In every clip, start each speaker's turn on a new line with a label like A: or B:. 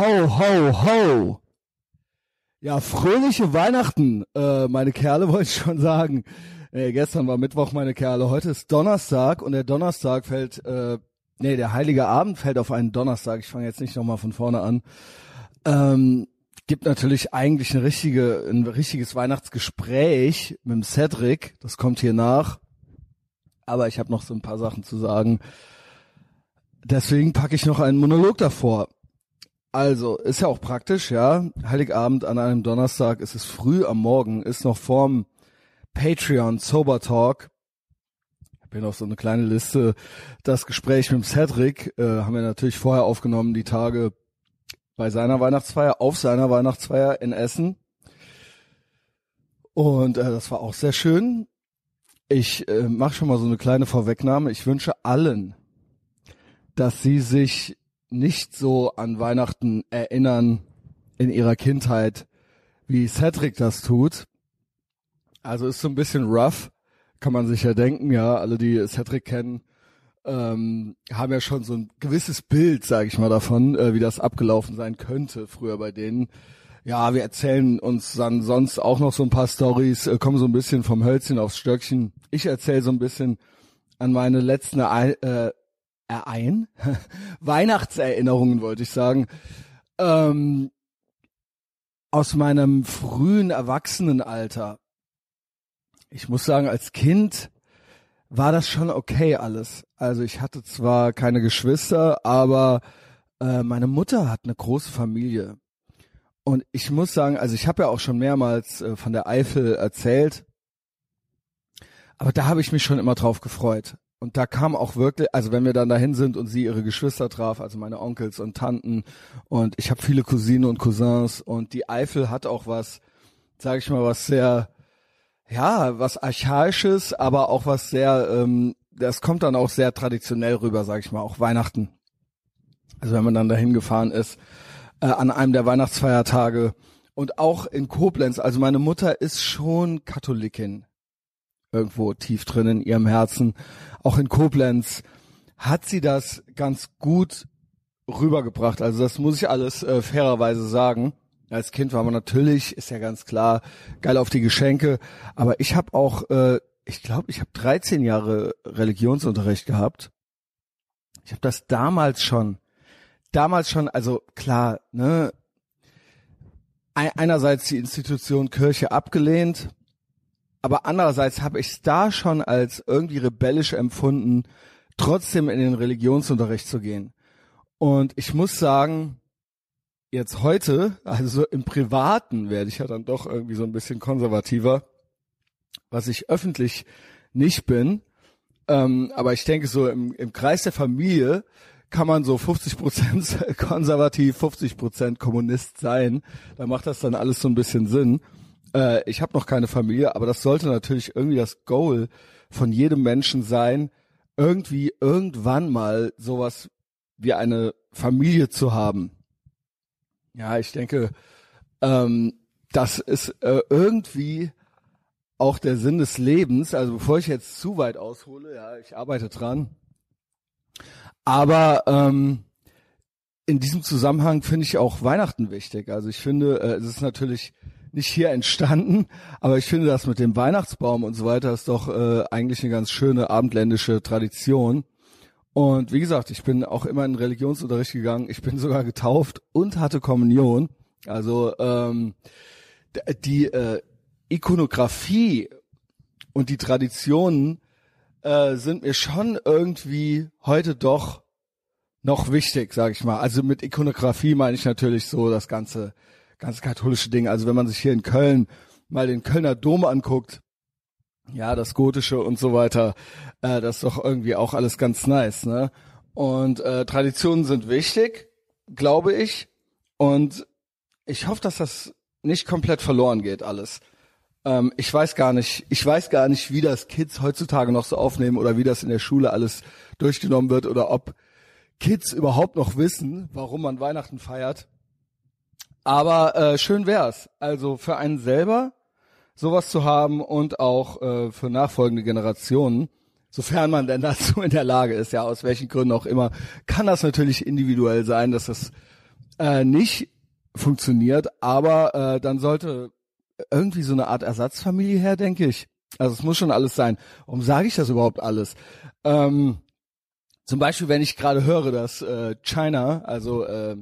A: Ho, ho, ho. Ja, fröhliche Weihnachten, äh, meine Kerle, wollte ich schon sagen. Äh, gestern war Mittwoch, meine Kerle. Heute ist Donnerstag und der Donnerstag fällt, äh, nee, der heilige Abend fällt auf einen Donnerstag. Ich fange jetzt nicht nochmal von vorne an. Ähm, gibt natürlich eigentlich eine richtige, ein richtiges Weihnachtsgespräch mit dem Cedric. Das kommt hier nach. Aber ich habe noch so ein paar Sachen zu sagen. Deswegen packe ich noch einen Monolog davor. Also, ist ja auch praktisch, ja. Heiligabend an einem Donnerstag, es ist früh am Morgen, ist noch vorm Patreon Sober Talk. Ich habe hier noch so eine kleine Liste. Das Gespräch mit Cedric äh, haben wir natürlich vorher aufgenommen, die Tage bei seiner Weihnachtsfeier, auf seiner Weihnachtsfeier in Essen. Und äh, das war auch sehr schön. Ich äh, mache schon mal so eine kleine Vorwegnahme. Ich wünsche allen, dass sie sich nicht so an Weihnachten erinnern in ihrer Kindheit, wie Cedric das tut. Also ist so ein bisschen rough, kann man sich ja denken, ja, alle, die Cedric kennen, ähm, haben ja schon so ein gewisses Bild, sage ich mal, davon, äh, wie das abgelaufen sein könnte früher bei denen. Ja, wir erzählen uns dann sonst auch noch so ein paar Stories, äh, kommen so ein bisschen vom Hölzchen aufs Stöckchen. Ich erzähle so ein bisschen an meine letzten äh, ein Weihnachtserinnerungen wollte ich sagen ähm, aus meinem frühen Erwachsenenalter. Ich muss sagen, als Kind war das schon okay alles. Also ich hatte zwar keine Geschwister, aber äh, meine Mutter hat eine große Familie. Und ich muss sagen, also ich habe ja auch schon mehrmals äh, von der Eifel erzählt, aber da habe ich mich schon immer drauf gefreut. Und da kam auch wirklich, also wenn wir dann dahin sind und sie ihre Geschwister traf, also meine Onkels und Tanten und ich habe viele Cousinen und Cousins und die Eifel hat auch was, sage ich mal, was sehr, ja, was archaisches, aber auch was sehr, ähm, das kommt dann auch sehr traditionell rüber, sage ich mal, auch Weihnachten. Also wenn man dann dahin gefahren ist äh, an einem der Weihnachtsfeiertage und auch in Koblenz, also meine Mutter ist schon Katholikin irgendwo tief drin in ihrem Herzen. Auch in Koblenz hat sie das ganz gut rübergebracht. Also das muss ich alles äh, fairerweise sagen. Als Kind war man natürlich, ist ja ganz klar, geil auf die Geschenke. Aber ich habe auch, äh, ich glaube, ich habe 13 Jahre Religionsunterricht gehabt. Ich habe das damals schon, damals schon, also klar, ne, einerseits die Institution Kirche abgelehnt, aber andererseits habe ich es da schon als irgendwie rebellisch empfunden, trotzdem in den Religionsunterricht zu gehen. Und ich muss sagen, jetzt heute, also so im Privaten werde ich ja dann doch irgendwie so ein bisschen konservativer, was ich öffentlich nicht bin. Ähm, aber ich denke so im, im Kreis der Familie kann man so 50 Prozent konservativ, 50 Prozent Kommunist sein. Da macht das dann alles so ein bisschen Sinn. Äh, ich habe noch keine Familie, aber das sollte natürlich irgendwie das Goal von jedem Menschen sein, irgendwie irgendwann mal sowas wie eine Familie zu haben. Ja, ich denke, ähm, das ist äh, irgendwie auch der Sinn des Lebens. Also bevor ich jetzt zu weit aushole, ja, ich arbeite dran. Aber ähm, in diesem Zusammenhang finde ich auch Weihnachten wichtig. Also ich finde, äh, es ist natürlich nicht hier entstanden, aber ich finde das mit dem Weihnachtsbaum und so weiter ist doch äh, eigentlich eine ganz schöne abendländische Tradition. Und wie gesagt, ich bin auch immer in Religionsunterricht gegangen. Ich bin sogar getauft und hatte Kommunion. Also ähm, die äh, Ikonografie und die Traditionen äh, sind mir schon irgendwie heute doch noch wichtig, sage ich mal. Also mit Ikonografie meine ich natürlich so das ganze ganz katholische Ding. Also wenn man sich hier in Köln mal den Kölner Dom anguckt, ja, das Gotische und so weiter, äh, das ist doch irgendwie auch alles ganz nice, ne? Und äh, Traditionen sind wichtig, glaube ich. Und ich hoffe, dass das nicht komplett verloren geht, alles. Ähm, ich weiß gar nicht, ich weiß gar nicht, wie das Kids heutzutage noch so aufnehmen oder wie das in der Schule alles durchgenommen wird oder ob Kids überhaupt noch wissen, warum man Weihnachten feiert. Aber äh, schön wär's. Also für einen selber sowas zu haben und auch äh, für nachfolgende Generationen, sofern man denn dazu in der Lage ist, ja, aus welchen Gründen auch immer, kann das natürlich individuell sein, dass das äh, nicht funktioniert, aber äh, dann sollte irgendwie so eine Art Ersatzfamilie her, denke ich. Also es muss schon alles sein. Warum sage ich das überhaupt alles? Ähm, zum Beispiel, wenn ich gerade höre, dass äh, China, also äh,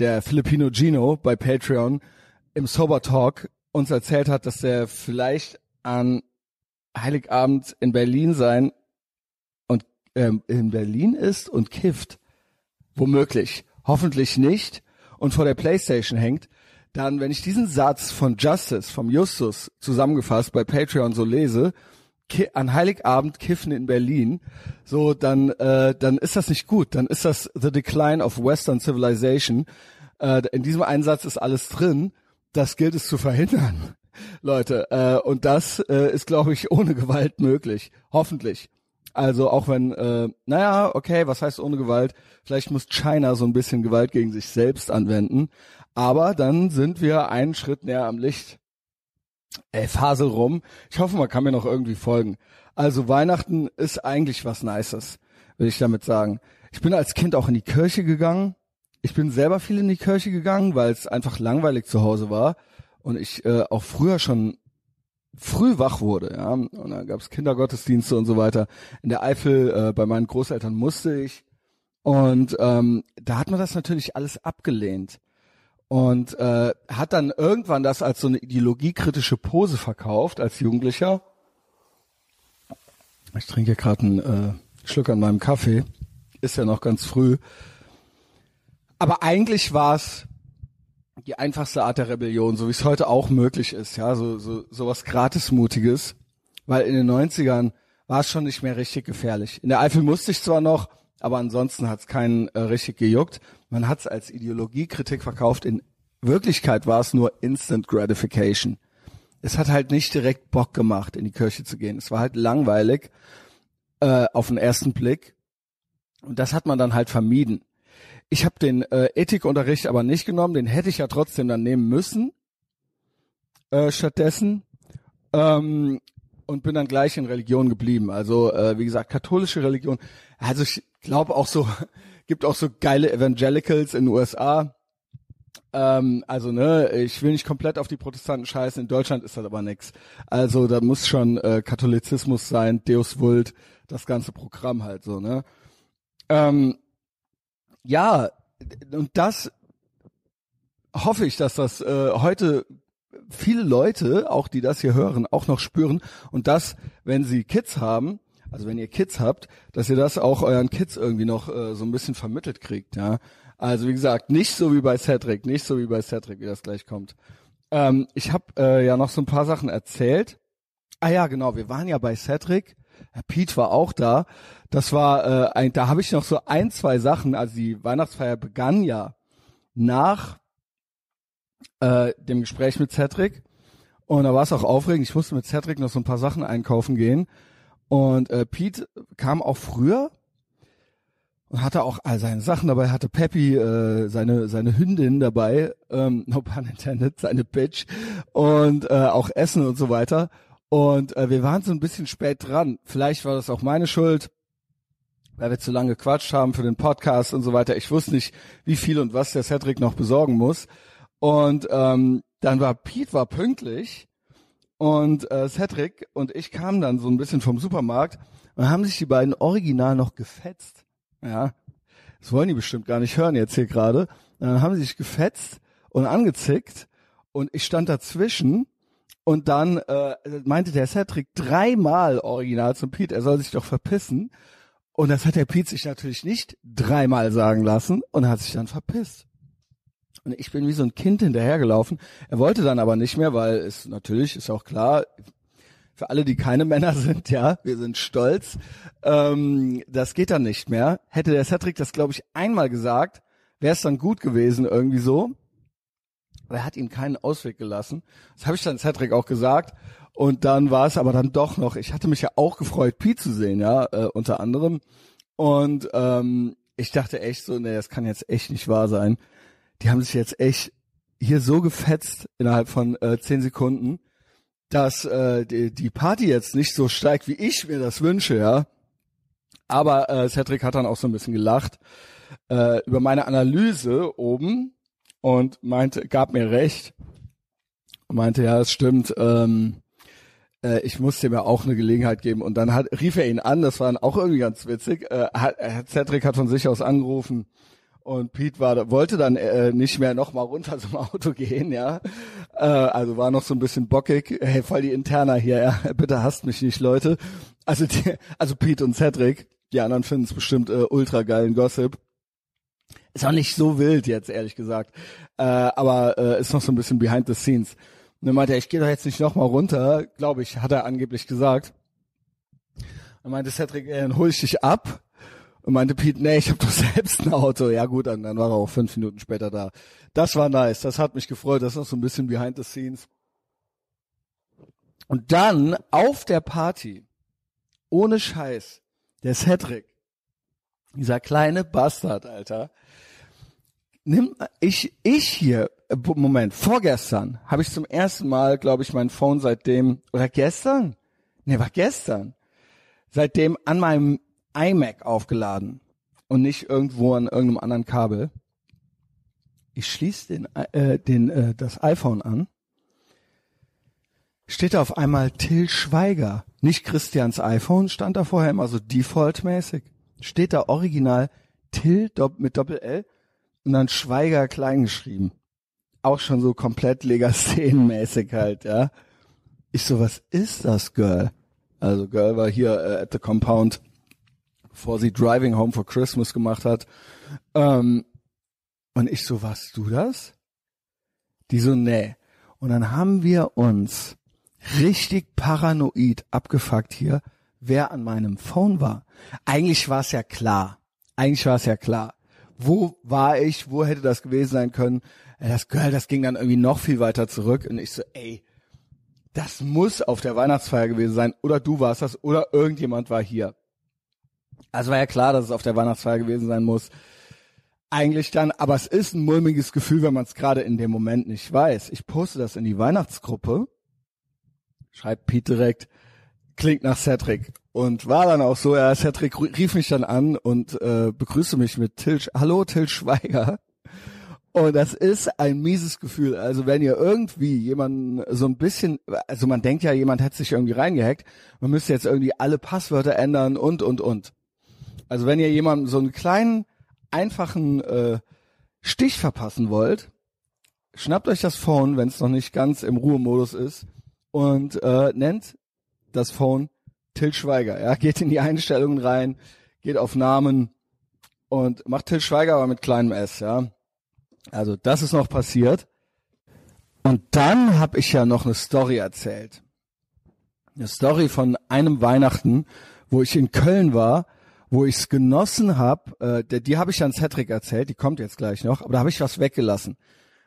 A: der Filipino Gino bei Patreon im Sober Talk uns erzählt hat, dass er vielleicht an Heiligabend in Berlin sein und ähm, in Berlin ist und kifft. Womöglich. Hoffentlich nicht. Und vor der Playstation hängt. Dann, wenn ich diesen Satz von Justice, vom Justus zusammengefasst bei Patreon so lese, an Heiligabend kiffen in Berlin, so dann äh, dann ist das nicht gut. Dann ist das the decline of Western civilization. Äh, in diesem Einsatz ist alles drin. Das gilt es zu verhindern, Leute. Äh, und das äh, ist, glaube ich, ohne Gewalt möglich. Hoffentlich. Also auch wenn, äh, naja, okay, was heißt ohne Gewalt? Vielleicht muss China so ein bisschen Gewalt gegen sich selbst anwenden. Aber dann sind wir einen Schritt näher am Licht. Ey, Fasel rum. Ich hoffe, man kann mir noch irgendwie folgen. Also Weihnachten ist eigentlich was Nices, will ich damit sagen. Ich bin als Kind auch in die Kirche gegangen. Ich bin selber viel in die Kirche gegangen, weil es einfach langweilig zu Hause war und ich äh, auch früher schon früh wach wurde, ja. Und dann gab es Kindergottesdienste und so weiter. In der Eifel äh, bei meinen Großeltern musste ich. Und ähm, da hat man das natürlich alles abgelehnt und äh, hat dann irgendwann das als so eine ideologiekritische Pose verkauft als Jugendlicher. Ich trinke gerade einen äh, Schluck an meinem Kaffee, ist ja noch ganz früh. Aber eigentlich war es die einfachste Art der Rebellion, so wie es heute auch möglich ist, ja, so so sowas gratismutiges, weil in den 90ern war es schon nicht mehr richtig gefährlich. In der Eifel musste ich zwar noch, aber ansonsten hat es keinen äh, richtig gejuckt. Man hat es als Ideologiekritik verkauft. In Wirklichkeit war es nur Instant Gratification. Es hat halt nicht direkt Bock gemacht, in die Kirche zu gehen. Es war halt langweilig äh, auf den ersten Blick. Und das hat man dann halt vermieden. Ich habe den äh, Ethikunterricht aber nicht genommen, den hätte ich ja trotzdem dann nehmen müssen. Äh, stattdessen. Ähm, und bin dann gleich in Religion geblieben. Also äh, wie gesagt, katholische Religion. Also ich glaube auch so, gibt auch so geile Evangelicals in den USA. Ähm, also ne, ich will nicht komplett auf die Protestanten scheißen. In Deutschland ist das aber nix. Also da muss schon äh, Katholizismus sein, Deus Vult, das ganze Programm halt so ne. Ähm, ja, und das hoffe ich, dass das äh, heute viele Leute, auch die das hier hören, auch noch spüren und das, wenn sie Kids haben, also wenn ihr Kids habt, dass ihr das auch euren Kids irgendwie noch äh, so ein bisschen vermittelt kriegt, ja. Also wie gesagt, nicht so wie bei Cedric, nicht so wie bei Cedric, wie das gleich kommt. Ähm, ich habe äh, ja noch so ein paar Sachen erzählt. Ah ja, genau, wir waren ja bei Cedric. Herr Pete war auch da. Das war, äh, ein, da habe ich noch so ein, zwei Sachen. Also die Weihnachtsfeier begann ja nach äh, dem Gespräch mit Cedric. Und da war es auch aufregend. Ich musste mit Cedric noch so ein paar Sachen einkaufen gehen. Und äh, Pete kam auch früher und hatte auch all seine Sachen dabei, hatte Peppy, äh, seine, seine Hündin dabei, ähm, no pun intended, seine Bitch und äh, auch Essen und so weiter. Und äh, wir waren so ein bisschen spät dran. Vielleicht war das auch meine Schuld, weil wir zu lange gequatscht haben für den Podcast und so weiter. Ich wusste nicht, wie viel und was der Cedric noch besorgen muss. Und ähm, dann war Pete war pünktlich und äh, Cedric und ich kamen dann so ein bisschen vom Supermarkt und haben sich die beiden original noch gefetzt. Ja, das wollen die bestimmt gar nicht hören jetzt hier gerade. Dann haben sie sich gefetzt und angezickt und ich stand dazwischen und dann äh, meinte der Cedric dreimal original zum Pete, er soll sich doch verpissen. Und das hat der Pete sich natürlich nicht dreimal sagen lassen und hat sich dann verpisst. Ich bin wie so ein Kind hinterhergelaufen. Er wollte dann aber nicht mehr, weil es natürlich ist auch klar, für alle, die keine Männer sind, ja, wir sind stolz. Ähm, das geht dann nicht mehr. Hätte der Cedric das, glaube ich, einmal gesagt, wäre es dann gut gewesen irgendwie so. Aber er hat ihm keinen Ausweg gelassen. Das habe ich dann Cedric auch gesagt. Und dann war es aber dann doch noch, ich hatte mich ja auch gefreut, Pete zu sehen, ja, äh, unter anderem. Und ähm, ich dachte echt so, nee, das kann jetzt echt nicht wahr sein. Die haben sich jetzt echt hier so gefetzt innerhalb von äh, zehn Sekunden dass äh, die, die Party jetzt nicht so steigt, wie ich mir das wünsche, ja. Aber äh, Cedric hat dann auch so ein bisschen gelacht äh, über meine Analyse oben und meinte, gab mir recht und meinte, ja, es stimmt, ähm, äh, ich musste ihm ja auch eine Gelegenheit geben und dann hat, rief er ihn an, das war dann auch irgendwie ganz witzig, äh, hat, Cedric hat von sich aus angerufen und Pete war, wollte dann äh, nicht mehr noch mal runter zum Auto gehen, ja. Äh, also war noch so ein bisschen bockig. Hey, voll die Interna hier, ja. Bitte hasst mich nicht, Leute. Also die, also Pete und Cedric, die anderen finden es bestimmt äh, ultra geilen Gossip. Ist auch nicht so wild jetzt, ehrlich gesagt. Äh, aber äh, ist noch so ein bisschen behind the scenes. Und dann meinte er, ich gehe doch jetzt nicht noch mal runter, glaube ich, hat er angeblich gesagt. Dann meinte Cedric, ey, dann hol ich dich ab. Und meinte Pete, nee, ich habe doch selbst ein Auto. Ja gut, dann, dann war er auch fünf Minuten später da. Das war nice, das hat mich gefreut, das ist noch so ein bisschen behind the scenes. Und dann auf der Party, ohne Scheiß, der Cedric, dieser kleine Bastard, Alter, nimm ich ich hier Moment vorgestern habe ich zum ersten Mal glaube ich mein Phone seitdem oder gestern nee war gestern seitdem an meinem iMac aufgeladen und nicht irgendwo an irgendeinem anderen Kabel. Ich schließe den, äh, den, äh, das iPhone an. Steht da auf einmal Till Schweiger. Nicht Christians iPhone stand da vorher immer so defaultmäßig. Steht da original Till mit Doppel-L und dann Schweiger klein geschrieben. Auch schon so komplett Legasthenen-mäßig halt, ja. Ich so, was ist das, Girl? Also Girl war hier äh, at the Compound bevor sie Driving Home for Christmas gemacht hat. Ähm, und ich so, warst du das? Die so, nee. Und dann haben wir uns richtig paranoid abgefuckt hier, wer an meinem Phone war. Eigentlich war es ja klar. Eigentlich war es ja klar. Wo war ich? Wo hätte das gewesen sein können? Das Girl, das ging dann irgendwie noch viel weiter zurück. Und ich so, ey, das muss auf der Weihnachtsfeier gewesen sein. Oder du warst das. Oder irgendjemand war hier. Also war ja klar, dass es auf der Weihnachtsfeier gewesen sein muss. Eigentlich dann, aber es ist ein mulmiges Gefühl, wenn man es gerade in dem Moment nicht weiß. Ich poste das in die Weihnachtsgruppe, schreibt Pete direkt, klingt nach Cedric. Und war dann auch so, ja, Cedric rief mich dann an und äh, begrüßte mich mit Till, hallo Till Schweiger. Und das ist ein mieses Gefühl. Also wenn ihr irgendwie jemanden so ein bisschen, also man denkt ja, jemand hätte sich irgendwie reingehackt, man müsste jetzt irgendwie alle Passwörter ändern und, und, und. Also wenn ihr jemandem so einen kleinen, einfachen äh, Stich verpassen wollt, schnappt euch das Phone, wenn es noch nicht ganz im Ruhemodus ist, und äh, nennt das Phone Till Schweiger. Ja, geht in die Einstellungen rein, geht auf Namen und macht Till Schweiger aber mit kleinem S. Ja, also das ist noch passiert. Und dann habe ich ja noch eine Story erzählt. Eine Story von einem Weihnachten, wo ich in Köln war wo ich es genossen habe, äh, die habe ich an Cedric erzählt, die kommt jetzt gleich noch, aber da habe ich was weggelassen.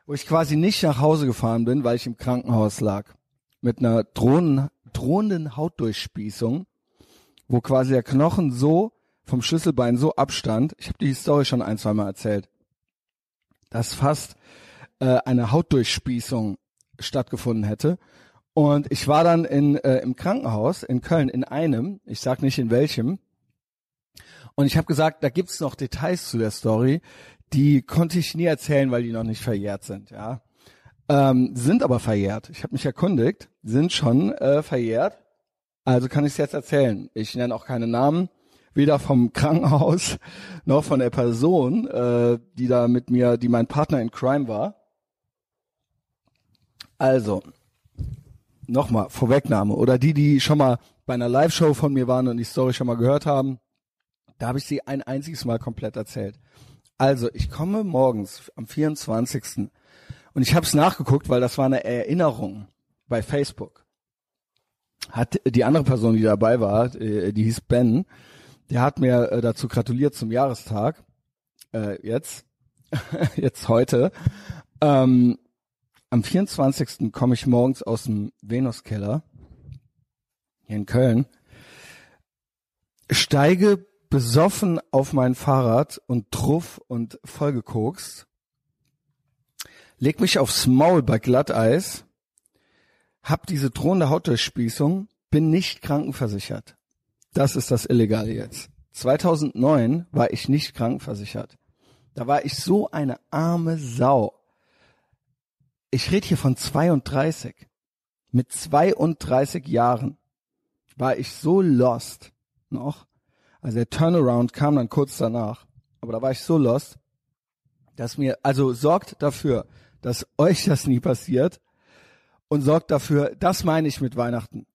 A: Wo ich quasi nicht nach Hause gefahren bin, weil ich im Krankenhaus lag. Mit einer drohenden, drohenden Hautdurchspießung, wo quasi der Knochen so vom Schlüsselbein so abstand. Ich habe die Story schon ein, zwei Mal erzählt. Dass fast äh, eine Hautdurchspießung stattgefunden hätte. Und ich war dann in, äh, im Krankenhaus in Köln in einem, ich sag nicht in welchem, und ich habe gesagt, da gibt's noch Details zu der Story, die konnte ich nie erzählen, weil die noch nicht verjährt sind, ja. Ähm, sind aber verjährt. Ich habe mich erkundigt, sind schon äh, verjährt. Also kann ich es jetzt erzählen. Ich nenne auch keine Namen, weder vom Krankenhaus noch von der Person, äh, die da mit mir, die mein Partner in Crime war. Also, nochmal, Vorwegnahme. Oder die, die schon mal bei einer Live-Show von mir waren und die Story schon mal gehört haben. Da habe ich sie ein einziges Mal komplett erzählt. Also, ich komme morgens am 24. Und ich habe es nachgeguckt, weil das war eine Erinnerung bei Facebook. Hat die andere Person, die dabei war, äh, die hieß Ben, der hat mir äh, dazu gratuliert zum Jahrestag. Äh, jetzt, jetzt heute. Ähm, am 24. komme ich morgens aus dem Venuskeller hier in Köln, steige besoffen auf mein Fahrrad und truff und vollgekokst, leg mich aufs Maul bei Glatteis, hab diese drohende Hautdurchspießung, bin nicht krankenversichert. Das ist das Illegale jetzt. 2009 war ich nicht krankenversichert. Da war ich so eine arme Sau. ich rede hier von 32. Mit 32 Jahren war ich so lost noch. Also der Turnaround kam dann kurz danach. Aber da war ich so lost, dass mir, also sorgt dafür, dass euch das nie passiert und sorgt dafür, das meine ich mit Weihnachten.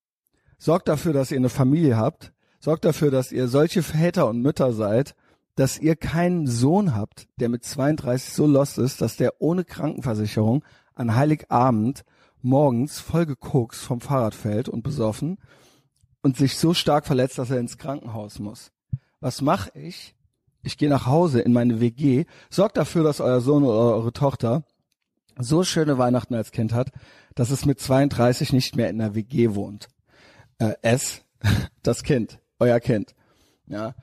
A: Sorgt dafür, dass ihr eine Familie habt. Sorgt dafür, dass ihr solche Väter und Mütter seid, dass ihr keinen Sohn habt, der mit 32 so lost ist, dass der ohne Krankenversicherung an Heiligabend morgens voll gekokst vom Fahrrad fällt und besoffen und sich so stark verletzt, dass er ins Krankenhaus muss. Was mache ich? Ich gehe nach Hause in meine WG, sorgt dafür, dass euer Sohn oder eure Tochter so schöne Weihnachten als Kind hat, dass es mit 32 nicht mehr in der WG wohnt. Äh, es, das Kind, euer Kind. Ja,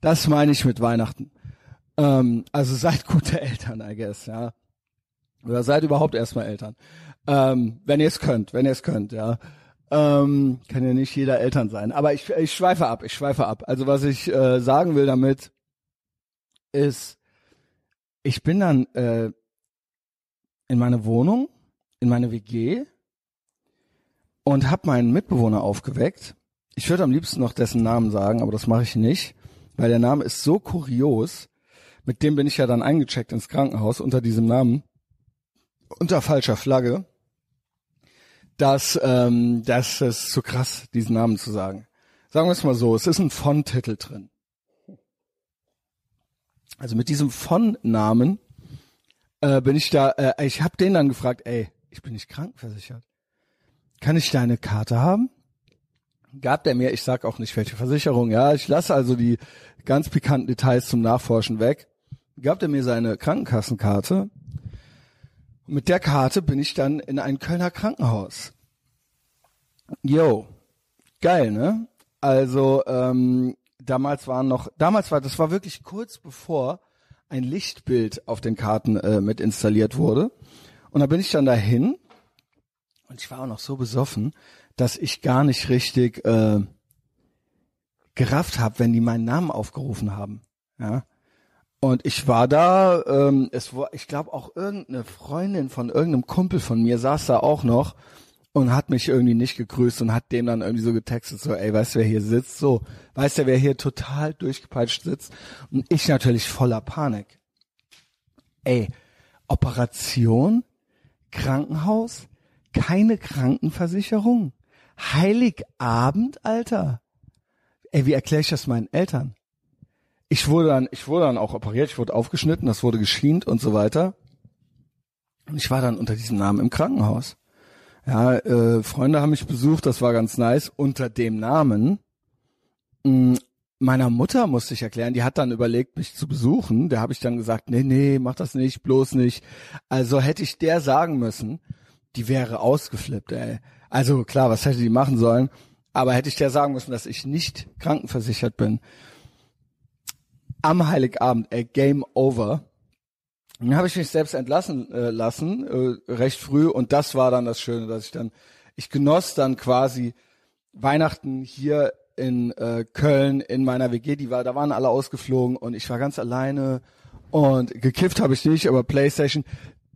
A: das meine ich mit Weihnachten. Ähm, also seid gute Eltern, I guess, ja. Oder seid überhaupt erstmal Eltern. Ähm, wenn ihr es könnt, wenn ihr es könnt, ja. Ähm, kann ja nicht jeder Eltern sein. Aber ich, ich schweife ab, ich schweife ab. Also was ich äh, sagen will damit, ist, ich bin dann äh, in meine Wohnung, in meine WG und habe meinen Mitbewohner aufgeweckt. Ich würde am liebsten noch dessen Namen sagen, aber das mache ich nicht weil der Name ist so kurios. Mit dem bin ich ja dann eingecheckt ins Krankenhaus unter diesem Namen, unter falscher Flagge, dass ähm, das ist zu krass, diesen Namen zu sagen. Sagen wir es mal so, es ist ein Von-Titel drin. Also mit diesem Von-Namen äh, bin ich da, äh, ich habe den dann gefragt, ey, ich bin nicht krankenversichert. Kann ich deine Karte haben? gab der mir, ich sag auch nicht welche Versicherung, ja, ich lasse also die ganz pikanten Details zum Nachforschen weg, gab er mir seine Krankenkassenkarte. Mit der Karte bin ich dann in ein Kölner Krankenhaus. Yo, geil, ne? Also ähm, damals waren noch, damals war, das war wirklich kurz bevor ein Lichtbild auf den Karten äh, mit installiert wurde. Und da bin ich dann dahin und ich war auch noch so besoffen, dass ich gar nicht richtig äh, gerafft habe, wenn die meinen Namen aufgerufen haben. Ja. Und ich war da, ähm, es war, ich glaube auch irgendeine Freundin von irgendeinem Kumpel von mir saß da auch noch und hat mich irgendwie nicht gegrüßt und hat dem dann irgendwie so getextet, so, ey, weißt du, wer hier sitzt? So, weißt du, wer hier total durchgepeitscht sitzt? Und ich natürlich voller Panik. Ey, Operation, Krankenhaus, keine Krankenversicherung. Heiligabend, Alter. Ey, wie erkläre ich das meinen Eltern? Ich wurde dann, ich wurde dann auch operiert, ich wurde aufgeschnitten, das wurde geschient und so weiter. Und ich war dann unter diesem Namen im Krankenhaus. Ja, äh, Freunde haben mich besucht, das war ganz nice, unter dem Namen. Mh, mm, meiner Mutter musste ich erklären, die hat dann überlegt, mich zu besuchen. Da habe ich dann gesagt, nee, nee, mach das nicht, bloß nicht. Also hätte ich der sagen müssen, die wäre ausgeflippt, ey. Also klar, was hätte die machen sollen? Aber hätte ich der sagen müssen, dass ich nicht krankenversichert bin. Am Heiligabend, ey, Game Over. Dann habe ich mich selbst entlassen äh, lassen, äh, recht früh. Und das war dann das Schöne, dass ich dann, ich genoss dann quasi Weihnachten hier in äh, Köln in meiner WG. Die war, da waren alle ausgeflogen und ich war ganz alleine. Und gekifft habe ich nicht, aber Playstation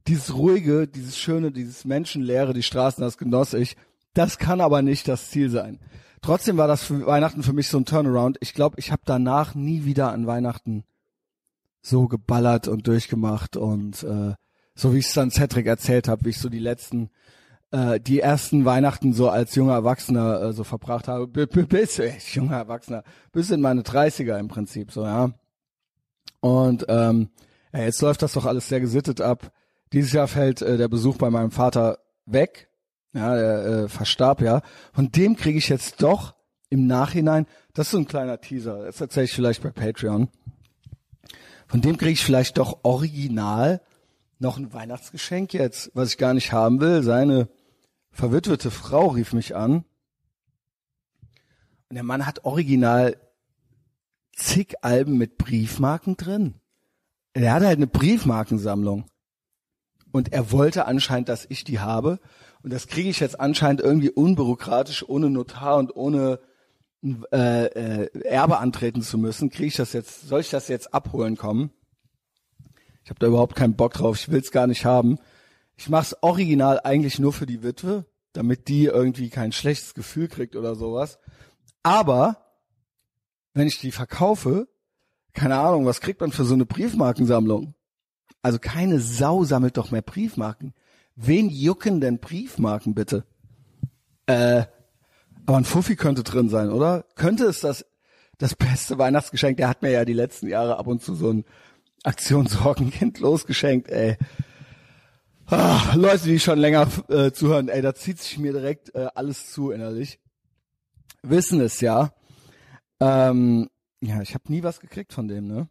A: dieses ruhige, dieses schöne, dieses menschenleere, die Straßen, das genoss ich. Das kann aber nicht das Ziel sein. Trotzdem war das für Weihnachten für mich so ein Turnaround. Ich glaube, ich habe danach nie wieder an Weihnachten so geballert und durchgemacht und äh, so wie ich es dann Cedric erzählt habe, wie ich so die letzten, äh, die ersten Weihnachten so als junger Erwachsener äh, so verbracht habe, bis äh, junger Erwachsener, bis in meine 30er im Prinzip so, ja. Und ähm, ja, jetzt läuft das doch alles sehr gesittet ab. Dieses Jahr fällt äh, der Besuch bei meinem Vater weg. Ja, er äh, verstarb ja. Von dem kriege ich jetzt doch im Nachhinein, das ist so ein kleiner Teaser, das erzähle ich vielleicht bei Patreon. Von dem kriege ich vielleicht doch original noch ein Weihnachtsgeschenk jetzt, was ich gar nicht haben will. Seine verwitwete Frau rief mich an. Und der Mann hat original zig Alben mit Briefmarken drin. Er hat halt eine Briefmarkensammlung. Und er wollte anscheinend, dass ich die habe. Und das kriege ich jetzt anscheinend irgendwie unbürokratisch, ohne Notar und ohne äh, äh, Erbe antreten zu müssen. Kriege ich das jetzt, soll ich das jetzt abholen kommen? Ich habe da überhaupt keinen Bock drauf, ich will es gar nicht haben. Ich mach's original eigentlich nur für die Witwe, damit die irgendwie kein schlechtes Gefühl kriegt oder sowas. Aber wenn ich die verkaufe, keine Ahnung, was kriegt man für so eine Briefmarkensammlung? Also keine Sau sammelt doch mehr Briefmarken. Wen jucken denn Briefmarken bitte? Äh, aber ein Fuffi könnte drin sein, oder? Könnte es das, das beste Weihnachtsgeschenk? Der hat mir ja die letzten Jahre ab und zu so ein Aktionssorgenkind losgeschenkt, ey. Ah, Leute, die schon länger äh, zuhören, ey, da zieht sich mir direkt äh, alles zu innerlich. Wissen es ja. Ähm, ja, ich habe nie was gekriegt von dem, ne?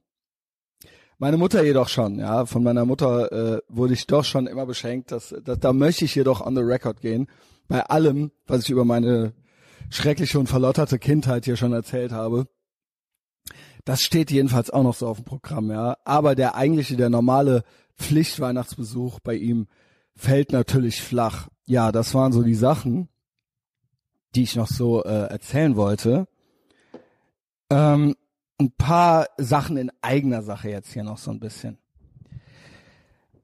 A: Meine Mutter jedoch schon, ja. Von meiner Mutter äh, wurde ich doch schon immer beschenkt. Dass, dass, da möchte ich jedoch on the record gehen. Bei allem, was ich über meine schreckliche und verlotterte Kindheit hier schon erzählt habe. Das steht jedenfalls auch noch so auf dem Programm, ja. Aber der eigentliche, der normale Pflichtweihnachtsbesuch bei ihm fällt natürlich flach. Ja, das waren so die Sachen, die ich noch so äh, erzählen wollte. Ähm, ein paar Sachen in eigener Sache jetzt hier noch so ein bisschen.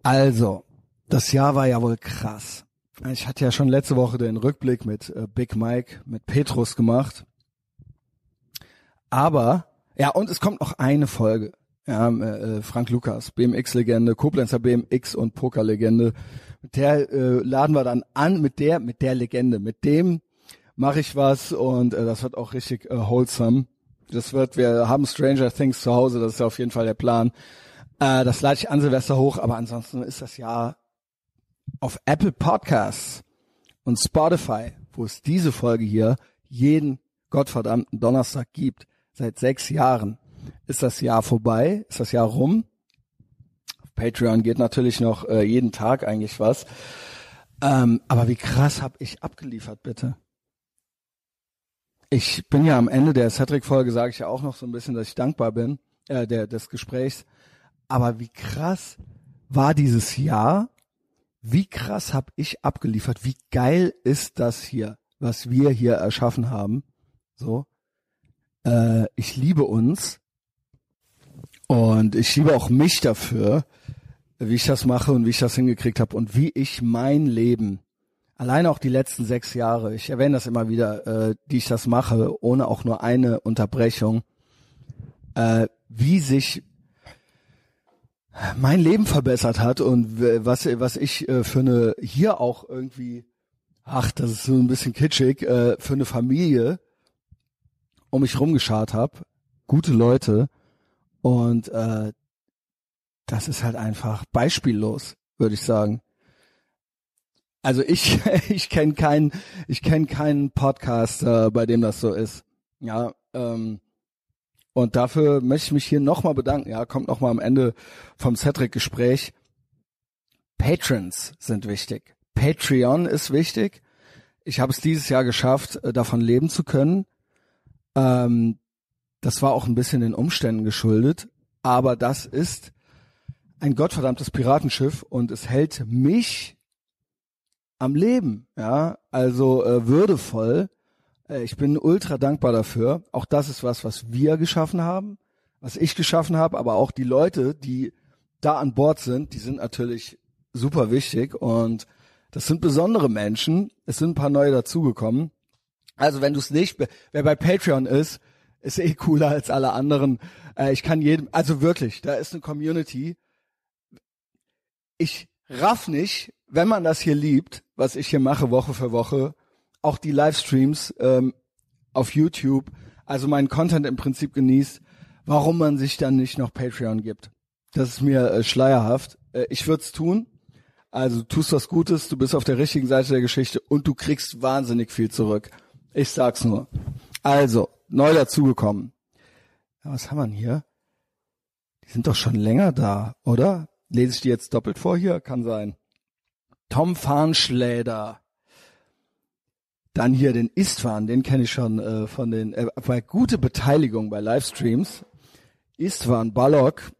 A: Also, das Jahr war ja wohl krass. Ich hatte ja schon letzte Woche den Rückblick mit äh, Big Mike, mit Petrus gemacht. Aber, ja, und es kommt noch eine Folge. Ja, äh, Frank Lukas, BMX-Legende, Koblenzer BMX und Poker-Legende. Mit der äh, laden wir dann an, mit der, mit der Legende, mit dem mache ich was und äh, das wird auch richtig äh, wholesome. Das wird, wir haben Stranger Things zu Hause, das ist ja auf jeden Fall der Plan. Äh, das lade ich an Silvester hoch, aber ansonsten ist das Jahr auf Apple Podcasts und Spotify, wo es diese Folge hier jeden gottverdammten Donnerstag gibt, seit sechs Jahren, ist das Jahr vorbei, ist das Jahr rum. Auf Patreon geht natürlich noch äh, jeden Tag eigentlich was. Ähm, aber wie krass habe ich abgeliefert, bitte? Ich bin ja am Ende der Cedric-Folge, sage ich ja auch noch so ein bisschen, dass ich dankbar bin, äh, der, des Gesprächs. Aber wie krass war dieses Jahr? Wie krass habe ich abgeliefert? Wie geil ist das hier, was wir hier erschaffen haben? So, äh, ich liebe uns und ich liebe auch mich dafür, wie ich das mache und wie ich das hingekriegt habe und wie ich mein Leben Allein auch die letzten sechs Jahre, ich erwähne das immer wieder, äh, die ich das mache, ohne auch nur eine Unterbrechung, äh, wie sich mein Leben verbessert hat und was, was ich äh, für eine, hier auch irgendwie, ach, das ist so ein bisschen kitschig, äh, für eine Familie um mich rumgeschart habe, gute Leute. Und äh, das ist halt einfach beispiellos, würde ich sagen. Also ich ich kenne keinen ich kenne keinen Podcast, äh, bei dem das so ist. Ja, ähm, und dafür möchte ich mich hier nochmal bedanken. Ja, kommt nochmal am Ende vom Cedric-Gespräch. Patrons sind wichtig. Patreon ist wichtig. Ich habe es dieses Jahr geschafft, äh, davon leben zu können. Ähm, das war auch ein bisschen den Umständen geschuldet, aber das ist ein gottverdammtes Piratenschiff und es hält mich am Leben, ja, also äh, würdevoll. Äh, ich bin ultra dankbar dafür. Auch das ist was, was wir geschaffen haben, was ich geschaffen habe, aber auch die Leute, die da an Bord sind, die sind natürlich super wichtig und das sind besondere Menschen. Es sind ein paar neue dazugekommen. Also wenn du es nicht, wer bei Patreon ist, ist eh cooler als alle anderen. Äh, ich kann jedem, also wirklich, da ist eine Community. Ich raff nicht, wenn man das hier liebt, was ich hier mache Woche für Woche, auch die Livestreams ähm, auf YouTube, also meinen Content im Prinzip genießt, warum man sich dann nicht noch Patreon gibt. Das ist mir äh, schleierhaft. Äh, ich würde es tun. Also du tust was Gutes, du bist auf der richtigen Seite der Geschichte und du kriegst wahnsinnig viel zurück. Ich sag's nur. Also, neu dazugekommen. Ja, was haben wir denn hier? Die sind doch schon länger da, oder? Lese ich die jetzt doppelt vor hier? Kann sein. Tom Farnschläder. Dann hier den Istvan, den kenne ich schon äh, von den, äh, bei gute Beteiligung bei Livestreams. Istvan Balog,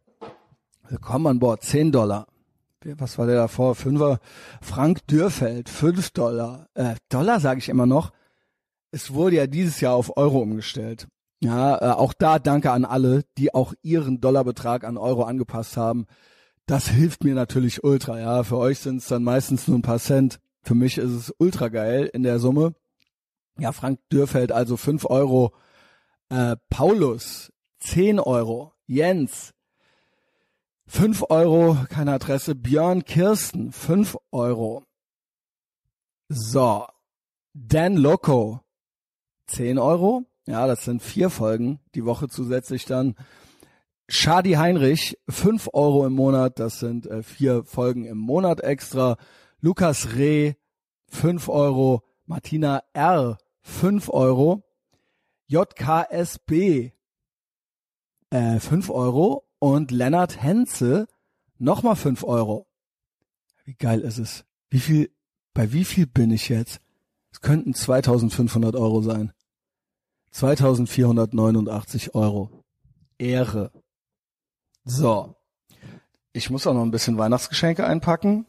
A: willkommen an Bord, 10 Dollar. Was war der davor? Fünfer. Frank Dürfeld, 5 Dollar. Äh, Dollar sage ich immer noch. Es wurde ja dieses Jahr auf Euro umgestellt. Ja, äh, auch da danke an alle, die auch ihren Dollarbetrag an Euro angepasst haben. Das hilft mir natürlich ultra, ja. Für euch sind es dann meistens nur ein paar Cent. Für mich ist es ultra geil in der Summe. Ja, Frank Dürfeld also fünf Euro. Äh, Paulus zehn Euro. Jens fünf Euro, keine Adresse. Björn Kirsten fünf Euro. So. Dan Loco zehn Euro. Ja, das sind vier Folgen die Woche zusätzlich dann. Shadi Heinrich, fünf Euro im Monat, das sind äh, vier Folgen im Monat extra. Lukas Reh, fünf Euro. Martina R, fünf Euro. JKSB, äh, fünf Euro. Und Lennart Henze, nochmal fünf Euro. Wie geil ist es? Wie viel, bei wie viel bin ich jetzt? Es könnten 2500 Euro sein. 2489 Euro. Ehre. So. Ich muss auch noch ein bisschen Weihnachtsgeschenke einpacken.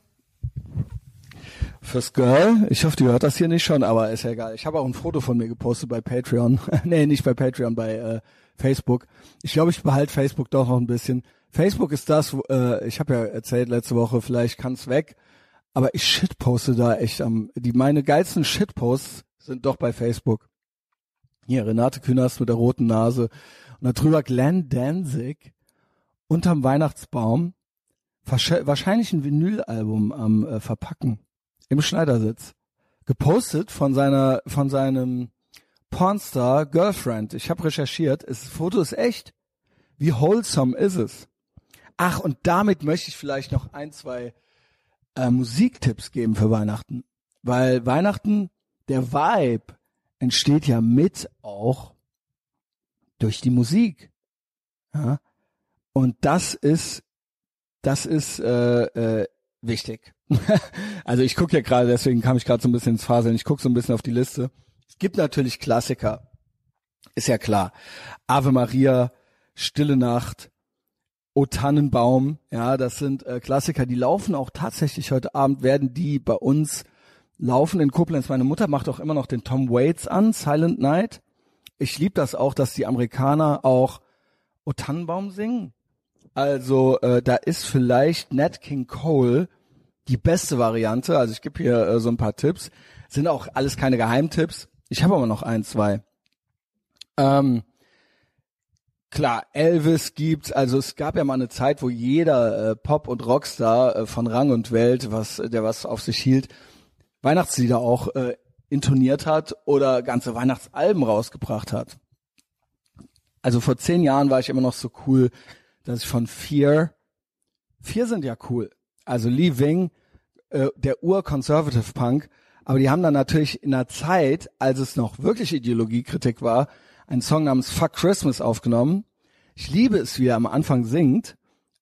A: Fürs Girl. Ich hoffe, die hört das hier nicht schon, aber ist ja egal. Ich habe auch ein Foto von mir gepostet bei Patreon. nee, nicht bei Patreon, bei äh, Facebook. Ich glaube, ich behalte Facebook doch noch ein bisschen. Facebook ist das, äh, ich habe ja erzählt letzte Woche, vielleicht kann's weg, aber ich shitposte da echt am, die meine geilsten Shitposts sind doch bei Facebook. Hier, Renate Künast mit der roten Nase und darüber Glenn Danzig unterm Weihnachtsbaum wahrscheinlich ein Vinylalbum am äh, Verpacken im Schneidersitz. Gepostet von seiner, von seinem Pornstar Girlfriend. Ich habe recherchiert. Das Foto ist echt. Wie wholesome ist es? Ach, und damit möchte ich vielleicht noch ein, zwei äh, Musiktipps geben für Weihnachten. Weil Weihnachten, der Vibe entsteht ja mit auch durch die Musik. Ja? Und das ist, das ist äh, äh, wichtig. also ich gucke ja gerade, deswegen kam ich gerade so ein bisschen ins Faseln. Ich gucke so ein bisschen auf die Liste. Es gibt natürlich Klassiker, ist ja klar. Ave Maria, Stille Nacht, O Tannenbaum, ja, das sind äh, Klassiker, die laufen auch tatsächlich heute Abend, werden die bei uns laufen in Koblenz. Meine Mutter macht auch immer noch den Tom Waits an, Silent Night. Ich liebe das auch, dass die Amerikaner auch O Tannenbaum singen. Also äh, da ist vielleicht Nat King Cole die beste Variante. Also ich gebe hier äh, so ein paar Tipps. Sind auch alles keine Geheimtipps. Ich habe aber noch ein, zwei. Ähm, klar, Elvis gibt's. Also es gab ja mal eine Zeit, wo jeder äh, Pop- und Rockstar äh, von Rang und Welt, was der was auf sich hielt, Weihnachtslieder auch äh, intoniert hat oder ganze Weihnachtsalben rausgebracht hat. Also vor zehn Jahren war ich immer noch so cool, dass ich von Fear, Fear sind ja cool. Also Lee Wing, äh, der Ur-Conservative Punk, aber die haben dann natürlich in einer Zeit, als es noch wirklich Ideologiekritik war, einen Song namens Fuck Christmas aufgenommen. Ich liebe es, wie er am Anfang singt,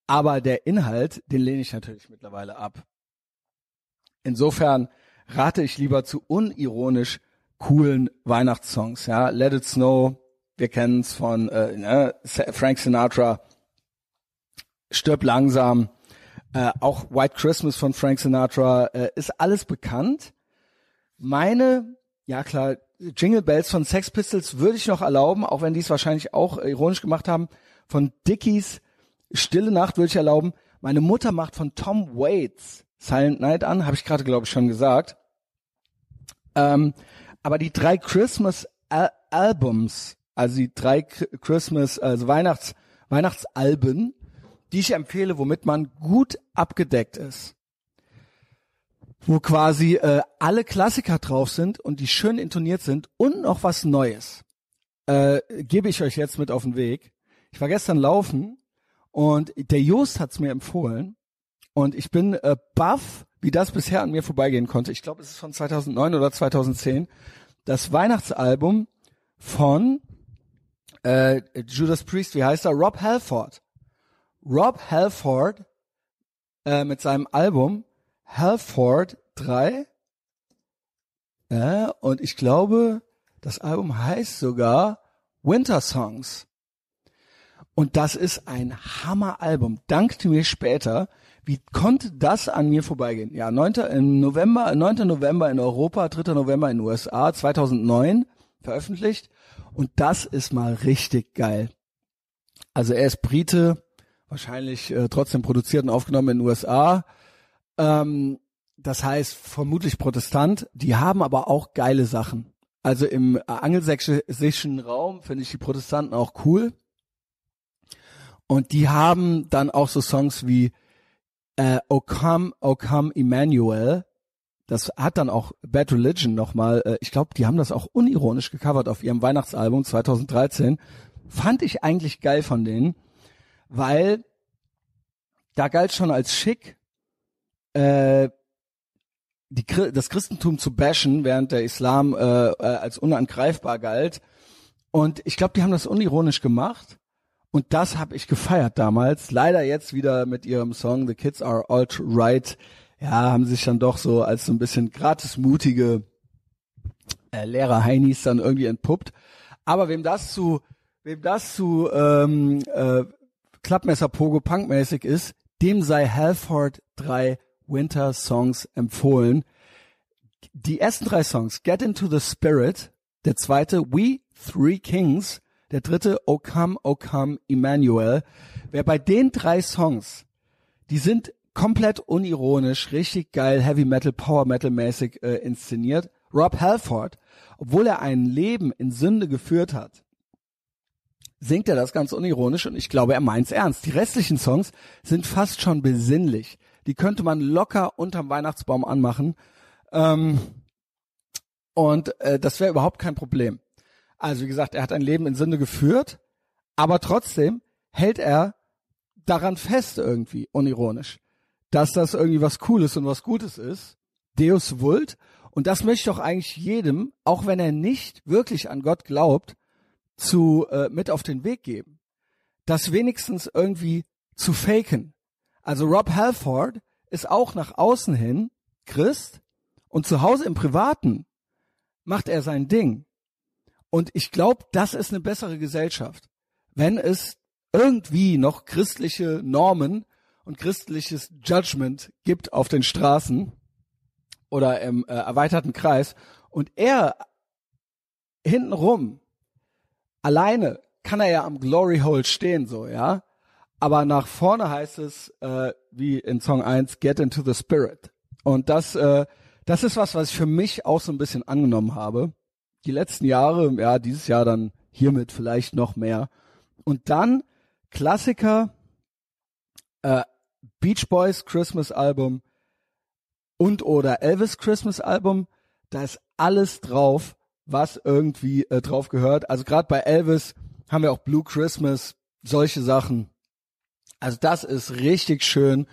A: aber der Inhalt, den lehne ich natürlich mittlerweile ab. Insofern rate ich lieber zu unironisch coolen Weihnachtssongs. Ja, Let It Snow, wir kennen's von äh, ne? Frank Sinatra, Stirb langsam, äh, auch White Christmas von Frank Sinatra, äh, ist alles bekannt. Meine, ja klar, Jingle Bells von Sex Pistols würde ich noch erlauben, auch wenn die es wahrscheinlich auch ironisch gemacht haben. Von Dickies Stille Nacht würde ich erlauben. Meine Mutter macht von Tom Waits Silent Night an, habe ich gerade glaube ich schon gesagt. Ähm, aber die drei Christmas Al Albums, also die drei Christmas, also Weihnachts Weihnachtsalben, die ich empfehle, womit man gut abgedeckt ist. Wo quasi äh, alle Klassiker drauf sind und die schön intoniert sind und noch was Neues. Äh, gebe ich euch jetzt mit auf den Weg. Ich war gestern laufen und der Jost hat's mir empfohlen und ich bin äh, baff, wie das bisher an mir vorbeigehen konnte. Ich glaube, es ist von 2009 oder 2010. Das Weihnachtsalbum von äh, Judas Priest, wie heißt er? Rob Halford. Rob Halford äh, mit seinem Album Halford 3. Äh, und ich glaube, das Album heißt sogar Winter Songs. Und das ist ein Hammeralbum. Dankte mir später. Wie konnte das an mir vorbeigehen? Ja, 9. Im November, 9. November in Europa, 3. November in den USA, 2009 veröffentlicht. Und das ist mal richtig geil. Also er ist Brite, wahrscheinlich äh, trotzdem produziert und aufgenommen in den USA. Ähm, das heißt vermutlich Protestant. Die haben aber auch geile Sachen. Also im angelsächsischen Raum finde ich die Protestanten auch cool. Und die haben dann auch so Songs wie äh, O Come, O Come Emmanuel. Das hat dann auch Bad Religion nochmal, äh, ich glaube, die haben das auch unironisch gecovert auf ihrem Weihnachtsalbum 2013. Fand ich eigentlich geil von denen, weil da galt schon als schick, äh, die, das Christentum zu bashen, während der Islam äh, äh, als unangreifbar galt. Und ich glaube, die haben das unironisch gemacht. Und das habe ich gefeiert damals. Leider jetzt wieder mit ihrem Song The Kids Are Alt Right. Ja, haben sich dann doch so als so ein bisschen gratis mutige äh, Lehrer Heinis dann irgendwie entpuppt. Aber wem das zu, wem das zu ähm, äh, Klappmesser Pogo Punk mäßig ist, dem sei Halford 3 Winter Songs empfohlen. Die ersten drei Songs, Get Into the Spirit, der zweite We Three Kings der dritte O Come, O Come, Emmanuel. Wer bei den drei Songs, die sind komplett unironisch, richtig geil, Heavy Metal, Power Metal mäßig äh, inszeniert. Rob Halford, obwohl er ein Leben in Sünde geführt hat, singt er das ganz unironisch und ich glaube, er meint's ernst. Die restlichen Songs sind fast schon besinnlich. Die könnte man locker unterm Weihnachtsbaum anmachen. Ähm, und äh, das wäre überhaupt kein Problem. Also wie gesagt, er hat ein Leben in Sünde geführt, aber trotzdem hält er daran fest irgendwie, unironisch, dass das irgendwie was Cooles und was Gutes ist. Deus vult. Und das möchte doch eigentlich jedem, auch wenn er nicht wirklich an Gott glaubt, zu äh, mit auf den Weg geben. Das wenigstens irgendwie zu faken. Also Rob Halford ist auch nach außen hin Christ und zu Hause im Privaten macht er sein Ding. Und ich glaube, das ist eine bessere Gesellschaft, wenn es irgendwie noch christliche Normen und christliches Judgment gibt auf den Straßen oder im äh, erweiterten Kreis und er hintenrum alleine kann er ja am Glory Hole stehen so, ja? Aber nach vorne heißt es äh, wie in Song 1 Get into the Spirit. Und das äh, das ist was, was ich für mich auch so ein bisschen angenommen habe die letzten Jahre, ja, dieses Jahr dann hiermit vielleicht noch mehr. Und dann Klassiker, äh, Beach Boys Christmas Album und oder Elvis Christmas Album, da ist alles drauf, was irgendwie äh, drauf gehört. Also gerade bei Elvis haben wir auch Blue Christmas, solche Sachen. Also das ist richtig schön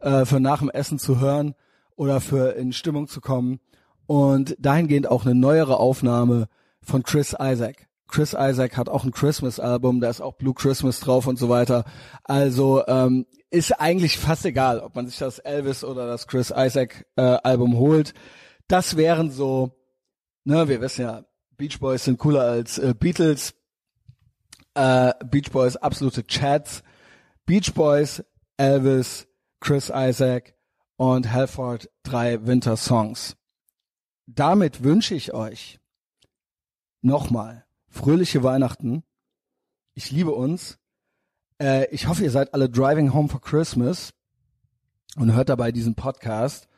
A: äh, für nach dem Essen zu hören oder für in Stimmung zu kommen und dahingehend auch eine neuere Aufnahme von Chris Isaac. Chris Isaac hat auch ein Christmas-Album, da ist auch Blue Christmas drauf und so weiter. Also ähm, ist eigentlich fast egal, ob man sich das Elvis oder das Chris Isaac äh, holt. Das wären so, ne, wir wissen ja, Beach Boys sind cooler als äh, Beatles. Äh, Beach Boys absolute Chats. Beach Boys, Elvis, Chris Isaac und Halford drei Winter Songs damit wünsche ich euch nochmal fröhliche Weihnachten. Ich liebe uns. Äh, ich hoffe, ihr seid alle driving home for Christmas und hört dabei diesen Podcast.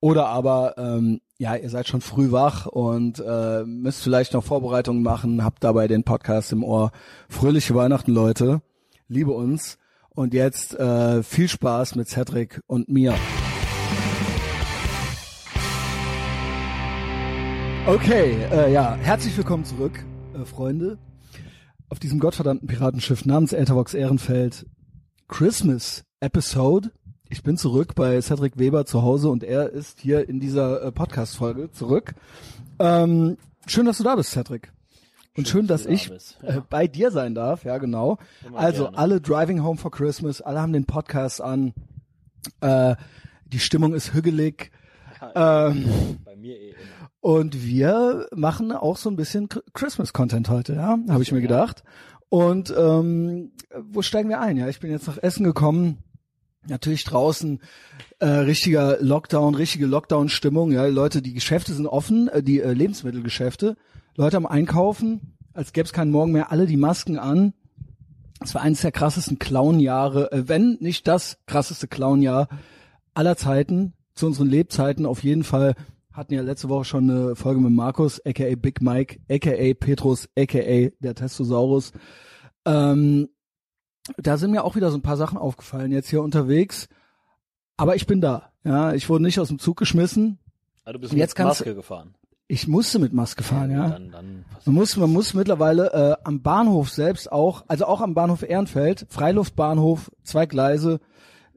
A: Oder aber, ähm, ja, ihr seid schon früh wach und äh, müsst vielleicht noch Vorbereitungen machen, habt dabei den Podcast im Ohr. Fröhliche Weihnachten, Leute. Liebe uns. Und jetzt äh, viel Spaß mit Cedric und mir. Okay, äh, ja, herzlich willkommen zurück, äh, Freunde, auf diesem gottverdammten Piratenschiff namens Ethervox Ehrenfeld Christmas Episode. Ich bin zurück bei Cedric Weber zu Hause und er ist hier in dieser äh, Podcast-Folge zurück. Ähm, schön, dass du da bist, Cedric. Und schön, schön dass, dass ich da äh, bei dir sein darf, ja genau. Immer also gerne. alle Driving Home for Christmas, alle haben den Podcast an. Äh, die Stimmung ist hügelig. Ja, ähm, bei mir eh immer. Und wir machen auch so ein bisschen Christmas-Content heute, ja, habe ich mir gedacht. Und ähm, wo steigen wir ein? Ja, ich bin jetzt nach Essen gekommen. Natürlich draußen äh, richtiger Lockdown, richtige Lockdown-Stimmung. Ja, Leute, die Geschäfte sind offen, äh, die äh, Lebensmittelgeschäfte. Leute am Einkaufen, als gäbe es keinen Morgen mehr, alle die Masken an. Es war eines der krassesten Clown-Jahre, äh, wenn nicht das krasseste Clown-Jahr aller Zeiten, zu unseren Lebzeiten auf jeden Fall. Hatten ja letzte Woche schon eine Folge mit Markus, aka Big Mike, aka Petrus, aka der Testosaurus. Ähm, da sind mir auch wieder so ein paar Sachen aufgefallen jetzt hier unterwegs. Aber ich bin da. Ja, ich wurde nicht aus dem Zug geschmissen.
B: Ah, du bist
A: Und jetzt
B: mit
A: kannst-
B: Maske gefahren.
A: Ich musste mit Maske fahren, ja.
B: Dann, dann
A: Man muss, man muss mittlerweile äh, am Bahnhof selbst auch, also auch am Bahnhof Ehrenfeld, Freiluftbahnhof, zwei Gleise,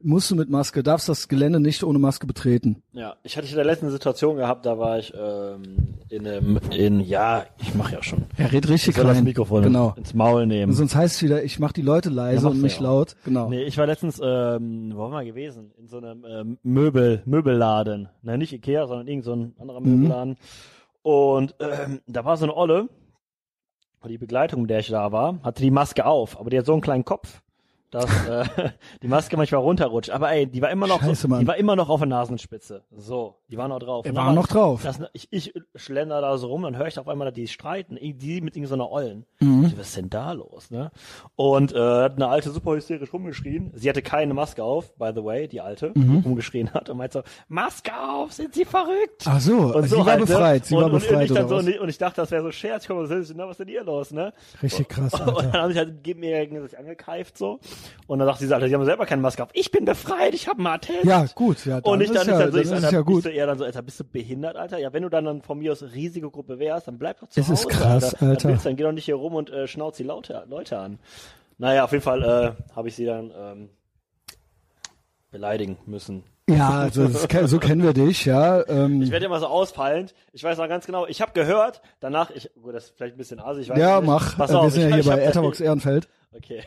A: musst du mit Maske, darfst das Gelände nicht ohne Maske betreten.
B: Ja, ich hatte in der letzten Situation gehabt, da war ich ähm, in einem, in, ja, ich mache ja schon.
A: Er redet richtig
B: Ich soll das. Mikrofon
A: Genau.
B: ins Maul nehmen.
A: Sonst heißt es wieder, ich mach die Leute leise
B: Ja,
A: und
B: auch.
A: laut. Genau.
B: Nee, ich war letztens, ähm, wo waren wir gewesen? In so einem ähm, Möbel, Möbelladen. Na, nicht Ikea, sondern irgend so ein anderer
A: Mhm.
B: Möbelladen. Und ähm, da war so eine Olle, die Begleitung, mit der ich da war, hatte die Maske auf, aber die hat so einen kleinen Kopf, dass äh, die Maske manchmal runterrutscht. Aber ey, die war immer noch,
A: Scheiße,
B: so, die war immer noch auf der Nasenspitze. So, die war noch drauf. Und
A: war noch drauf.
B: Das, ich, ich schlender da so rum, dann höre ich auf einmal, dass die streiten, die mit irgendeiner Ollen.
A: Mhm.
B: Ich Was ist denn da los, ne? Und äh, hat eine alte super hysterisch rumgeschrien. Sie hatte keine Maske auf, by the way, die alte,
A: Mhm.
B: die rumgeschrien hat und meinte so, Maske auf, sind Sie verrückt?
A: Ach so,
B: Und
A: sie
B: so
A: war
B: halt, ne?
A: befreit, sie
B: und,
A: war
B: und,
A: befreit
B: und ich, so, und ich- und ich dachte, das wäre so Scherz, komm, was ist, denn- was ist denn hier los, ne?
A: Richtig krass,
B: Und
A: Alter.
B: dann haben sich halt gegen mir sich angekeift so. Und dann sagt diese Alter, die haben selber keine Maske auf. Ich bin befreit, ich habe einen Attest.
A: Ja, gut, ja, dann
B: Und ich
A: ist
B: dann,
A: ja,
B: ich dann so,
A: dann
B: ich
A: ist es
B: Alter,
A: ja gut.
B: Ich so eher dann so, Alter, bist du behindert, Alter? Ja, wenn du dann, dann von mir aus Risikogruppe wärst, dann bleib doch zu
A: Es
B: Hause.
A: ist krass,
B: Alter. Dann,
A: Alter.
B: willst, du- dann geh doch nicht hier rum und äh, schnauz die Leute, Leute an. Naja, auf jeden Fall äh, habe ich sie dann ähm, beleidigen müssen.
A: Ja, also das, ke- so kennen wir dich, ja. Ähm,
B: Ich werde immer so ausfallend. Ich weiß noch ganz genau, ich habe gehört, danach, ich, gut, das ist vielleicht ein bisschen asig, ich weiß
A: ja,
B: nicht.
A: mach.
B: Pass
A: Äh, wir
B: auf,
A: sind ja hier
B: ich
A: bei
B: hab-
A: Etherbox Ehrenfeld.
B: Okay.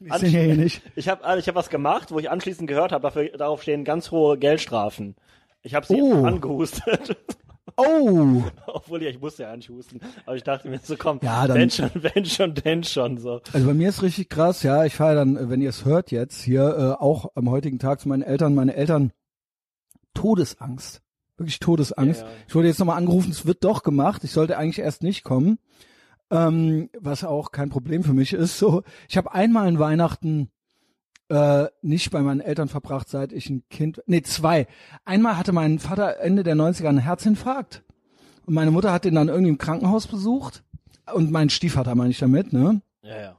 A: Sind ja hier nicht.
B: Ich habe ich hab was gemacht, wo ich anschließend gehört habe, dafür, darauf stehen ganz hohe Geldstrafen. Ich habe sie
A: Oh.
B: angehustet.
A: Oh,
B: Obwohl ja, ich musste ja nicht husten. Aber ich dachte mir so, komm,
A: Ja, dann-
B: wenn schon, wenn schon, denn schon so.
A: also bei mir ist richtig krass, ja. Ich fahre dann, äh, wenn ihr es hört jetzt, hier äh, auch am heutigen Tag zu meinen Eltern. Meine Eltern Todesangst. Wirklich Todesangst.
B: Ja, ja.
A: Ich wurde jetzt nochmal angerufen, es wird doch gemacht. Ich sollte eigentlich erst nicht kommen. Ähm, was auch kein Problem für mich ist. So, ich habe einmal an Weihnachten äh, nicht bei meinen Eltern verbracht, seit ich ein Kind. Nee, zwei. Einmal hatte mein Vater Ende der 90er einen Herzinfarkt. Und meine Mutter hat ihn dann irgendwie im Krankenhaus besucht. Und mein Stiefvater meine ich damit, ne?
B: Ja, ja.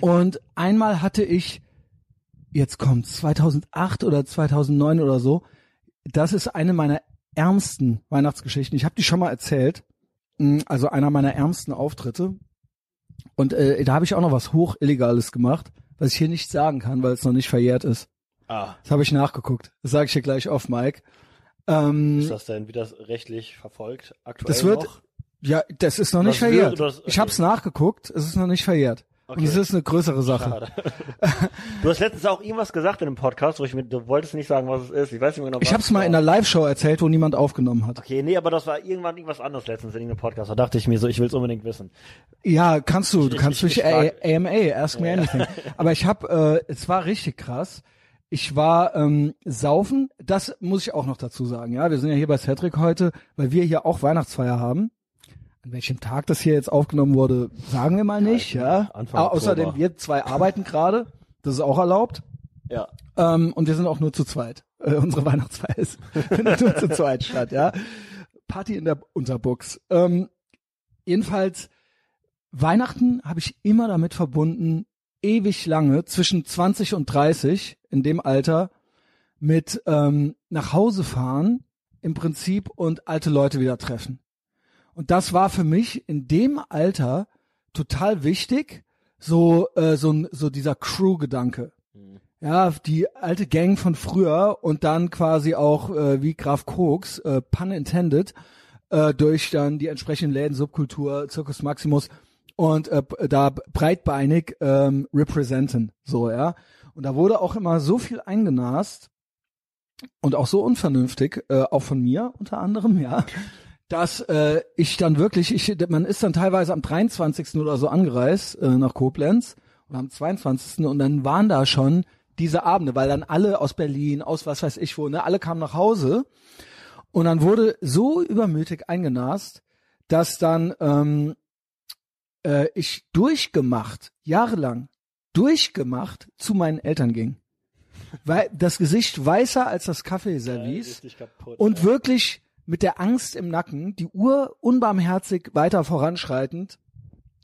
A: Und einmal hatte ich, jetzt kommt 2008 oder 2009 oder so, das ist eine meiner ärmsten Weihnachtsgeschichten. Ich habe die schon mal erzählt. Mm, Also einer meiner ärmsten Auftritte. Und äh, da habe ich auch noch was hoch Illegales gemacht, was ich hier nicht sagen kann, weil es noch nicht verjährt ist.
B: Ah,
A: Das habe ich nachgeguckt. Das sage ich dir gleich auf, Mike. Ähm,
B: ist das denn wieder rechtlich verfolgt aktuell
A: das wird,
B: noch?
A: ja, das ist noch nicht
B: Das wird
A: verjährt.
B: oder das-
A: Ich habe es nachgeguckt, es ist noch nicht verjährt. Und
B: Okay.
A: es ist eine größere Sache.
B: Schade. du hast letztens auch irgendwas gesagt in einem Podcast, wo ich mir, du wolltest nicht sagen, was es ist. Ich weiß nicht mehr genau,
A: Ich habe es mal in einer Live-Show erzählt, wo niemand aufgenommen hat.
B: Okay, nee, aber das war irgendwann irgendwas anderes letztens in irgendeinem Podcast. Da dachte ich mir so, ich will es unbedingt wissen.
A: Ja, kannst du. Du
B: Ich-
A: kannst
B: ich-
A: mich A- AMA, ask me anything. Aber ich habe, äh, es war richtig krass. Ich war ähm, saufen, das muss ich auch noch dazu sagen. Ja, wir sind ja hier bei Cedric heute, weil wir hier auch Weihnachtsfeier haben. An welchem Tag das hier jetzt aufgenommen wurde, sagen wir mal nicht. Ja.
B: Anfang
A: Aber außerdem wir zwei arbeiten gerade, das ist auch erlaubt.
B: Ja.
A: Ähm, und wir sind auch nur zu zweit. Äh, unsere Weihnachtsfeier ist findet nur zu zweit statt, ja. Party in der Unterbuchs. Ähm, jedenfalls, Weihnachten habe ich immer damit verbunden, ewig lange, zwischen 20 und 30, in dem Alter, mit ähm, nach Hause fahren im Prinzip und alte Leute wieder treffen. Und das war für mich in dem Alter total wichtig, so äh, so, so dieser Crew-Gedanke. Ja, die alte Gang von früher und dann quasi auch äh, wie Graf Koks, äh, pun intended, äh, durch dann die entsprechenden Läden, Subkultur, Circus Maximus und äh, da breitbeinig ähm, representen, so, ja. Und da wurde auch immer so viel eingenast und auch so unvernünftig, äh, auch von mir unter anderem, ja, dass äh, ich dann wirklich, ich, man ist dann teilweise am 23. oder so angereist äh, nach Koblenz und am 22. und dann waren da schon diese Abende, weil dann alle aus Berlin, aus was weiß ich wo, ne, alle kamen nach Hause und dann wurde so übermütig eingenast, dass dann ähm, äh, ich durchgemacht, jahrelang, durchgemacht zu meinen Eltern ging. Weil das Gesicht weißer als das Kaffeeservice
B: kaputt.
A: und
B: ja.
A: wirklich mit der Angst im Nacken, die Uhr unbarmherzig weiter voranschreitend.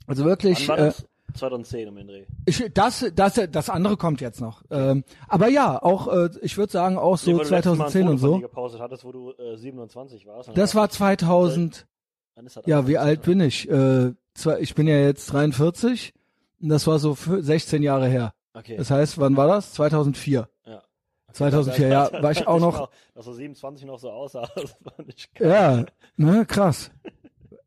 A: Also wirklich,
B: Wann war
A: äh,
B: das? 2010 um den Dreh.
A: ich, das, das, das andere kommt jetzt noch. Ähm, aber ja, auch, äh, ich würde sagen auch so
B: Nee, wo du letztes Mal ein
A: 2010
B: Foto
A: und so.
B: gepostet hattest, wo du äh, 27 warst.
A: Das war 2000.
B: Dann ist das
A: Ja, wie alt bin ich? Äh, zwar, ich bin ja jetzt 43 und das war so für 16 Jahre her.
B: Okay.
A: Das heißt, wann war das? 2004.
B: ja.
A: 2004, ja, war ich auch noch.
B: Dass du 27 noch so aussah, das war nicht geil.
A: Ja, ne, krass.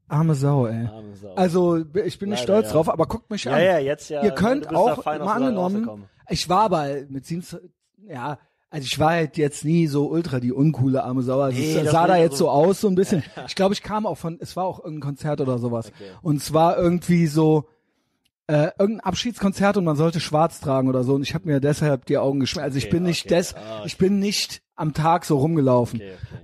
A: Arme Sau, ey.
B: Arme Sau.
A: Also, ich bin nicht
B: Leider,
A: stolz
B: ja.
A: drauf, aber guckt mich
B: ja,
A: an.
B: ja, jetzt ja.
A: Ihr könnt auch
B: fein
A: mal angenommen, ich war aber mit 27, ja, also ich war halt jetzt nie so ultra die uncoole arme Sau. Also
B: Nee,
A: es sah da jetzt
B: also-
A: so aus, so ein bisschen. Ich glaube, ich kam auch von, es war auch irgendein Konzert oder sowas.
B: Okay.
A: Und es war irgendwie so, äh, irgendein Abschiedskonzert und man sollte schwarz tragen oder so. Und ich habe mir deshalb die Augen geschmiert. Also ich
B: Okay,
A: bin nicht
B: okay.
A: des,
B: Ah,
A: ich bin nicht am Tag so rumgelaufen.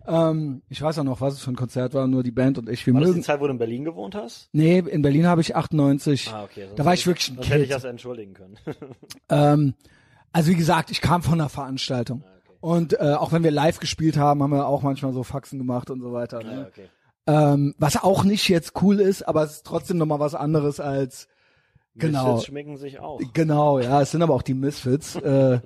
A: Ähm, ich weiß auch noch, was es für ein Konzert war, nur die Band und ich, wir
B: War das die
A: mögen.
B: Zeit, wo du in Berlin gewohnt hast?
A: Nee, in Berlin habe ich 98.
B: Ah, okay. sonst
A: Da war ich wirklich ein
B: Sonst hätte ich
A: Kind.
B: das entschuldigen können.
A: Ähm, also wie gesagt, ich kam von einer Veranstaltung.
B: Ah.
A: Und äh, auch wenn wir live gespielt haben, haben wir auch manchmal so Faxen gemacht und so weiter.
B: Ah,
A: Ne?
B: okay.
A: Ähm, was auch nicht jetzt cool ist, aber es ist trotzdem nochmal was anderes als Genau.
B: Misfits schmecken sich auch.
A: genau, ja, es sind aber auch die Misfits. äh,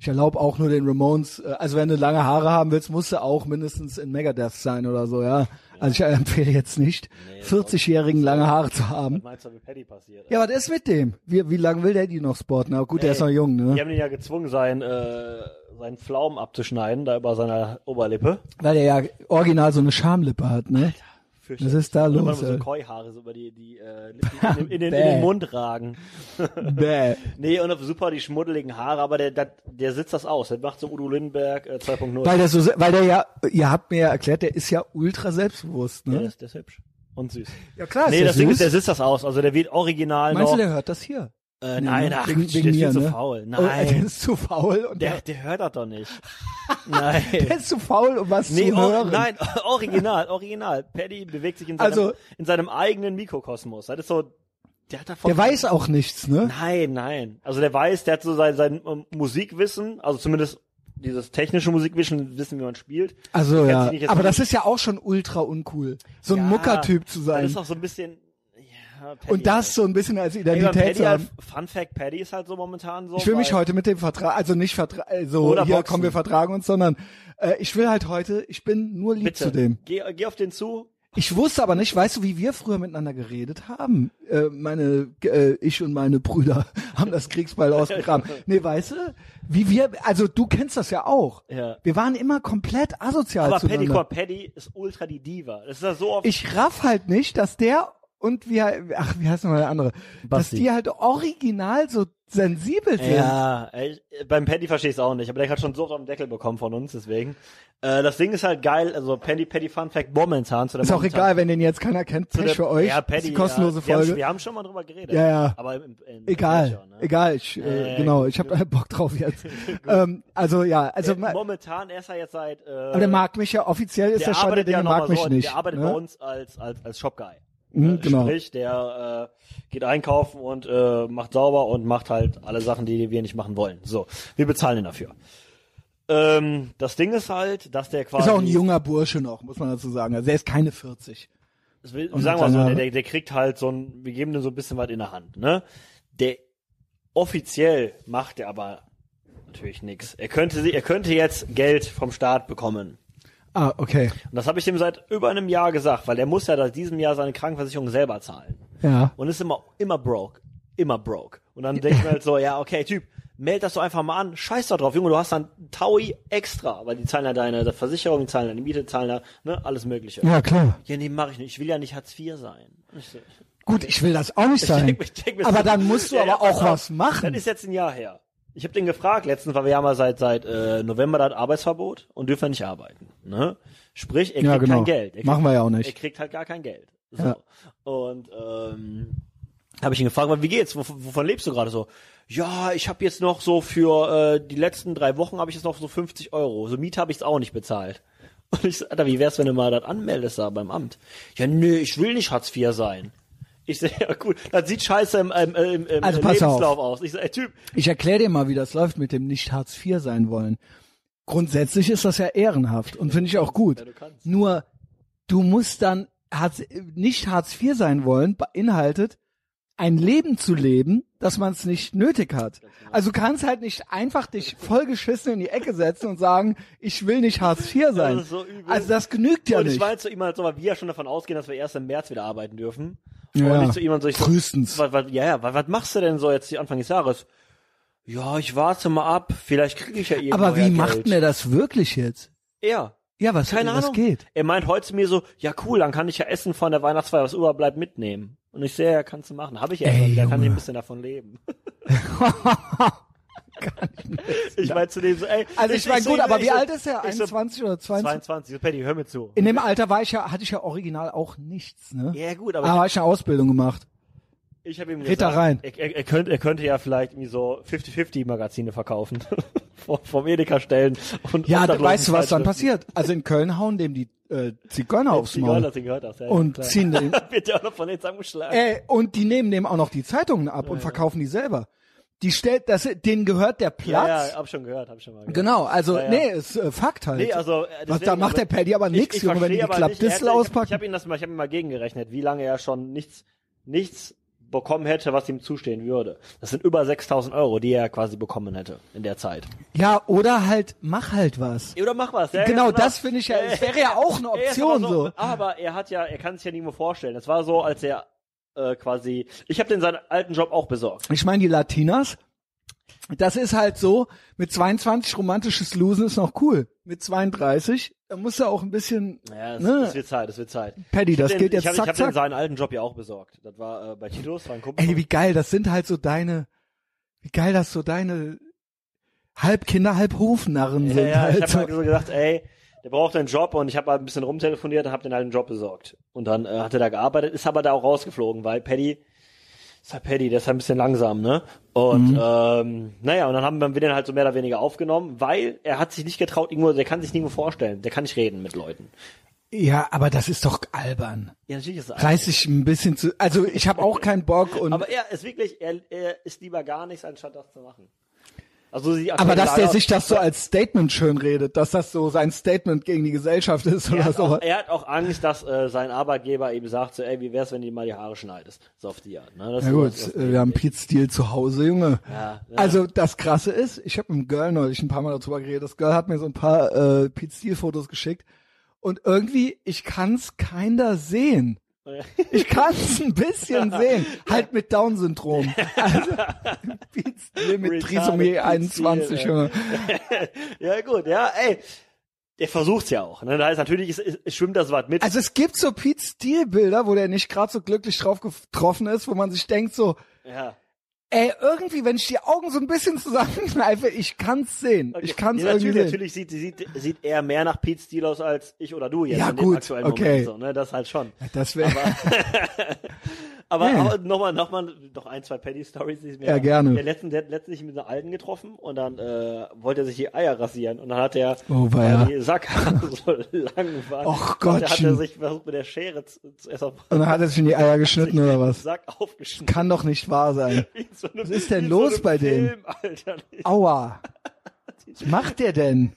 A: ich erlaube auch nur den Ramones, äh, also wenn du lange Haare haben willst, musst du auch mindestens in Megadeth sein oder so, ja. Also ich empfehle jetzt nicht,
B: Nee,
A: 40-Jährigen lange Haare zu
B: Was
A: haben.
B: meinst du, mit Paddy passiert?
A: Ja, was ist mit dem? Wie, wie lange will der die noch sporten? Na gut, der
B: Nee,
A: ist noch jung, ne?
B: Die haben ihn ja gezwungen, seinen, äh, seinen Pflaumen abzuschneiden, da über seiner Oberlippe.
A: Weil der ja original so eine Schamlippe hat, ne? Was ist da los,
B: so
A: ey?
B: Keuhaare so über die, die äh, in, den- in, den, in den Mund ragen.
A: Bäh.
B: Nee, und super die schmuddeligen Haare, aber der, der, der sitzt das aus. Der macht so Udo Lindenberg äh, 2.0.
A: Weil der so, weil der ja, ihr habt mir ja erklärt, der ist ja ultra selbstbewusst,
B: der,
A: ne?
B: ist, der ist hübsch. Und süß.
A: Ja klar,
B: nee,
A: der
B: das Ding ist, der sitzt das aus. Also der wird original
A: Meinst
B: noch.
A: du, der hört das hier?
B: Äh,
A: Nee,
B: nein,
A: ne?
B: ach,
A: wegen,
B: der
A: wegen
B: ist
A: mir,
B: zu
A: ne?
B: faul.
A: Oh, der
B: Nein.
A: ist zu faul und
B: Der,
A: der,
B: der hört das doch nicht. Nein.
A: der ist zu faul, um was
B: Nee,
A: zu
B: or,
A: hören.
B: nein, original, original. Paddy bewegt sich in seinem,
A: Also-
B: in seinem eigenen Mikrokosmos. Das ist so, der.
A: Der weiß auch nichts, ne?
B: Nein, nein. Also der weiß, der hat so sein, sein ähm, Musikwissen, also zumindest dieses technische Musikwissen, wissen, wie man spielt.
A: Also ja, aber das ist ja auch schon ultra uncool, so ein
B: Ja,
A: Muckertyp zu
B: Das
A: sein.
B: ist auch so ein bisschen, ja, Paddy
A: Und das
B: halt.
A: so ein bisschen als Identität
B: Paddy
A: zu
B: halt,
A: haben.
B: Fun Fact, Paddy ist halt so momentan so.
A: Ich will mich heute mit dem Vertrag, also nicht Vertrag, so
B: Oder
A: hier
B: boxen.
A: kommen wir vertragen uns, sondern äh, ich will halt heute, ich bin nur lieb
B: Bitte,
A: zu dem.
B: Geh, geh auf den zu.
A: Ich wusste aber nicht, weißt du, wie wir früher miteinander geredet haben? Äh, meine, äh, ich und meine Brüder haben das Kriegsbeil ausgegraben. Nee, weißt du, wie wir, also du kennst das ja auch.
B: Ja.
A: Wir waren immer komplett asozial
B: Aber Paddy,
A: zueinander.
B: guck mal, Paddy ist ultra die Diva. Das ist ja so oft.
A: ich raff halt nicht, dass der und wie, ach, wie heißt nochmal der andere?
B: Basti.
A: Dass die halt original so sensibel sind.
B: Ja, ey, beim Paddy verstehe ich es auch nicht, aber der hat schon so auf den Deckel bekommen von uns, deswegen. Äh, das Ding ist halt geil, also Paddy, Paddy Fun Fact momentan zu der
A: Ist auch
B: momentan-
A: egal, wenn den jetzt keiner kennt.
B: zu
A: Pech
B: der,
A: für euch.
B: Ja,
A: ist
B: Paddy,
A: die kostenlose
B: ja, wir, haben,
A: Folge.
B: wir haben schon mal drüber geredet.
A: Ja, ja.
B: Aber im, im, in
A: Egal,
B: Nature, ne?
A: egal, ich, äh,
B: Äh,
A: genau, ich habe Bock drauf jetzt. ähm, also ja, also
B: Äh, momentan, er ist ja jetzt seit, äh,
A: aber der mag mich ja offiziell ist
B: der
A: der schon der
B: ja
A: der mag mich
B: so,
A: nicht.
B: der arbeitet
A: ne?
B: bei uns als, als, als Shop-Guy.
A: Mhm,
B: Äh,
A: genau.
B: Sprich, der äh, geht einkaufen und äh, macht sauber und macht halt alle Sachen, die wir nicht machen wollen. So, wir bezahlen ihn dafür. Ähm, das Ding ist halt, dass der quasi
A: Ist auch ein junger Bursche noch, muss man dazu sagen. Also er ist keine 40.
B: Das will, sagen wir mal so, der, der kriegt halt so ein, wir geben dem so ein bisschen was in der Hand, ne? Der offiziell macht er aber natürlich nichts. Er könnte er könnte jetzt Geld vom Staat bekommen.
A: Ah, okay.
B: Und das habe ich dem seit über einem Jahr gesagt, weil er muss ja seit diesem Jahr seine Krankenversicherung selber zahlen.
A: Ja.
B: Und ist immer, immer broke. Immer broke. Und dann denke ich mir halt so, ja, okay, Typ, meld das doch einfach mal an. Scheiß doch drauf, Junge, du hast dann Taui extra, weil die zahlen ja deine Versicherung, die zahlen deine Miete, die zahlen da, ne, alles mögliche.
A: Ja, klar.
B: Ja, nee, mach ich nicht. Ich will ja nicht Hartz IV sein. Ich
A: Gut, ich will das auch nicht sein.
B: denk mir- ich denk
A: aber dann musst du
B: Ja,
A: aber
B: ja,
A: auch was machen.
B: Das ist jetzt ein Jahr her. Ich habe den gefragt letztens, weil wir haben ja seit seit äh, November das Arbeitsverbot und dürfen nicht arbeiten. Ne? Sprich, er kriegt
A: Ja, genau.
B: kein Geld. Er kriegt,
A: Machen wir ja auch nicht.
B: Er kriegt halt gar kein Geld. So.
A: Ja.
B: Und ähm, habe ich ihn gefragt, wie geht's? Wov wovon lebst du gerade so? Ja, ich habe jetzt noch so für äh, die letzten drei Wochen habe ich jetzt noch so 50 Euro. So Miete habe ich auch nicht bezahlt. Und ich so, Alter, wie wär's, wenn du mal das anmeldest da beim Amt? Ja, nö, ich will nicht Hartz IV sein. Ich sehe, ja gut, das sieht scheiße im, im, im, im
A: Also
B: Lebenslauf aus. Ich ey Typ,
A: Ich erkläre dir mal, wie das läuft mit dem nicht Hartz IV sein wollen. Grundsätzlich ist das ja ehrenhaft und finde ich auch gut.
B: Ja, du.
A: Nur du musst dann Hartz, nicht Hartz IV sein wollen, beinhaltet ein Leben zu leben, dass man es nicht nötig hat. Also du kannst halt nicht einfach dich vollgeschissen in die Ecke setzen und sagen, ich will nicht Hartz IV sein.
B: ist so
A: also das genügt ja
B: und ich
A: nicht.
B: war jetzt zu ihm halt so, weil wir ja schon davon ausgehen, dass wir erst im März wieder arbeiten dürfen.
A: Ja,
B: und ich zu ihm und so, ich so,
A: frühestens.
B: Was, was, ja, ja, was, was machst du denn so jetzt Anfang des Jahres? Ja, ich warte mal ab, vielleicht kriege ich ja irgendwo
A: Aber wie
B: ja
A: macht
B: Geld.
A: denn er das wirklich jetzt?
B: Er.
A: Ja, was,
B: Keine
A: was
B: Ahnung.
A: geht?
B: Er meint heute zu mir so, ja cool, dann kann ich ja Essen von der Weihnachtsfeier, was überbleibt, mitnehmen. Und ich sehe, ja, kannst du machen. Habe ich ja
A: Ey,
B: da kann ich ein bisschen davon leben. ich meine zu dem so, ey.
A: Also ich meine, gut, aber wie alt ist er?
B: ich so,
A: 21 oder 20?
B: 22. So, Paddy, hör mir zu.
A: In dem Alter war ich ja, hatte ich ja original auch nichts, ne?
B: Ja gut,
A: Aber
B: aber
A: habe ich eine Ausbildung gemacht.
B: Ich habe ihm
A: Red da
B: gesagt,
A: rein.
B: Er, er, er, könnte, er könnte ja vielleicht irgendwie so 50-50 Magazine verkaufen. vom, Edeka stellen. Und
A: Ja,
B: Obdachlosen
A: weißt du, was dann passiert? Also in Köln hauen dem die äh, Zigeuner aufs
B: Zigeuner,
A: Maul
B: Zigeuner, das, ja,
A: und
B: klar.
A: ziehen den,
B: Wird ja auch noch von denen zusammengeschlagen.
A: äh, und die nehmen dem auch noch die Zeitungen ab und verkaufen die selber. Die stellt, das, denen gehört der Platz.
B: ja, ja, hab schon gehört, hab schon mal gehört.
A: Genau, also
B: Ja, ja.
A: nee, ist äh, Fakt halt.
B: Nee, also, äh,
A: Was,
B: deswegen,
A: da macht der Paddy aber
B: ich- ich
A: Junge, wenn die die Klappdistel
B: hätte-
A: auspacken.
B: Ich habe ihn das mal, ich habe ihn mal gegengerechnet, wie lange er schon nichts, nichts bekommen hätte, was ihm zustehen würde. Das sind über 6000 Euro, die er quasi bekommen hätte in der Zeit.
A: ja, oder halt, mach halt was.
B: Oder mach was. Ja,
A: Genau,
B: ganz
A: das finde ich ja, es wäre ja auch eine Option
B: aber
A: so.
B: Aber er hat ja, er kann sich ja nirgendwo vorstellen. Es war so, als er äh, quasi, ich habe den seinen alten Job auch besorgt.
A: Ich meine, die Latinas, das ist halt so, mit 22 romantisches Losen ist noch cool. Mit 32, da muss er auch ein bisschen,
B: Ja, es,
A: Ne?
B: es wird Zeit, es wird Zeit.
A: Paddy,
B: Ich
A: das
B: den,
A: geht jetzt
B: ich hab,
A: zack,
B: ich hab den
A: zack.
B: seinen alten Job ja auch besorgt. Das war äh, bei Titus, war ein Kumpel.
A: Ey, wie geil, das sind halt so deine, wie geil das so deine halb Kinder, halb Hofnarren
B: Ja,
A: sind.
B: ja, ich
A: halt
B: habe
A: so.
B: halt so gesagt, ey, der braucht einen Job und ich habe halt ein bisschen rumtelefoniert und habe den einen Job besorgt. Und dann äh, hat er da gearbeitet, ist aber da auch rausgeflogen, weil Paddy, ist Paddy, der ist halt ein bisschen langsam, ne? Und
A: Mhm.
B: ähm, naja, und dann haben wir den halt so mehr oder weniger aufgenommen, weil er hat sich nicht getraut, irgendwo, der kann sich nirgendwo vorstellen, der kann nicht reden mit Leuten.
A: Ja, aber das ist doch albern.
B: Ja, natürlich ist es
A: Reiß dich ein bisschen zu, also ich habe auch keinen Bock und,
B: Aber er ist wirklich, er, er ist lieber gar nichts, anstatt das zu machen. Also die
A: aber dass der sich das so als Statement schön redet, dass das so sein Statement gegen die Gesellschaft ist
B: er
A: oder
B: hat, auch,
A: sowas.
B: er hat auch Angst, dass äh, sein Arbeitgeber ihm sagt, so, ey, wie wär's, wenn du mal die Haare schneidest? So auf die Art. Ne? Das
A: Ja
B: ist
A: gut,
B: was-
A: äh, wir haben Pete Steele zu Hause, Junge.
B: Ja, ja.
A: Also das Krasse ist, ich habe mit dem Girl neulich ein paar Mal darüber geredet. Das Girl hat mir so ein paar äh, Pete Steele Fotos geschickt und irgendwie ich kann's keiner sehen. Ich kann's ein bisschen sehen, halt mit Down Syndrom. Also mit Trisomie
B: Pete
A: 21,
B: Steele,
A: Junge.
B: ja gut, ja, ey. Der versucht's ja auch. Ne? Da heißt natürlich, es, es, es schwimmt das was mit.
A: Also es gibt so Pete Steele Bilder, wo der nicht gerade so glücklich drauf getroffen ist, wo man sich denkt so,
B: ja.
A: Ey, irgendwie, wenn ich die Augen so ein bisschen zusammenkneife, ich kann's sehen. Ich kann's
B: ja,
A: irgendwie
B: natürlich,
A: sehen.
B: natürlich sieht, sieht, sieht er mehr nach Pete Steele aus als ich oder du jetzt
A: Ja,
B: in dem
A: gut,
B: aktuellen
A: okay.
B: Moment. So, ne? Das halt schon.
A: Das wäre
B: Aber,
A: Nee.
B: aber nochmal, nochmal, noch ein, zwei Paddy-Stories. die ich mir-
A: Ja, gerne.
B: Der letzten, der hat letztens mit einer Alten getroffen und dann äh, wollte er sich die Eier rasieren und dann hat er,
A: Oh,
B: weil die Sackhaare so lang waren,
A: Och,
B: hat er- hat er sich versucht mit der Schere zu, zuerst auf
A: Und dann hat er sich in die Eier geschnitten oder was?
B: Sack aufgeschnitten.
A: Kann doch nicht wahr sein.
B: So einem-
A: Was ist denn los
B: so
A: bei dem?
B: Alter.
A: Aua. Was macht der denn?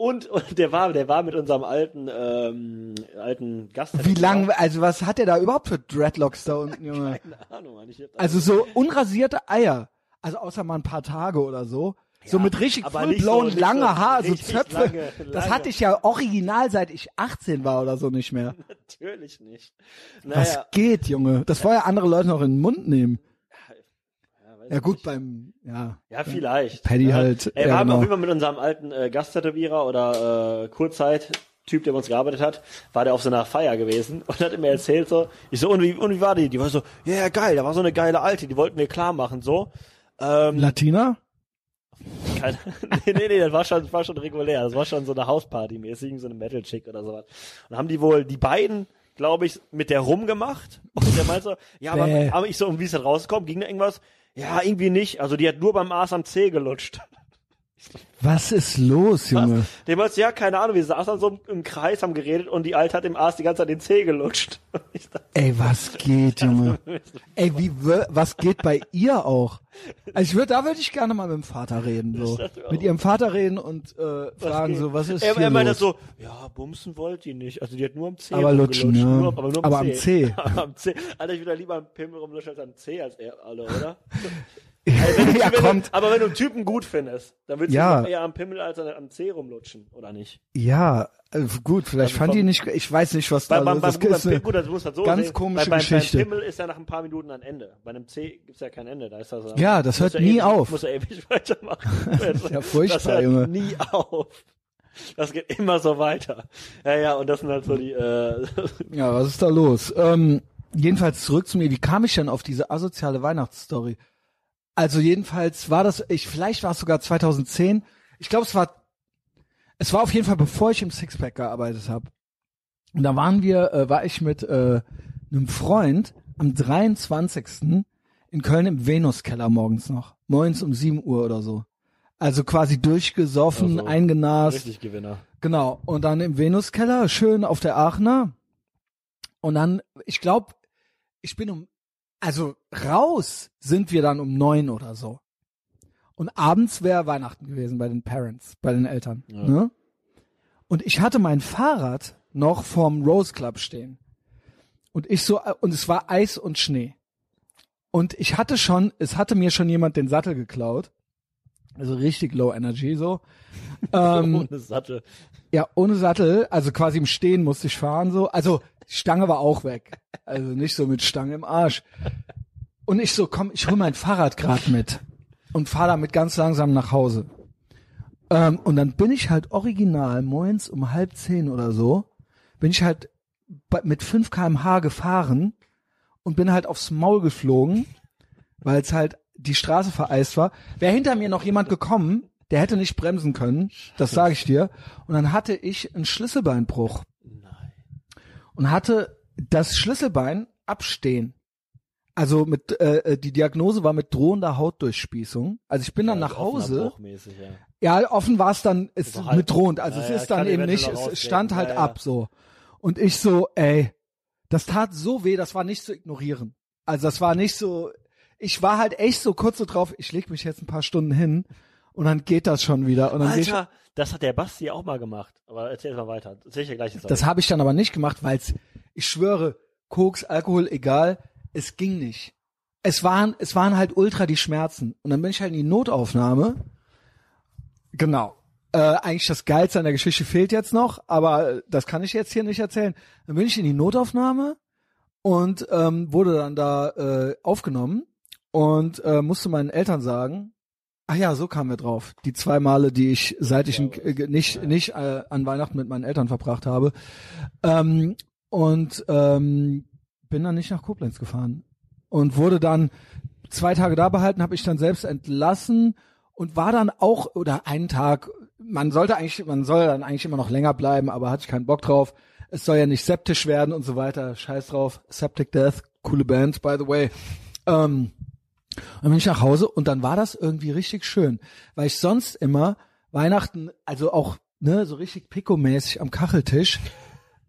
B: Und, und der war, der war mit unserem alten, ähm, alten Gast.
A: Wie lang, also was hat der da überhaupt für Dreadlocks da unten, Junge?
B: Keine Ahnung, Mann.
A: Also so unrasierte Eier. Also außer mal ein paar Tage oder so. so
B: Ja,
A: mit richtig full-blown
B: so-
A: lange
B: so
A: Haar, so Zöpfe.
B: lange,
A: Das
B: lange.
A: hatte ich ja original seit ich 18 war oder so nicht mehr.
B: Natürlich nicht.
A: Was
B: Naja,
A: geht, Junge? Das vorher andere Leute noch in den Mund nehmen.
B: Ja,
A: gut, beim, ja.
B: Ja, vielleicht.
A: Paddy
B: ja.
A: halt,
B: Er
A: ja,
B: war
A: genau.
B: jeden Fall mit unserem alten äh, Gasttätowierer oder äh, Kurzzeit-Typ, der bei uns gearbeitet hat, war der auf so einer Feier gewesen und hat mir erzählt so, ich so, und wie, und wie war die? Die war so, ja, yeah, geil, da war so eine geile Alte, die wollten wir klar machen, so. Ähm,
A: Latina?
B: keine, nee, nee, nee, das war schon, das war schon regulär, das war schon so eine Hausparty mäßig, so eine Metal-Chick oder sowas. Und haben die wohl, die beiden, glaube ich, mit der rumgemacht und der meinte so, ja, aber, aber ich so, und wie ist das rausgekommen? Ging da irgendwas? Ja, irgendwie nicht. Also die hat nur beim Aas am C gelutscht.
A: Was ist los, Junge?
B: Der meinte, ja, keine Ahnung, wir saßen so im, Kreis, haben geredet und die Alte hat dem Aas die ganze Zeit den Zeh gelutscht. Dachte,
A: Ey, was geht, Junge? Ey, wie was geht bei ihr auch? Also ich würde, da würde ich gerne mal mit dem Vater reden, so. Mit ihrem Vater reden und äh, fragen so, was ist
B: er,
A: hier
B: er meinte
A: los?
B: so, ja, bumsen wollt die nicht. Also die hat nur am C
A: Aber lutschen, ja.
B: nur, aber nur am
A: Aber am
B: C.
A: C.
B: Aber am C. Alter, ich würde lieber am Pimmel rumlutschen als am C als er alle, oder?
A: ja,
B: wenn du,
A: kommt.
B: Aber wenn du einen Typen gut findest, dann würdest
A: Ja.
B: du eher am Pimmel als am C rumlutschen, oder nicht?
A: Ja, äh, gut, vielleicht
B: Also
A: fand die nicht, ich weiß nicht, was da
B: Bei, beim,
A: los
B: beim,
A: ist.
B: beim,
A: Das ist
B: gut, das muss man so
A: ganz
B: sehen.
A: komische
B: bei,
A: Geschichte.
B: Beim Pimmel ist ja nach ein paar Minuten ein Ende. Bei einem C gibt's ja kein Ende. Da ist das,
A: Ja, das hört nie
B: ewig,
A: auf.
B: Muss er ewig weitermachen.
A: ja furchtbar,
B: das hört
A: Junge.
B: nie auf. Das geht immer so weiter. Ja, ja, und das sind halt so die, äh,
A: Ja, was ist da los? Ähm, jedenfalls zurück zu mir. Wie kam ich denn auf diese asoziale Weihnachtsstory? Also jedenfalls war das, ich vielleicht war es sogar 2010. Ich glaube, es war, es war auf jeden Fall bevor ich im Sixpack gearbeitet habe. Und da waren wir, äh, war ich mit äh, einem Freund am 23. in Köln im Venuskeller morgens noch, morgens um 7 Uhr oder so. Also quasi durchgesoffen,
B: Also,
A: eingenast.
B: richtig Gewinner.
A: Genau. Und dann im Venuskeller, schön auf der Aachener. Und dann, ich glaube, ich bin um, also raus sind wir dann um neun oder so. Und abends wäre Weihnachten gewesen bei den Parents, bei den Eltern.
B: Ja.
A: Ne? Und ich hatte mein Fahrrad noch vorm Rose Club stehen. Und ich so, und es war Eis und Schnee. Und ich hatte schon, es hatte mir schon jemand den Sattel geklaut. Also richtig low energy so. Ähm,
B: Ohne Sattel.
A: ja, ohne Sattel, also quasi im Stehen musste ich fahren so. Also die Stange war auch weg. Also nicht so mit Stange im Arsch. Und ich so, komm, ich hol mein Fahrrad grad mit und fahr damit ganz langsam nach Hause. Ähm, und dann bin ich halt original moins um halb zehn oder so, bin ich halt mit 5 kmh gefahren und bin halt aufs Maul geflogen, weil es halt die Straße vereist war. Wäre hinter mir noch jemand gekommen, der hätte nicht bremsen können, das sage ich dir. Und dann hatte ich einen Schlüsselbeinbruch. Und hatte das Schlüsselbein abstehen. Also mit äh, die Diagnose war mit drohender Hautdurchspießung. Also ich bin dann nach Hause.
B: Ja.
A: Ja, offen war es dann, ist
B: So halb.
A: mit drohend. Also
B: Ja,
A: es
B: ja,
A: ist dann eben nicht, es stand halt
B: Ja, ja.
A: ab so. Und ich so, ey, das tat so weh, das war nicht zu ignorieren. Also das war nicht so, ich war halt echt so kurz so drauf, ich leg mich jetzt ein paar Stunden hin und dann geht das schon wieder. Und dann geh ich,
B: Alter, das hat der Basti auch mal gemacht. Aber erzähl mal weiter. Erzähl ich ja gleich.
A: das habe ich dann aber nicht gemacht, weil ich schwöre, Koks, Alkohol, egal, es ging nicht. Es waren, es waren halt ultra die Schmerzen. Und dann bin ich halt in die Notaufnahme. Genau. Äh, eigentlich das Geilste an der Geschichte fehlt jetzt noch, aber das kann ich jetzt hier nicht erzählen. Dann bin ich in die Notaufnahme und ähm, wurde dann da äh, aufgenommen und äh, musste meinen Eltern sagen, ach ja, so kamen wir drauf. Die zwei Male, die ich, seit ich äh, nicht, nicht äh, an Weihnachten mit meinen Eltern verbracht habe. Ähm, und ähm, bin dann nicht nach Koblenz gefahren und wurde dann zwei Tage da behalten, habe ich dann selbst entlassen und war dann auch oder einen Tag. Man sollte eigentlich, man soll dann eigentlich immer noch länger bleiben, aber hatte ich keinen Bock drauf. Es soll ja nicht septisch werden und so weiter. Scheiß drauf. Septic Death, coole Band, by the way. Ähm, dann bin ich nach Hause und dann war das irgendwie richtig schön, weil ich sonst immer Weihnachten, also auch ne, so richtig Pico-mäßig am Kacheltisch,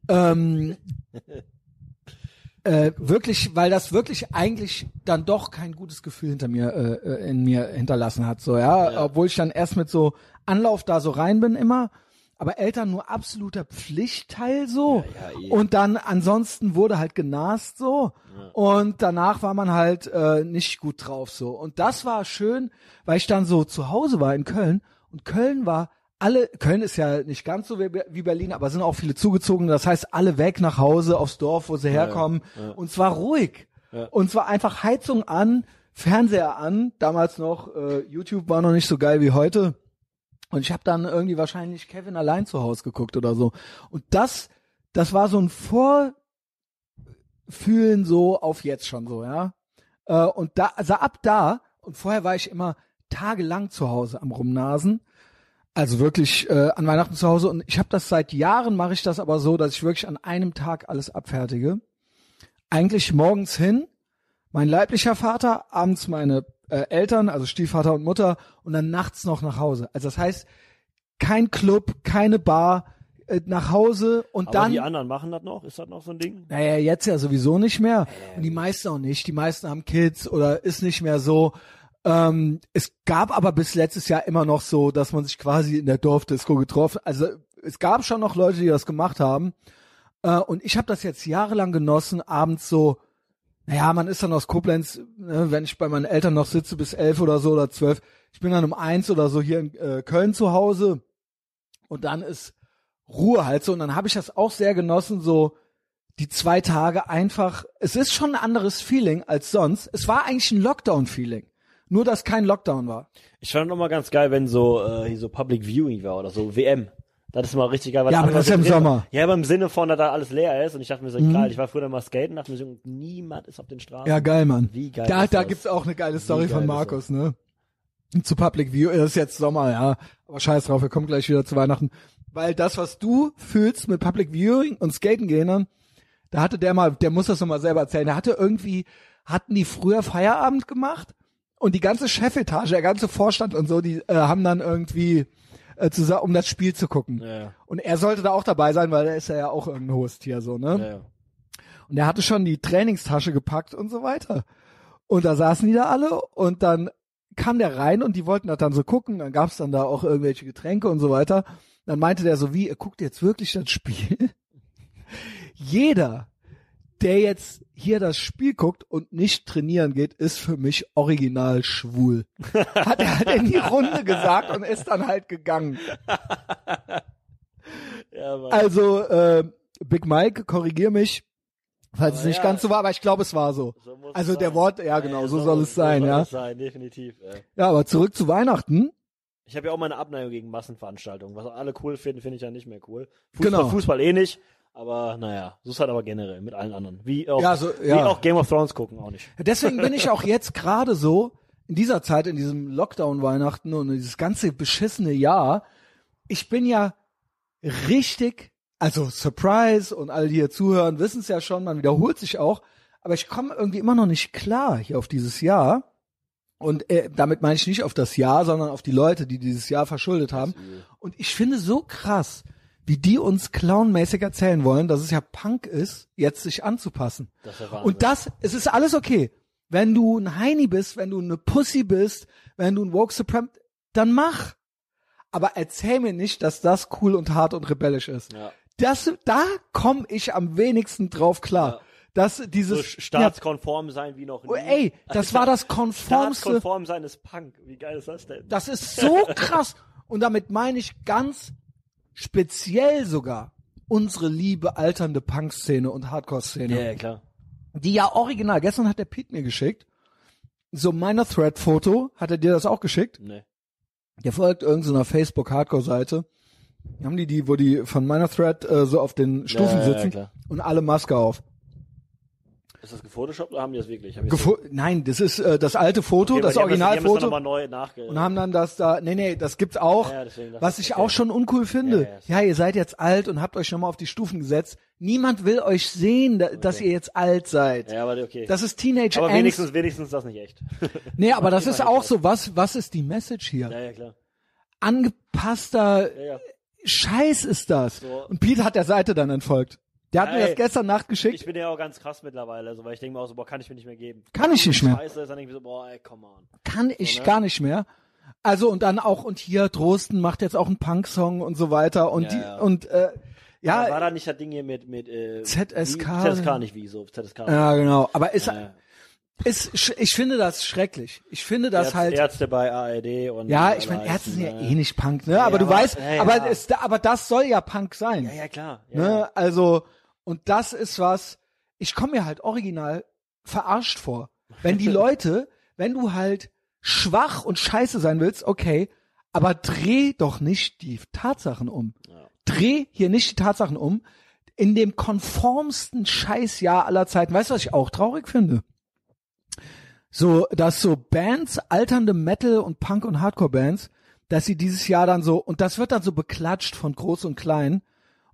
A: ähm, äh, wirklich, weil das wirklich eigentlich dann doch kein gutes Gefühl hinter mir äh, äh, in mir hinterlassen hat, so ja?
B: Ja.
A: obwohl ich dann erst mit so Anlauf da so rein bin immer, aber Eltern nur absoluter Pflichtteil so
B: Ja, ja, eh.
A: und dann ansonsten wurde halt genast so und danach war man halt äh, nicht gut drauf so und das war schön, weil ich dann so zu Hause war in Köln und Köln war alle, Köln ist ja nicht ganz so wie, Berlin, aber sind auch viele zugezogen. Das heißt, alle weg nach Hause aufs Dorf, wo sie herkommen. Und zwar ruhig.
B: Ja.
A: Und zwar einfach Heizung an, Fernseher an. Damals noch, äh, YouTube war noch nicht so geil wie heute. Und ich habe dann irgendwie wahrscheinlich Kevin allein zu Hause geguckt oder so. Und das, das war so ein Vorfühlen so auf jetzt schon so, ja. Äh, und da, also ab da, und vorher war ich immer tagelang zu Hause am Rumnasen. Also wirklich äh, an Weihnachten zu Hause. Und ich habe das seit Jahren, mache ich das aber so, dass ich wirklich an einem Tag alles abfertige. Eigentlich morgens hin, mein leiblicher Vater, abends meine äh, Eltern, also Stiefvater und Mutter, und dann nachts noch nach Hause. Also das heißt, kein Club, keine Bar, äh, nach Hause und
B: Aber
A: dann
B: die anderen machen das noch? Ist das noch so ein Ding?
A: Naja, jetzt ja sowieso nicht mehr. Und die meisten auch nicht. Die meisten haben Kids oder ist nicht mehr so. Ähm, es gab aber bis letztes Jahr immer noch so, dass man sich quasi in der Dorfdisco getroffen. Also es gab schon noch Leute, die das gemacht haben. Äh, und ich habe das jetzt jahrelang genossen, abends so. Naja, man ist dann aus Koblenz, ne, wenn ich bei meinen Eltern noch sitze bis elf oder so oder zwölf. Ich bin dann um eins oder so hier in äh, Köln zu Hause und dann ist Ruhe halt so. Und dann habe ich das auch sehr genossen, so die zwei Tage einfach. Es ist schon ein anderes Feeling als sonst. Es war eigentlich ein Lockdown-Feeling. Nur, dass kein Lockdown war.
B: Ich fand noch mal ganz geil, wenn so, äh, hier so Public Viewing war oder so, WM. Das ist mal richtig geil. Weil
A: Ja, aber das ist ja im. Sommer.
B: Ja, aber im Sinne von, dass da alles leer ist und ich dachte mir so, geil, ich war früher mal skaten, dachte mir so, niemand ist auf den Straßen.
A: Ja, geil, Mann.
B: Wie geil
A: Da, da
B: das?
A: gibt's auch eine geile Story
B: geil
A: von Markus, ne? Zu Public View. Das ist jetzt Sommer, ja. Aber scheiß drauf, wir kommen gleich wieder zu Weihnachten. Weil das, was du fühlst mit Public Viewing und Skaten gehen, ne, da hatte der mal, der muss das nochmal selber erzählen. Der hatte irgendwie, hatten die früher Feierabend gemacht und die ganze Chefetage, der ganze Vorstand und so, die äh, haben dann irgendwie äh, zusammen, um das Spiel zu gucken.
B: Ja.
A: Und er sollte da auch dabei sein, weil er ist ja auch irgendein Host hier so, ne?
B: ja.
A: Und er hatte schon die Trainingstasche gepackt und so weiter. Und da saßen die da alle und dann kam der rein und die wollten das dann so gucken. Dann gab's dann da auch irgendwelche Getränke und so weiter. Dann meinte der so, wie, ihr guckt jetzt wirklich das Spiel? Jeder, der jetzt hier das Spiel guckt und nicht trainieren geht, ist für mich original schwul. Hat er halt in die Runde gesagt und ist dann halt gegangen.
B: ja.
A: Also, äh, Big Mike, korrigier mich, falls es
B: Aber
A: nicht
B: ja.
A: ganz so war, aber ich glaube, es war so.
B: So
A: also
B: es
A: der
B: sein.
A: Wort, ja genau, so soll es sein,
B: so
A: ja.
B: Soll es sein, definitiv. Ja.
A: Ja, aber zurück zu Weihnachten.
B: Ich habe ja auch meine Abneigung gegen Massenveranstaltungen. Was alle cool finden, finde ich ja nicht mehr cool. Fußball,
A: Genau.
B: Fußball eh nicht. Aber naja, so ist halt aber generell mit allen anderen. Wie auch,
A: Ja, so-
B: wie
A: ja.
B: auch Game of Thrones gucken, auch nicht.
A: Deswegen bin ich auch jetzt gerade so in dieser Zeit, in diesem Lockdown-Weihnachten und dieses ganze beschissene Jahr. Ich bin ja richtig, also Surprise und alle, die hier zuhören, wissen es ja schon, man wiederholt sich auch. Aber ich komme irgendwie immer noch nicht klar hier auf dieses Jahr. Und äh, damit meine ich nicht auf das Jahr, sondern auf die Leute, die dieses Jahr verschuldet haben. Und ich finde so krass, wie die uns clownmäßig erzählen wollen, dass es ja Punk ist, jetzt sich anzupassen.
B: Das ist ja.
A: Und das, es ist alles okay. Wenn du ein Heini bist, wenn du eine Pussy bist, wenn du ein Woke Supreme, dann mach. Aber erzähl mir nicht, dass das cool und hart und rebellisch ist.
B: Ja.
A: Das, da komme ich am wenigsten drauf klar.
B: Ja.
A: Dass dieses,
B: so staatskonform sein wie noch nie.
A: Oh, ey, das war das konformste.
B: Staatskonform sein ist Punk. Wie geil ist das denn?
A: Das ist so krass. Und damit meine ich ganz speziell sogar unsere liebe alternde Punk-Szene und Hardcore-Szene.
B: Ja, ja, klar.
A: Die ja original, gestern hat der Pete mir geschickt, so meiner Thread-Foto, hat er dir das auch geschickt?
B: Nee.
A: Der folgt irgendeiner Facebook-Hardcore-Seite. Haben die die, wo die von meiner Thread äh, so auf den Stufen
B: Ja,
A: sitzen
B: klar.
A: und alle Maske auf.
B: Ist das gefotoshoppt oder haben die das wirklich? Ich
A: Gefo Nein, das ist äh, das alte Foto,
B: Okay,
A: das
B: die Die
A: Originalfoto. und haben dann das da, nee, nee, das gibt's auch.
B: Ja,
A: was
B: ich, okay.
A: auch schon uncool finde.
B: Ja,
A: Ja, ihr seid jetzt alt und habt euch nochmal auf die Stufen gesetzt. Niemand will euch sehen, da, dass
B: Okay.
A: ihr jetzt alt seid.
B: Ja, aber okay.
A: Das ist Teenage
B: aber
A: Angst.
B: wenigstens, wenigstens das nicht echt.
A: Nee, aber das ist auch so, was, was ist die Message hier?
B: ja, ja, klar.
A: Angepasster. Scheiß ist das.
B: So.
A: Und Pete hat der Seite dann entfolgt. Der hat mir
B: Ey,
A: das gestern Nacht geschickt.
B: Ich bin ja auch ganz krass mittlerweile, so, weil ich denke mir auch so, boah, kann ich mir nicht mehr geben.
A: Kann ich nicht mehr.
B: Scheiße, ist dann irgendwie so, boah, ey, come on.
A: Kann ich
B: ne?
A: gar nicht mehr. Also und dann auch, und hier, Drosten macht jetzt auch einen Punk-Song und so weiter. Und
B: Ja,
A: die,
B: ja.
A: und äh,
B: Ja, war
A: ja,
B: da nicht das Ding hier mit, mit äh,
A: ZSK?
B: Wie? ZSK nicht wie, so, ZSK.
A: ja, genau. Aber ist,
B: Ja,
A: ist, ich finde das schrecklich. Ich finde das
B: Ärz-
A: halt.
B: Ärzte bei ARD und
A: Ja, ich meine, Ärzte sind ja
B: heißen,
A: eh nicht Punk, ne? aber du weißt, aber es, aber das soll ja Punk sein.
B: Ja, ja, klar.
A: Ne? Also, und das ist was, ich komme mir halt original verarscht vor. Wenn die Leute, wenn du halt schwach und scheiße sein willst, okay, aber dreh doch nicht die Tatsachen um.
B: Ja.
A: Dreh hier nicht die Tatsachen um. In dem konformsten Scheißjahr aller Zeiten. Weißt du, was ich auch traurig finde? So, dass so Bands, alternde Metal und Punk und Hardcore-Bands, dass sie dieses Jahr dann so, und das wird dann so beklatscht von groß und klein,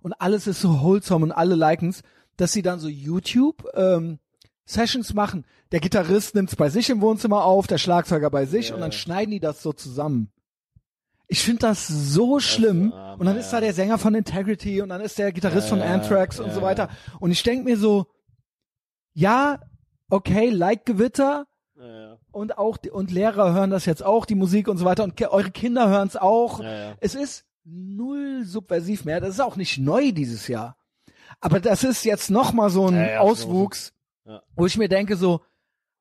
A: und alles ist so wholesome und alle liken's, dass sie dann so YouTube ähm, Sessions machen. Der Gitarrist nimmt's bei sich im Wohnzimmer auf, der Schlagzeuger bei sich
B: Ja.
A: und dann schneiden die das so zusammen. Ich finde das so schlimm.
B: arm,
A: und dann
B: ja,
A: ist da der Sänger von Integrity und dann ist der Gitarrist
B: Ja,
A: von
B: ja,
A: Anthrax und
B: ja,
A: so weiter. Und ich denk mir so, ja, okay, like Gewitter und auch die, und Lehrer hören das jetzt auch, die Musik und so weiter und eure Kinder hören es auch. Es ist null subversiv mehr. Das ist auch nicht neu dieses Jahr. Aber das ist jetzt noch mal so ein
B: Ja, ja,
A: Auswuchs,
B: Ja.
A: wo ich mir denke so,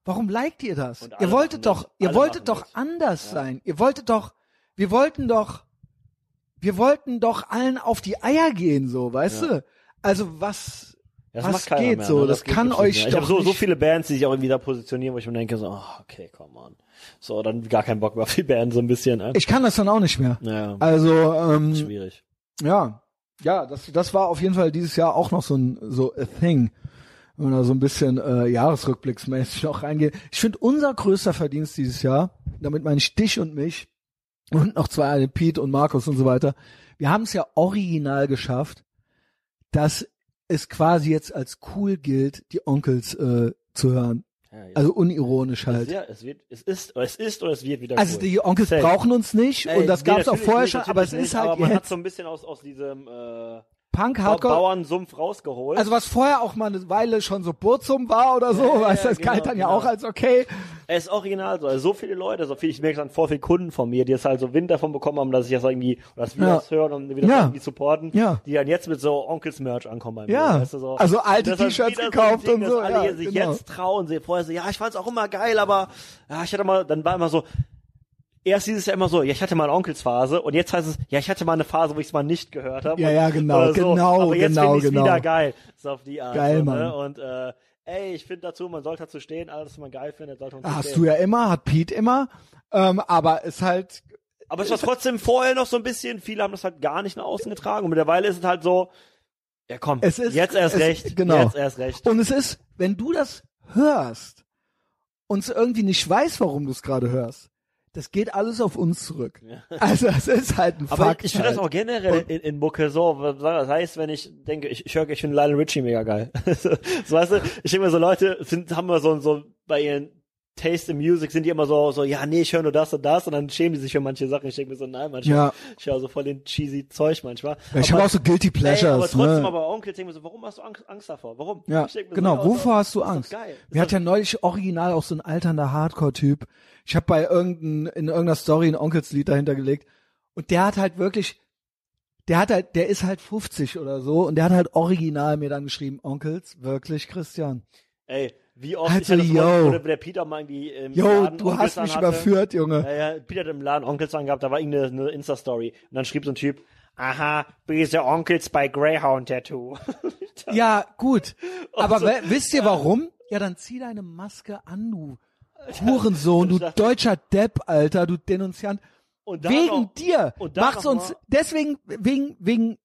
A: warum liked ihr das? Ihr wolltet
B: machen das.
A: doch, ihr
B: Alle
A: wolltet doch
B: das.
A: anders sein. Ihr wolltet doch, wir wollten doch, wir wollten doch allen auf die Eier gehen, so, weißt du? Also was,
B: Das
A: Was geht
B: mehr,
A: so?
B: Ne?
A: Das
B: geht
A: kann euch
B: mehr. Ich habe
A: doch
B: so, so viele Bands, die sich auch irgendwie da positionieren, wo ich mir denke so, oh, okay, come on. So, dann gar keinen Bock mehr auf die Band, so ein bisschen. Ne?
A: ich kann das dann auch nicht mehr.
B: ja,
A: Also, ähm,
B: schwierig.
A: Ja, ja, das, das war auf jeden Fall dieses Jahr auch noch so ein so a thing. Wenn man da so ein bisschen äh, Jahresrückblicksmäßig noch reingeht. Ich finde unser größter Verdienst dieses Jahr, damit meine ich dich und mich und noch zwei, Pete und Markus und so weiter. Wir haben es ja original geschafft, dass es quasi jetzt als cool gilt, die Onkels äh, zu hören.
B: Ja,
A: Also unironisch
B: es,
A: halt.
B: ja, es wird, es ist, es ist oder es wird wieder
A: Also
B: cool.
A: die Onkels
B: Safe.
A: brauchen uns nicht
B: Ey,
A: und das
B: nee,
A: gab es auch vorher
B: nicht,
A: schon, aber es ist
B: nicht,
A: halt
B: aber man hat so ein bisschen aus, aus diesem äh,
A: Punk, Hardcore.
B: Bauernsumpf rausgeholt.
A: Also was vorher auch mal eine Weile schon so Burzum war oder so,
B: Ja,
A: weißt du,
B: ja,
A: das galt
B: genau,
A: dann ja
B: genau.
A: auch als okay.
B: Es ist original so. Also so viele Leute, so viel, ich merke dann vor viele Kunden von mir, die jetzt halt so Wind davon bekommen haben, dass ich das irgendwie, dass wir
A: Ja.
B: das hören und wir das
A: Ja.
B: irgendwie supporten,
A: Ja.
B: die dann jetzt mit so Onkels-Merch ankommen bei mir.
A: Ja.
B: Weißt du, so.
A: Also alte T-Shirts
B: wieder
A: gekauft
B: Ding,
A: und so,
B: alle
A: ja,
B: sich
A: genau.
B: jetzt trauen, sie vorher so, ja, ich fand's auch immer geil, aber, ja, ich hatte mal, dann war immer so, erst dieses Jahr immer so, ja, ich hatte mal eine Onkelsphase und jetzt heißt es, ja, ich hatte mal eine Phase, wo ich es mal nicht gehört habe.
A: Ja, ja, genau,
B: so.
A: genau,
B: Aber jetzt
A: genau,
B: es
A: genau.
B: wieder geil. So auf die Art.
A: Geil,
B: so,
A: Mann.
B: Ne? Und, äh, ey, ich finde dazu, man sollte dazu stehen, alles, was man geil findet, sollte man zu
A: Hast
B: stehen.
A: du ja immer, hat Pete immer, ähm, aber ist halt,
B: Aber es war trotzdem vorher noch so ein bisschen, viele haben das halt gar nicht nach außen getragen und mittlerweile ist es halt so, ja komm,
A: Es ist-
B: jetzt erst
A: es-
B: recht,
A: genau.
B: jetzt erst recht.
A: und es ist, wenn du das hörst und es irgendwie nicht weiß, warum du es gerade hörst, das geht alles auf uns zurück. Also es ist halt ein
B: Aber
A: Fakt.
B: ich finde das
A: halt.
B: auch generell in, in Mucke so, das heißt, wenn ich denke, ich, ich höre, ich finde Lionel Richie mega geil. so, weißt du, ich denke mir so, Leute sind, haben wir so, so bei ihren Taste in Music sind die immer so, so, ja, nee, ich höre nur das und das und dann schämen die sich für manche Sachen. Ich denke mir so, nein, manchmal,
A: Ja.
B: ich höre so voll den cheesy Zeug manchmal.
A: Ja, ich habe auch so Guilty
B: Ey,
A: Pleasures.
B: aber trotzdem,
A: ne?
B: aber Onkel denke mir so, warum hast du Angst, Angst davor? Warum?
A: Ja, genau.
B: ja,
A: Wovor hast du Angst?
B: Geil.
A: Mir hat ja neulich original auch so ein alternder Hardcore-Typ. Ich habe bei irgendein, in irgendeiner Story ein Onkelslied dahinter gelegt. Und der hat halt wirklich, der hat halt, der ist halt 50 oder so und der hat halt original mir dann geschrieben, Onkels, wirklich, Christian.
B: Ey, wie oft
A: Also,
B: ich hatte
A: yo.
B: wo der- Peter mal irgendwie im
A: Jo,
B: Laden
A: du
B: Onkels
A: hast mich
B: anhatte.
A: überführt, Junge.
B: Ja, ja, Peter hat im Laden Onkels angehabt, da war irgendeine eine Insta-Story. Und dann schrieb so ein Typ, aha, böse Onkels bei Greyhound Tattoo.
A: Ja, gut. Aber
B: so,
A: wisst ihr warum? Ja, dann zieh deine Maske an, du Hurensohn, du deutscher Depp, Alter, du Denunziant. Wegen
B: noch-
A: dir macht's uns deswegen wegen wegen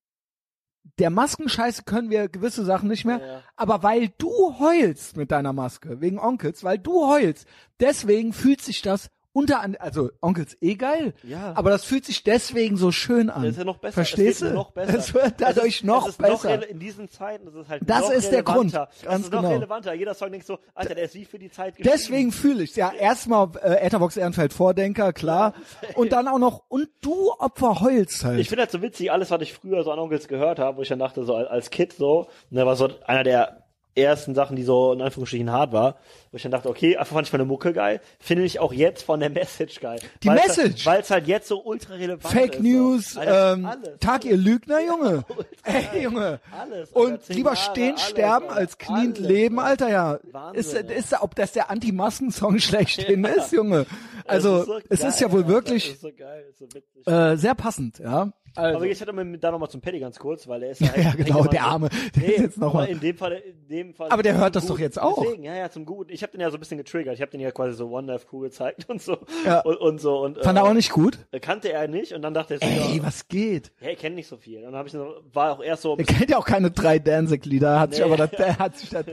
A: der Maskenscheiße können wir gewisse Sachen nicht mehr,
B: Ja, ja.
A: aber weil du heulst mit deiner Maske wegen Onkels, weil du heulst, deswegen fühlt sich das unter an also Onkels eh geil,
B: Ja.
A: aber das fühlt sich deswegen so schön an.
B: Das ist ja noch besser.
A: Verstehst
B: es
A: du?
B: Noch besser.
A: Es wird dadurch
B: es ist,
A: noch
B: es ist Noch
A: besser.
B: rele- in diesen Zeiten ist es halt
A: Das
B: noch
A: ist der Grund. Ganz
B: es ist noch
A: genau.
B: relevanter. Jeder Song denkt so, Alter, der ist wie für die Zeit geschrieben.
A: Deswegen fühle ich ja erstmal äh, Etherbox Ehrenfeld Vordenker, klar, und dann auch noch und du Opfer heulst halt.
B: Ich finde halt so witzig, alles, was ich früher so an Onkels gehört habe, wo ich dann dachte, so als- als Kid so, ne, war so einer der ersten Sachen, die so in Anführungsstrichen hart war, wo ich dann dachte, okay, einfach fand ich meine Mucke geil, finde ich auch jetzt von der Message geil.
A: Die
B: Weil's
A: Message?
B: Halt, Weil es halt jetzt so ultra relevant ist.
A: Fake News,
B: so. Alter,
A: ähm,
B: alles,
A: Tag ihr Lügner, Junge. Ey, Junge.
B: Alles,
A: Und lieber
B: Jahre,
A: stehen,
B: alles,
A: sterben, als
B: alles,
A: leben,
B: Alter.
A: Ja.
B: Wahnsinn,
A: ist, ist, ob das der Anti-Masken-Song schlechthin
B: Ja.
A: ist, Junge. Also,
B: Das so
A: es
B: geil,
A: ist ja wohl wirklich
B: ist so geil, ist
A: äh, sehr passend, ja. Also,
B: Aber ich hatte mal da nochmal zum Paddy ganz kurz, weil er ist
A: Ja,
B: halt,
A: ja, genau, der
B: so-
A: Arme, der ist jetzt noch
B: aber
A: mal-
B: in dem Fall, in dem Fall.
A: Aber der hört das doch
B: Guten.
A: jetzt auch.
B: Deswegen, ja, ja, zum Guten. Ich habe den ja so ein bisschen getriggert. Ich habe den ja quasi so One Life Crew gezeigt und so
A: Ja.
B: und, und so und
A: fand er
B: äh,
A: auch nicht gut?
B: kannte er nicht und dann dachte er so,
A: Ey,
B: ja,
A: was geht?
B: ja, ich kenne nicht so viel. Und dann habe ich noch, war auch erst so,
A: Er kennt ja auch keine drei Danzig-Lieder, hat sich
B: Nee.
A: aber das, der hat sich das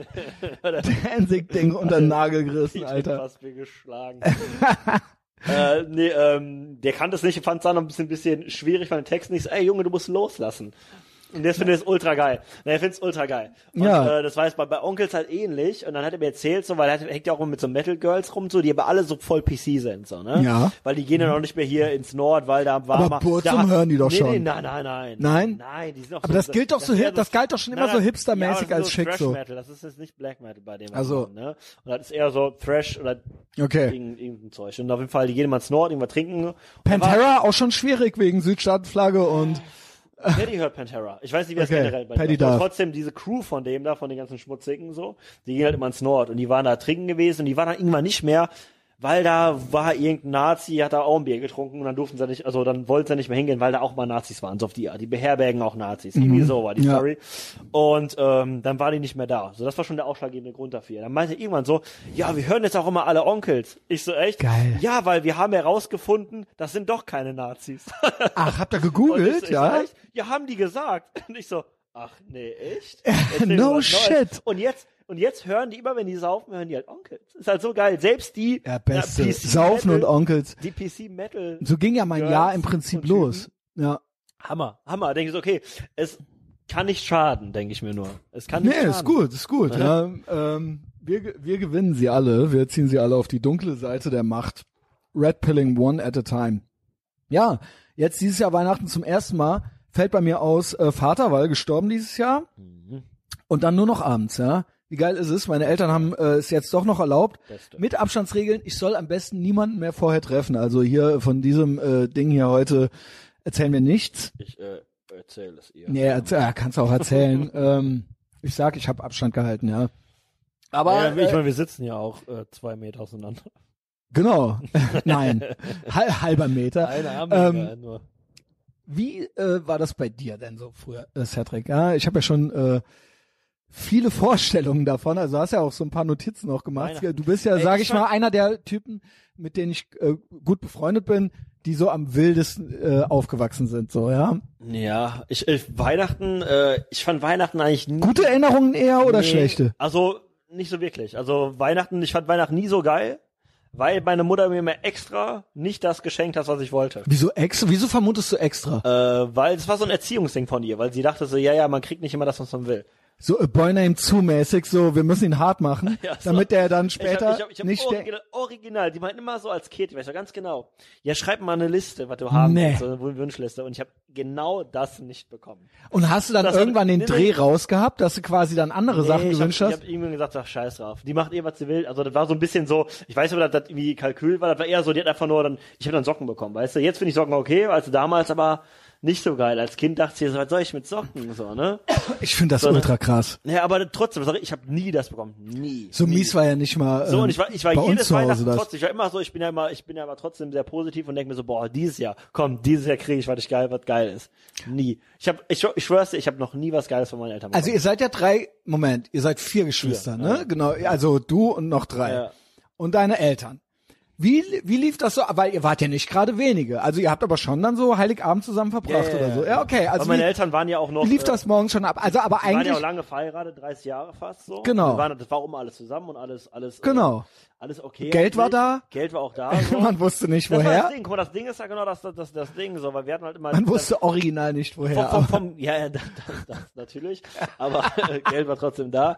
A: Danzig-Ding unter den Nagel gerissen,
B: ich bin
A: Alter.
B: fast wie geschlagen. Äh, nee, ähm, der kannte es nicht, fand es dann ein bisschen, bisschen schwierig, fand den Text nicht so, ey Junge, du musst loslassen. Und der findet es ultra geil. Und er findet es ultra geil. Und,
A: Ja.
B: Äh, das war jetzt bei, bei Onkels halt ähnlich. Und dann hat er mir erzählt, so, weil er hat- hängt ja auch mit so Metal Girls rum, so, die aber alle so voll PC sind, so, ne?
A: Ja.
B: Weil die gehen ja noch nicht mehr hier ins Nord, weil da war
A: Aber
B: mal.
A: Burzum hören die doch
B: nee,
A: schon.
B: Nee, nein, nein, nein.
A: Nein?
B: Nein, die sind auch
A: Aber das gilt doch so hip- das galt doch schon immer so hipstermäßig
B: ja, das
A: als
B: ist
A: schick so.
B: Metal, das ist jetzt nicht Black Metal bei dem.
A: Also.
B: ne? Und das ist eher so Thrash oder
A: Okay.
B: irgendein, irgendein Zeug. Und auf jeden Fall, die gehen immer ins Nord, irgendwas trinken. Da war-
A: Pantera auch schon schwierig wegen Südstaatenflagge und
B: Paddy hört Pantera. Ich weiß nicht, wie das
A: Okay,
B: generell bei
A: Paddy darf.
B: trotzdem, diese Crew von dem da, von den ganzen Schmutzigen so, die gehen halt immer ins Nord und die waren da trinken gewesen und die waren dann irgendwann nicht mehr, weil da war irgendein Nazi, hat da auch ein Bier getrunken und dann durften sie nicht, also dann wollten sie nicht mehr hingehen, weil da auch mal Nazis waren, so auf die Art. Die beherbergen auch Nazis. Irgendwie so war die
A: Mhm. Ja.
B: Story. Und ähm, dann war die nicht mehr da. So, das war schon der ausschlaggebende Grund dafür. Dann meinte irgendwann so, ja, wir hören jetzt auch immer alle Onkels. Ich so, echt?
A: Geil.
B: Ja, weil wir haben herausgefunden, das sind doch keine Nazis.
A: ach, habt ihr gegoogelt,
B: so,
A: ja?
B: So, ja, haben die gesagt. Und ich so, ach nee, echt?
A: No shit.
B: Neues. Und jetzt, und jetzt hören die immer, wenn die saufen, hören die halt Onkels. Ist halt so geil. Selbst die,
A: Ja, beste.
B: PC
A: Saufen und
B: Metal,
A: Onkels.
B: die PC Metal.
A: So ging ja mein
B: Girls
A: Jahr im Prinzip
B: und
A: los. Ja.
B: Hammer, Hammer. Denke ich so, okay, es kann nicht schaden, denke ich mir nur. Es kann nicht
A: Nee,
B: schaden.
A: ist gut, ist gut. Ja. Ähm, wir, wir gewinnen sie alle. Wir ziehen sie alle auf die dunkle Seite der Macht. Red Pilling one at a time. Ja, jetzt dieses Jahr Weihnachten zum ersten Mal fällt bei mir aus äh, Vater, weil gestorben dieses Jahr.
B: Mhm.
A: Und dann nur noch abends, ja. Wie geil ist es? Meine Eltern haben äh, es jetzt doch noch erlaubt.
B: Beste.
A: Mit Abstandsregeln. Ich soll am besten niemanden mehr vorher treffen. Also hier von diesem äh, Ding hier heute erzählen wir nichts.
B: Ich äh, erzähle es ihr.
A: Nee, erzähl, ja, kannst du auch erzählen. ähm, ich sag, ich habe Abstand gehalten, ja. Aber
B: ja, ich
A: äh,
B: meine, wir sitzen ja auch äh, zwei Meter auseinander.
A: genau, nein, Hal halber Meter.
B: Eine Arm
A: Ähm,
B: nur.
A: Wie äh, war das bei dir denn so früher, äh, Cedric? Ja, ich habe ja schon äh, viele Vorstellungen davon. Also du hast ja auch so ein paar Notizen noch gemacht.
B: Weihnachten.
A: Du bist ja,
B: Ey,
A: sage
B: ich
A: ich mal, einer der Typen, mit denen ich äh, gut befreundet bin, die so am wildesten äh, aufgewachsen sind. So, ja.
B: Ja, ich, ich Weihnachten, äh, ich fand Weihnachten eigentlich nie
A: Gute Erinnerungen eher oder
B: Nee,
A: schlechte?
B: Also nicht so wirklich. Also Weihnachten, ich fand Weihnachten nie so geil, weil meine Mutter mir immer extra nicht das geschenkt hat, was ich wollte.
A: Wieso extra? Wieso vermutest du extra?
B: Äh, weil es war so ein Erziehungsding von ihr, weil sie dachte so, ja, ja, man kriegt nicht immer das, was man will.
A: So a Boy Named Sue mäßig, so wir müssen ihn hart machen,
B: Ja, so.
A: damit der dann
B: Ich
A: später
B: hab, ich hab, ich hab
A: nicht
B: original, original, die meinten immer so als Kind, ich weiß ja ganz genau, ja, schreib mal eine Liste, was du haben
A: Nee.
B: willst, so eine Wunschliste. Und ich habe genau das nicht bekommen.
A: Und hast du dann
B: Das hat-
A: irgendwann den
B: nee,
A: Dreh
B: nee.
A: rausgehabt, dass du quasi dann andere Sachen
B: ich
A: gewünscht
B: hab,
A: hast?
B: Ich habe irgendwann gesagt, ach, scheiß drauf. Die macht eh, was sie will. Also das war so ein bisschen so, ich weiß nicht, ob das, das irgendwie Kalkül war, das war eher so, die hat einfach nur dann, ich habe dann Socken bekommen, weißt du. Jetzt finde ich Socken okay, also damals aber nicht so geil. Als Kind dachte ich, so, was soll ich mit Socken, so, ne?
A: Ich finde das
B: So eine-
A: ultra krass.
B: Ja, aber trotzdem, sorry, ich habe nie das bekommen. Nie.
A: So
B: nie.
A: mies war ja nicht mal
B: So,
A: ähm,
B: und ich war, ich war jedes Weihnachten trotzdem, ich war immer so, ich bin ja immer, ich bin ja aber trotzdem sehr positiv und denke mir so, boah, dieses Jahr, komm, dieses Jahr kriege ich was ich geil, was geil ist. Nie. Ich habe, ich, ich schwör's dir, ich habe noch nie was Geiles von meinen Eltern bekommen.
A: Also ihr seid ja drei, Moment, ihr seid vier Geschwister,
B: Vier,
A: ne?
B: ja.
A: Genau, also du und noch drei.
B: Ja.
A: Und deine Eltern. Wie, wie lief das so? Weil ihr wart ja nicht gerade wenige. Also ihr habt aber schon dann so Heiligabend zusammen verbracht oder so. Ja, okay. Also
B: Aber meine
A: wie,
B: Eltern waren ja auch noch.
A: wie lief
B: äh,
A: das morgens schon ab? Also aber
B: Die waren ja
A: eigentlich,
B: auch lange verheiratet, 30 Jahre fast so.
A: Genau.
B: Wir waren, das war immer alles zusammen und alles, alles.
A: Genau.
B: Äh, alles okay.
A: Geld war
B: eigentlich.
A: da?
B: Geld war auch da. So.
A: man wusste nicht
B: das war das
A: woher.
B: Ding. Guck mal, das Ding ist ja genau das, das, das, das Ding so, weil wir hatten halt immer.
A: Man wusste original nicht woher.
B: Vom, vom, vom, ja, ja, das, das, das natürlich. Aber äh, Geld war trotzdem da.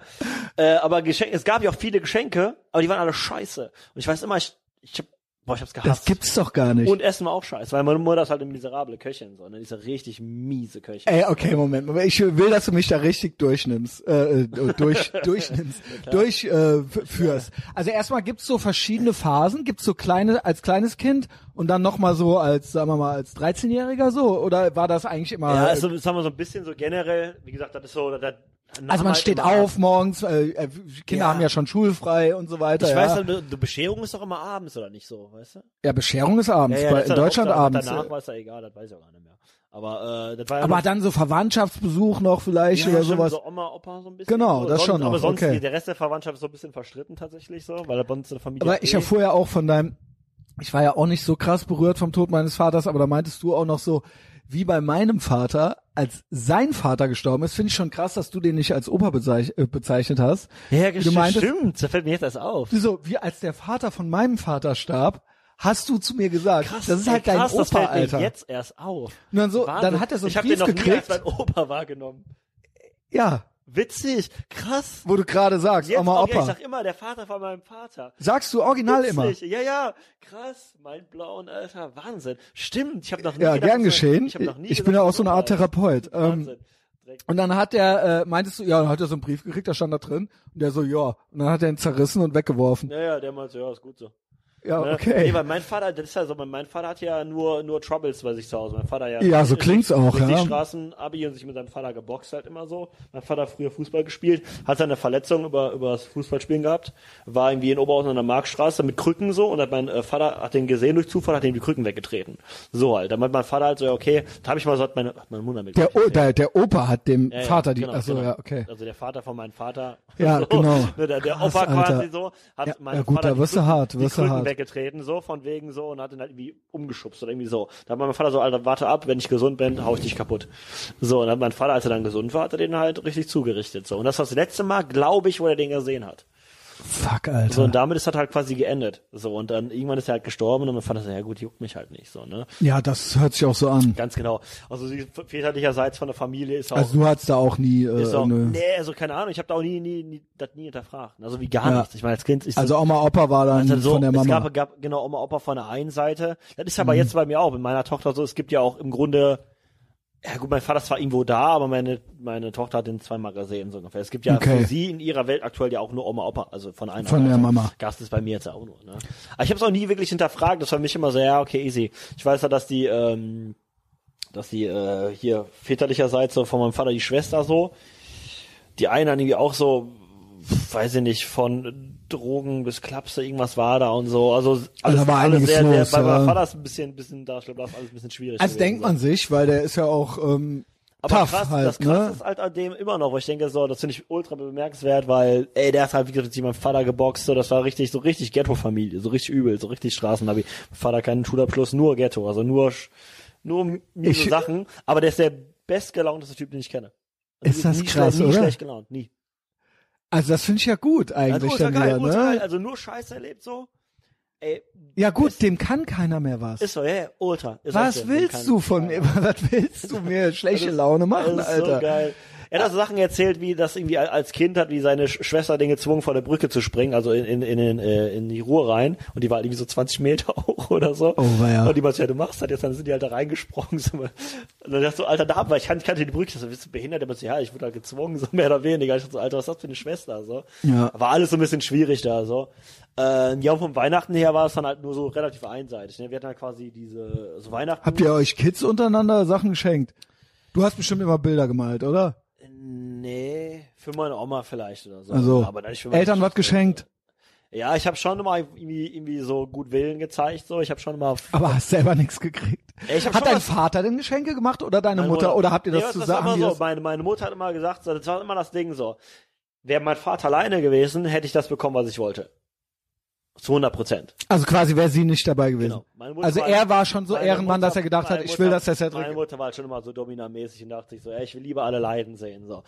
B: Äh, aber Geschenke, es gab ja auch viele Geschenke, aber die waren alle scheiße. Und ich weiß immer, ich, ich hab, boah, ich hab's gehasst.
A: Das gibt's doch gar nicht.
B: Und Essen war auch scheiße, weil meine Mutter ist halt eine miserable Köchin, so, ne? Die ist eine richtig miese Köchin.
A: Ey, okay, Moment. Moment. Ich will, dass du mich da richtig durchnimmst, äh, äh, durch, durchnimmst, durch, äh, führst. Also erstmal gibt's so verschiedene Phasen. Gibt's so kleine, als kleines Kind und dann nochmal so als, sagen wir mal, als 13-Jähriger so? Oder war das eigentlich immer,
B: Ja,
A: äh,
B: also, das haben wir so ein bisschen so generell, wie gesagt, das ist so, das,
A: also man steht auf morgens, äh, äh, Kinder
B: Ja.
A: haben ja schon schulfrei und so weiter.
B: Ich
A: ja.
B: weiß, die, die Bescherung ist doch immer abends, oder nicht so, weißt du?
A: ja, Bescherung ist abends, bei,
B: das
A: in Deutschland
B: auch,
A: abends.
B: Danach
A: äh.
B: war es ja egal, das weiß ich auch gar nicht mehr. Aber, äh, das war ja
A: Aber
B: noch-
A: dann so Verwandtschaftsbesuch noch vielleicht
B: ja,
A: oder
B: stimmt,
A: sowas.
B: So Oma, Opa so ein bisschen.
A: Genau,
B: so.
A: das
B: sonst,
A: schon noch,
B: Aber sonst,
A: okay.
B: der Rest der Verwandtschaft ist so ein bisschen verstritten tatsächlich so, weil bei uns in der Familie
A: Aber ich
B: eh-
A: erfuhr ja auch von deinem, ich war ja auch nicht so krass berührt vom Tod meines Vaters, aber da meintest du auch noch so, wie bei meinem Vater, als sein Vater gestorben ist, finde ich schon krass, dass du den nicht als Opa bezeich äh, bezeichnet hast.
B: Ja,
A: du meintest-
B: stimmt, das fällt mir jetzt erst auf.
A: So, wie als der Vater von meinem Vater starb, hast du zu mir gesagt.
B: Krass,
A: das ist
B: ey,
A: halt dein
B: krass, das
A: Opa,
B: fällt mir
A: Alter.
B: jetzt erst auf.
A: Und dann so,
B: Wahnsinn.
A: dann hat er so einen
B: ich hab
A: Brief
B: den noch nie
A: gekriegt.
B: als mein Opa wahrgenommen.
A: Ja,
B: Witzig, krass.
A: wo du gerade sagst,
B: Jetzt
A: Oma,
B: auch, ja, ich
A: Opa.
B: sag immer, der Vater von meinem Vater.
A: Sagst du original immer.
B: Witzig. Ja, ja, krass, mein blauen Alter, Wahnsinn. Stimmt, ich habe noch nie
A: Ja,
B: gedacht,
A: gern geschehen.
B: Ich, nie
A: Ich
B: gedacht,
A: bin ja auch so eine
B: Opa
A: Art. Therapeut. Ähm,
B: Wahnsinn.
A: Und dann hat der, äh, meintest du, ja, dann hat er so einen Brief gekriegt, da stand da drin. Und der so, ja. Und dann hat er ihn zerrissen und weggeworfen.
B: Ja, ja, der meinte, ja, ist gut so.
A: Ja,
B: Ne? Nee,
A: okay.
B: weil mein Vater, das ist ja so, mein Vater hat ja nur, nur Troubles bei sich zu Hause. Mein Vater ja.
A: Ja, so klingt's auch, ja.
B: Straßen, Abi und sich mit seinem Vater geboxt halt immer so. Mein Vater hat früher Fußball gespielt, hat seine Verletzung über, über das Fußballspielen gehabt, war irgendwie in Oberhausen an der Marktstraße mit Krücken so und hat mein äh, Vater hat den gesehen durch Zufall, hat ihm die Krücken weggetreten. So halt. Dann meint mein Vater halt so, ja, okay, da habe ich mal so, hat meine, hat meine Mutter mit.
A: Der, o der, der Opa hat dem
B: Ja, ja,
A: Vater die,
B: genau,
A: achso,
B: genau.
A: ja, okay.
B: Also der Vater von meinem Vater.
A: Ja,
B: so,
A: genau.
B: Ne, der, der
A: Krass,
B: Opa quasi
A: Alter.
B: so hat
A: Ja,
B: meinem
A: ja, gut,
B: Vater
A: da
B: die
A: wirst du hart,
B: die
A: wirst du hart.
B: Weggetreten, so von wegen so und hat ihn halt irgendwie umgeschubst oder irgendwie so. Da hat mein Vater so, Alter, warte ab, wenn ich gesund bin, hau ich dich kaputt. So, und dann hat mein Vater, als er dann gesund war, hat er den halt richtig zugerichtet. So. Und das war das letzte Mal, glaube ich, wo er den gesehen hat.
A: Fuck, Alter.
B: So, und damit ist das halt quasi geendet. So, und dann irgendwann ist er halt gestorben und mein Vater so, ja gut, juckt mich halt nicht, so, ne?
A: ja, das hört sich auch so an.
B: Ganz genau. Also, sie väterlicherseits von der Familie ist auch,
A: Also du hattest da auch nie, äh,
B: ist auch,
A: ne.
B: nee, also keine Ahnung, ich habe da auch nie, nie, nie, das nie hinterfragt. Also wie gar
A: Ja.
B: nichts. Ich meine, als Kind, ich
A: Also Oma, Opa war dann
B: also so,
A: von der
B: es
A: Mama.
B: gab, gab genau Oma, Opa von der einen Seite. Das ist
A: Mhm.
B: aber jetzt bei mir auch, mit meiner Tochter so, es gibt ja auch im Grunde, ja gut, mein Vater ist zwar irgendwo da, aber meine, meine Tochter hat den zweimal gesehen, so ungefähr. Es gibt ja
A: Okay.
B: für sie in ihrer Welt aktuell ja auch nur Oma, Opa, also von einer
A: Von der. Mama.
B: Gast ist bei mir jetzt auch nur, ne? Aber ich habe es auch nie wirklich hinterfragt, das war für mich immer so, ja, okay, easy. Ich weiß ja, dass die, ähm, dass die, äh, hier väterlicherseits so von meinem Vater die Schwester so, die eine dann irgendwie auch so, weiß ich nicht, von Drogen bis Klapse, irgendwas war da und so. Also alles,
A: da war
B: alles
A: einiges
B: sehr,
A: los,
B: sehr, bei meinem
A: ja.
B: Vater ist ein bisschen, bisschen da, ich glaube, da ist alles ein bisschen schwierig.
A: Also denkt man sich, weil der ist ja auch ähm,
B: aber
A: tough
B: krass,
A: halt,
B: das krass
A: ne?
B: ist halt an dem immer noch, wo ich denke, so, das finde ich ultra bemerkenswert, weil, ey, der ist halt, wie gesagt, mit meinem Vater geboxt, so, das war richtig, so richtig Ghetto-Familie, so richtig übel, so richtig Straßennavi. Mein Vater keinen Schulabschluss, nur Ghetto, also nur, nur miese Sachen, aber der ist der bestgelaunteste Typ, den ich kenne. Also
A: Ist das
B: nie
A: krass,
B: nie
A: oder?
B: schlecht gelaunt, nie.
A: Also das finde ich ja gut eigentlich
B: Also
A: dann
B: geil,
A: wieder, ne?
B: also nur Scheiße erlebt so. Ey,
A: Ja gut,
B: ist,
A: dem kann keiner mehr was.
B: ist so, ja, ja, ultra.
A: Was willst du von mir? Was willst du mir schlechte Laune machen,
B: das ist
A: Alter?
B: So geil. Er hat also Sachen erzählt, wie das irgendwie al- als Kind hat, wie seine Sch- Schwester den gezwungen, von der Brücke zu springen, also in, in, in, in, äh, in die Ruhr rein. Und die war halt irgendwie so 20 Meter hoch oder so.
A: Oh, weia.
B: Und die meinte, ja, du machst das jetzt, dann sind die halt da reingesprungen. So. Und dann dachte so, Alter, da, weil ich kannte, kannte die Brücke. Ich so, bist du behindert? Der meinte, ja, ich wurde halt gezwungen, so mehr oder weniger. Ich dachte so, Alter, was ist das für eine Schwester? So.
A: Ja.
B: War alles so ein bisschen schwierig da, so. Äh, ja, und vom Weihnachten her war es dann halt nur so relativ einseitig. Ne? Wir hatten dann quasi diese, so Weihnachten.
A: Habt ihr euch Kids untereinander Sachen geschenkt? Du hast bestimmt immer Bilder gemalt, oder?
B: Nee, für meine Oma vielleicht oder so.
A: Also
B: Aber nicht für meine
A: Eltern was geschenkt,
B: Ja, ich habe schon immer irgendwie, irgendwie so gut Willen gezeigt. So, ich habe schon immer.
A: aber hast selber nichts gekriegt.
B: Ich hab
A: Hat dein Vater denn Geschenke gemacht oder deine
B: Meine
A: Mutter, oder habt ihr das
B: Nee,
A: zusammen?
B: war immer
A: das-
B: so. Meine, meine Mutter hat immer gesagt, so, das war immer das Ding so. Wäre mein Vater alleine gewesen, hätte ich das bekommen, was ich wollte. Zu 100 Prozent.
A: Also quasi wäre sie nicht dabei gewesen.
B: Genau. Meine
A: Also
B: war-
A: er war schon so
B: meine
A: Ehrenmann,
B: Mutter-
A: dass er gedacht hat,
B: meine
A: ich will, dass der
B: Meine
A: Cedric...
B: Mutter war halt schon immer so dominantmäßig und dachte sich so, ey, ich will lieber alle leiden sehen. So.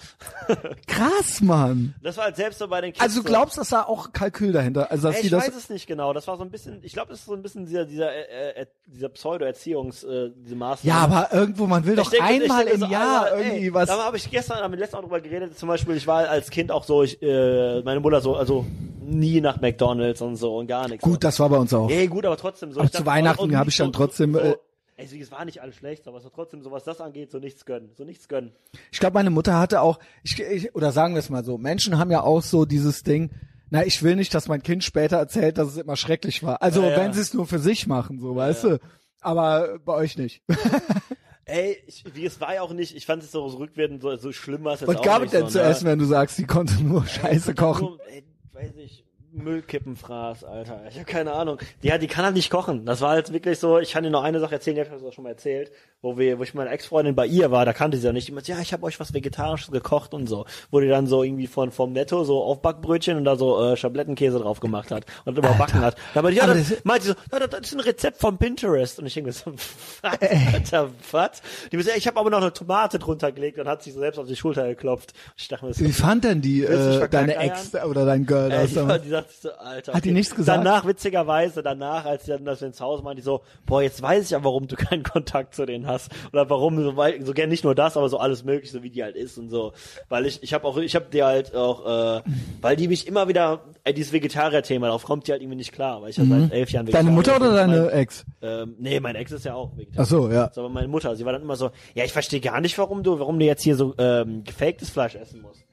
A: Krass, Mann.
B: Das war halt selbst so bei den Kids.
A: Also du glaubst, dass da auch Kalkül dahinter, also dass
B: Ey, ich
A: das...
B: weiß es nicht genau. Das war so ein bisschen, ich glaube, das ist so ein bisschen dieser, dieser, äh, äh, dieser Pseudo-Erziehungs, äh, diese Maßnahme.
A: Ja, aber irgendwo, man will doch
B: denke-
A: einmal im
B: so,
A: Jahr
B: Alter,
A: irgendwie
B: ey,
A: was...
B: Da habe ich gestern, am letzten Mal drüber geredet, zum Beispiel, ich war als Kind auch so, ich, äh, meine Mutter so, also nie nach McDonalds und so und gar nichts.
A: Gut, das war bei uns auch.
B: Ey, gut, aber trotzdem so.
A: Aber zu
B: dachte,
A: Weihnachten
B: und
A: hab
B: nicht
A: ich dann
B: so-
A: trotzdem,
B: So,
A: äh,
B: ey, es war nicht alles schlecht, aber es war trotzdem so, was das angeht, so nichts gönnen. So nichts gönnen.
A: Ich glaube, meine Mutter hatte auch, ich, ich, oder sagen wir es mal so, Menschen haben ja auch so dieses Ding, na, ich will nicht, dass mein Kind später erzählt, dass es immer schrecklich war. Also,
B: Ja, ja.
A: wenn sie es nur für sich machen, so, weißt du. Aber bei euch nicht.
B: Ey, ich, wie es war ja auch nicht, ich fand es so rückwärtend so, so schlimm war es jetzt
A: Was gab es denn
B: so,
A: zu
B: ne?
A: essen, wenn du sagst, die konnte nur Scheiße kochen?
B: Nur, ey, weiß ich, Müllkippenfraß, Alter. Ich habe keine Ahnung. Die, ja, die kann halt nicht kochen. Das war halt wirklich so, ich kann dir noch eine Sache erzählen, die hab ich das auch schon mal erzählt, wo wir, wo ich mit meiner Ex-Freundin bei ihr war, da kannte sie ja nicht. Die meinte, ja, ich habe euch was Vegetarisches gekocht und so. Wo die dann so irgendwie von vom Netto so Aufbackbrötchen und da so äh, Schablettenkäse drauf gemacht hat und überbacken hat. Da meinte, ja,
A: Aber
B: das, meinte sie so, ja, das, ist ein Rezept von Pinterest. Und ich denke so, was, Alter, was? Die meinte, ja, ich habe aber noch eine Tomate drunter gelegt und hat sich so selbst auf die Schulter geklopft. Ich dachte mir so,
A: Wie fand denn die, äh, deine? Ex oder dein Girl
B: Ey,
A: das
B: die, die so, Alter.
A: Hat die nichts gesagt?
B: Danach, witzigerweise, danach, als die dann das ins Haus waren, die so, boah, jetzt weiß ich ja, warum du keinen Kontakt zu denen hast. Oder warum, so, weil, so gern nicht nur das, aber so alles mögliche, so wie die halt ist und so. Weil ich, ich habe auch, ich habe dir halt auch, äh, weil die mich immer wieder, äh, dieses Vegetarier-Thema, darauf kommt die halt irgendwie nicht klar, weil ich ja seit elf Jahren
A: Mhm. Deine
B: Vegetarier
A: Mutter oder deine
B: Mein,
A: Ex?
B: ähm, nee, mein Ex ist ja auch Vegetarier.
A: Ach so, ja.
B: So, aber meine Mutter, sie war dann immer so, ja, ich verstehe gar nicht, warum du, warum du jetzt hier so ähm, gefaktes Fleisch essen musst.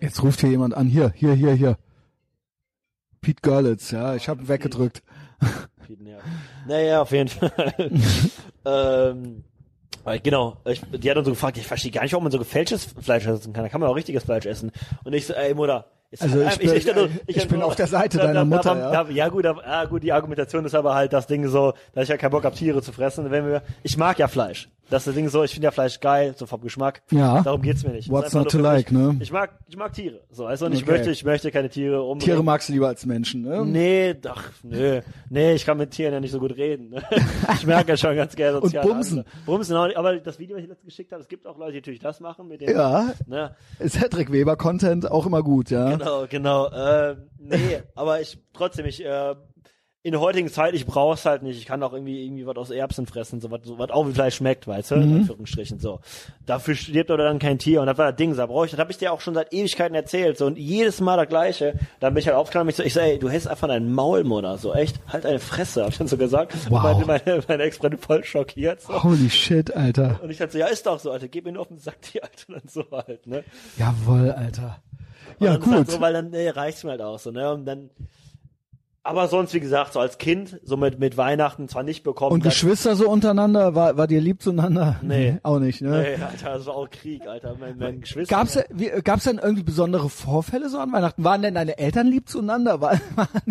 A: Jetzt ruft hier jemand an. Hier, hier, hier, hier. Pete Görlitz, ja, ich habe ihn weggedrückt.
B: Viel näher. Naja, auf jeden Fall. ähm, weil, genau, ich, die hat dann so gefragt, ich verstehe gar nicht, warum man so gefälschtes Fleisch essen kann. Da kann man auch richtiges Fleisch essen. Und ich so, ey Mutter, jetzt
A: Also ich bin- ich bin
B: so-
A: auf der Seite
B: da-
A: deiner
B: da-
A: Mutter,
B: da-
A: ja.
B: Ja gut, ah, gut, die Argumentation ist aber halt das Ding so, dass ich ja keinen Bock habe, Tiere zu fressen. Wenn wir, ich mag ja Fleisch. Das ist das Ding so, ich finde ja Fleisch geil, so vom Geschmack.
A: Ja.
B: Darum geht's mir nicht.
A: What's not to like,
B: mich.
A: ne?
B: Ich mag, ich mag Tiere. So, also, und ich
A: Okay.
B: möchte, ich möchte keine Tiere umbringen.
A: Tiere magst du lieber als Menschen, ne?
B: Nee, doch, nö. Nee, ich kann mit Tieren ja nicht so gut reden. ne? Ich merke ja schon ganz gerne
A: Und bumsen.
B: Angst. Bumsen. Aber das Video, was ich letztens geschickt habe, es gibt auch Leute, die natürlich das machen mit dem.
A: Ja,
B: Ne?
A: Cedric Weber Content auch immer gut, ja.
B: Genau, genau. Äh, nee, aber ich trotzdem, ich äh, in der heutigen Zeit, ich brauch's halt nicht. Ich kann auch irgendwie irgendwie was aus Erbsen fressen, so was so was auch wie Fleisch schmeckt, weißt du,
A: Mhm.
B: in Anführungsstrichen so. Dafür stirbt oder dann kein Tier und das war das Ding, da brauche ich, das habe ich dir auch schon seit Ewigkeiten erzählt, so und jedes Mal das gleiche. Dann bin ich halt aufgestanden und ich so, ich so, ey, du hältst einfach deinen Maul, Mutter, so echt, halt deine Fresse, hab ich dann so gesagt.
A: Wow.
B: Und meine, meine, meine Ex-Freundin voll schockiert so.
A: Holy shit, Alter.
B: Und ich halt so, ja, ist doch so, Alter, gib mir nur auf den Sack, die Alter, und dann so halt, ne?
A: Jawohl, Alter.
B: Und
A: Ja,
B: halt
A: gut.
B: So, weil dann nee, reicht's mir halt auch so, ne? Und dann, aber sonst, wie gesagt, so als Kind, so mit, mit Weihnachten zwar nicht bekommen.
A: Und Geschwister so untereinander, war, war dir lieb zueinander?
B: Nee.
A: Auch nicht, ne?
B: Nee, Alter, das war auch Krieg, Alter. Mein, mein Geschwister.
A: Gab's, wie, gab's denn irgendwie besondere Vorfälle so an Weihnachten? Waren denn deine Eltern lieb zueinander? War,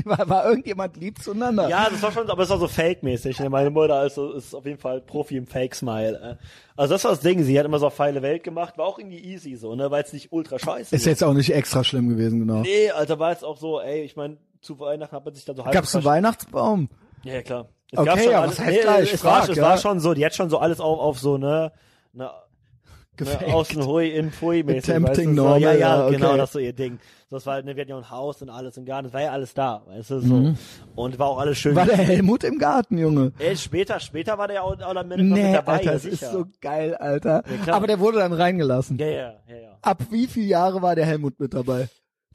A: war, war irgendjemand lieb zueinander?
B: Ja, das war schon, aber es war so fake-mäßig. Ne? Meine Mutter also, ist auf jeden Fall Profi im Fake-Smile. äh. Also das war das Ding, sie hat immer so feile Welt gemacht, war auch irgendwie easy so, ne, weil es nicht ultra scheiße
A: Ist jetzt auch nicht extra schlimm gewesen, genau.
B: Nee, Alter, war jetzt auch so, ey, ich meine, zu Weihnachten hat man sich dann so halb
A: Gab's einen Weihnachtsbaum?
B: Ja, ja, klar. Es
A: Okay,
B: gab schon
A: ja,
B: alles,
A: was heißt gleich?
B: es, war,
A: Frag,
B: es
A: ja.
B: war schon so, die hat schon so alles auf, auf so, ne, ne,
A: Gefaked.
B: ne außen hui, in pui mäßig.
A: Attempting
B: weißt du, so,
A: normal,
B: ja, ja,
A: ja, okay.
B: genau, das ist so ihr Ding. So, das war, halt, ne, wir hatten ja ein Haus und alles und gar nicht, war ja alles da, weißt du, so. Und war auch alles schön.
A: Mhm. War der Helmut im Garten, Junge?
B: Ey, später, später war der auch, auch am Ende noch
A: Nee,
B: mit dabei,
A: Alter,
B: ja,
A: das ist
B: sicher.
A: so geil, Alter.
B: klar.
A: Aber der wurde dann reingelassen.
B: ja, ja, ja, ja.
A: Ab wie viele Jahre war der Helmut mit dabei?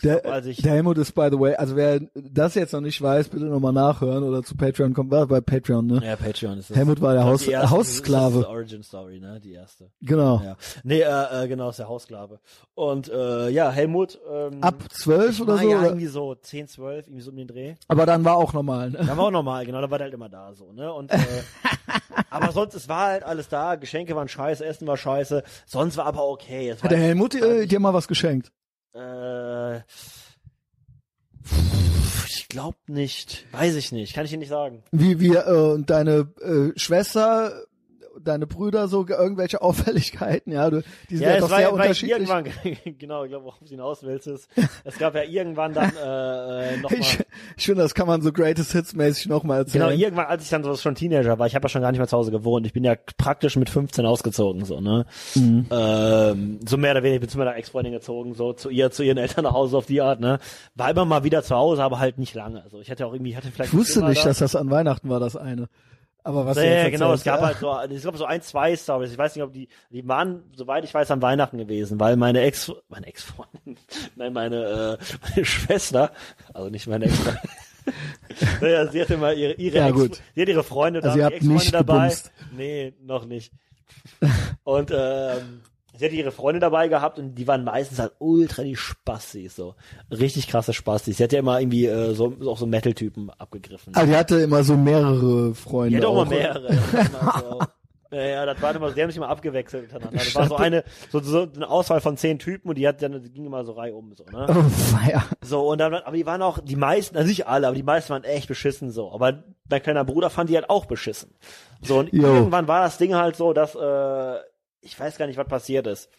A: Der,
B: als ich-
A: der Helmut ist, by the way, also wer das jetzt noch nicht weiß, bitte nochmal nachhören oder zu Patreon kommen. War bei Patreon, ne?
B: Ja, Patreon ist das.
A: Helmut war der
B: glaub,
A: Haus-
B: erste-
A: Haussklave.
B: Das ist die Origin Story, ne, die erste.
A: Genau.
B: Ja. Nee, äh, äh, genau, ist der Haussklave. Und, äh, ja, Helmut, ähm,
A: Ab zwölf oder so?
B: ja
A: oder?
B: irgendwie so 10, 12, irgendwie so um den Dreh.
A: Aber dann war auch normal, ne?
B: Da war auch normal, genau, da war der halt immer da so, ne? Und äh, aber sonst, es war halt alles da, Geschenke waren scheiße, Essen war scheiße, sonst war aber okay. Es war
A: Hat der
B: halt-
A: Helmut äh, dir mal was geschenkt?
B: Äh, ich glaub nicht, weiß ich nicht, kann ich dir nicht sagen.
A: Wie wir äh, und deine äh, Schwester, deine Brüder so ge- irgendwelche Auffälligkeiten, ja, du, die sind ja,
B: es
A: doch
B: war,
A: sehr
B: war
A: unterschiedlich.
B: irgendwann, genau, ich glaube, worauf du hinaus willst, ist, es gab ja irgendwann dann äh, nochmal.
A: Ich, ich finde, das kann man so Greatest Hits mäßig nochmal erzählen.
B: Genau, irgendwann, als ich dann so schon Teenager war, ich habe ja schon gar nicht mehr zu Hause gewohnt. Ich bin ja praktisch mit 15 ausgezogen, so, ne?
A: Mhm.
B: Ähm, so mehr oder weniger, ich bin zu meiner Ex-Freundin gezogen, so zu ihr, zu ihren Eltern nach Hause auf die Art, ne? War immer mal wieder zu Hause, aber halt nicht lange. Also ich hatte auch irgendwie, hatte vielleicht
A: ich wusste nicht,
B: da.
A: dass das an Weihnachten war, das eine. Aber was
B: Ja, ja, genau, es gab
A: ja.
B: halt so, ich glaube so ein, zwei Stories. Ich weiß nicht, ob die, die waren, soweit ich weiß, an Weihnachten gewesen, weil meine Ex, meine Ex-Freundin, nein, meine, äh, meine Schwester, also nicht meine ex naja, sie hatte mal ihre, ihre
A: Ja,
B: Ex, sie hat ihre Freunde
A: Also
B: da,
A: ihr habt nicht
B: Ex-Freunde dabei.
A: gebumst.
B: Nee, noch nicht. Und, ähm, sie hatte ihre Freunde dabei gehabt und die waren meistens halt ultra die Spastis, so. Richtig krasse Spastis. Sie hat ja immer irgendwie, äh, so, auch so Metal-Typen abgegriffen.
A: Ah, die hatte immer so mehrere Freunde.
B: Doch mal
A: auch.
B: mehrere. Immer so. Ja, ja, das war immer, die haben sich immer abgewechselt miteinander. Das war so eine, so, so eine Auswahl von zehn Typen und die hat dann, die ging immer so Reihe um, so, ne?
A: Oh, feier.
B: So, und dann, aber die waren auch, die meisten, also nicht alle, aber die meisten waren echt beschissen, so. Aber mein kleiner Bruder fand die halt auch beschissen. So, und
A: Jo.
B: irgendwann war das Ding halt so, dass, äh, ich weiß gar nicht, was passiert ist.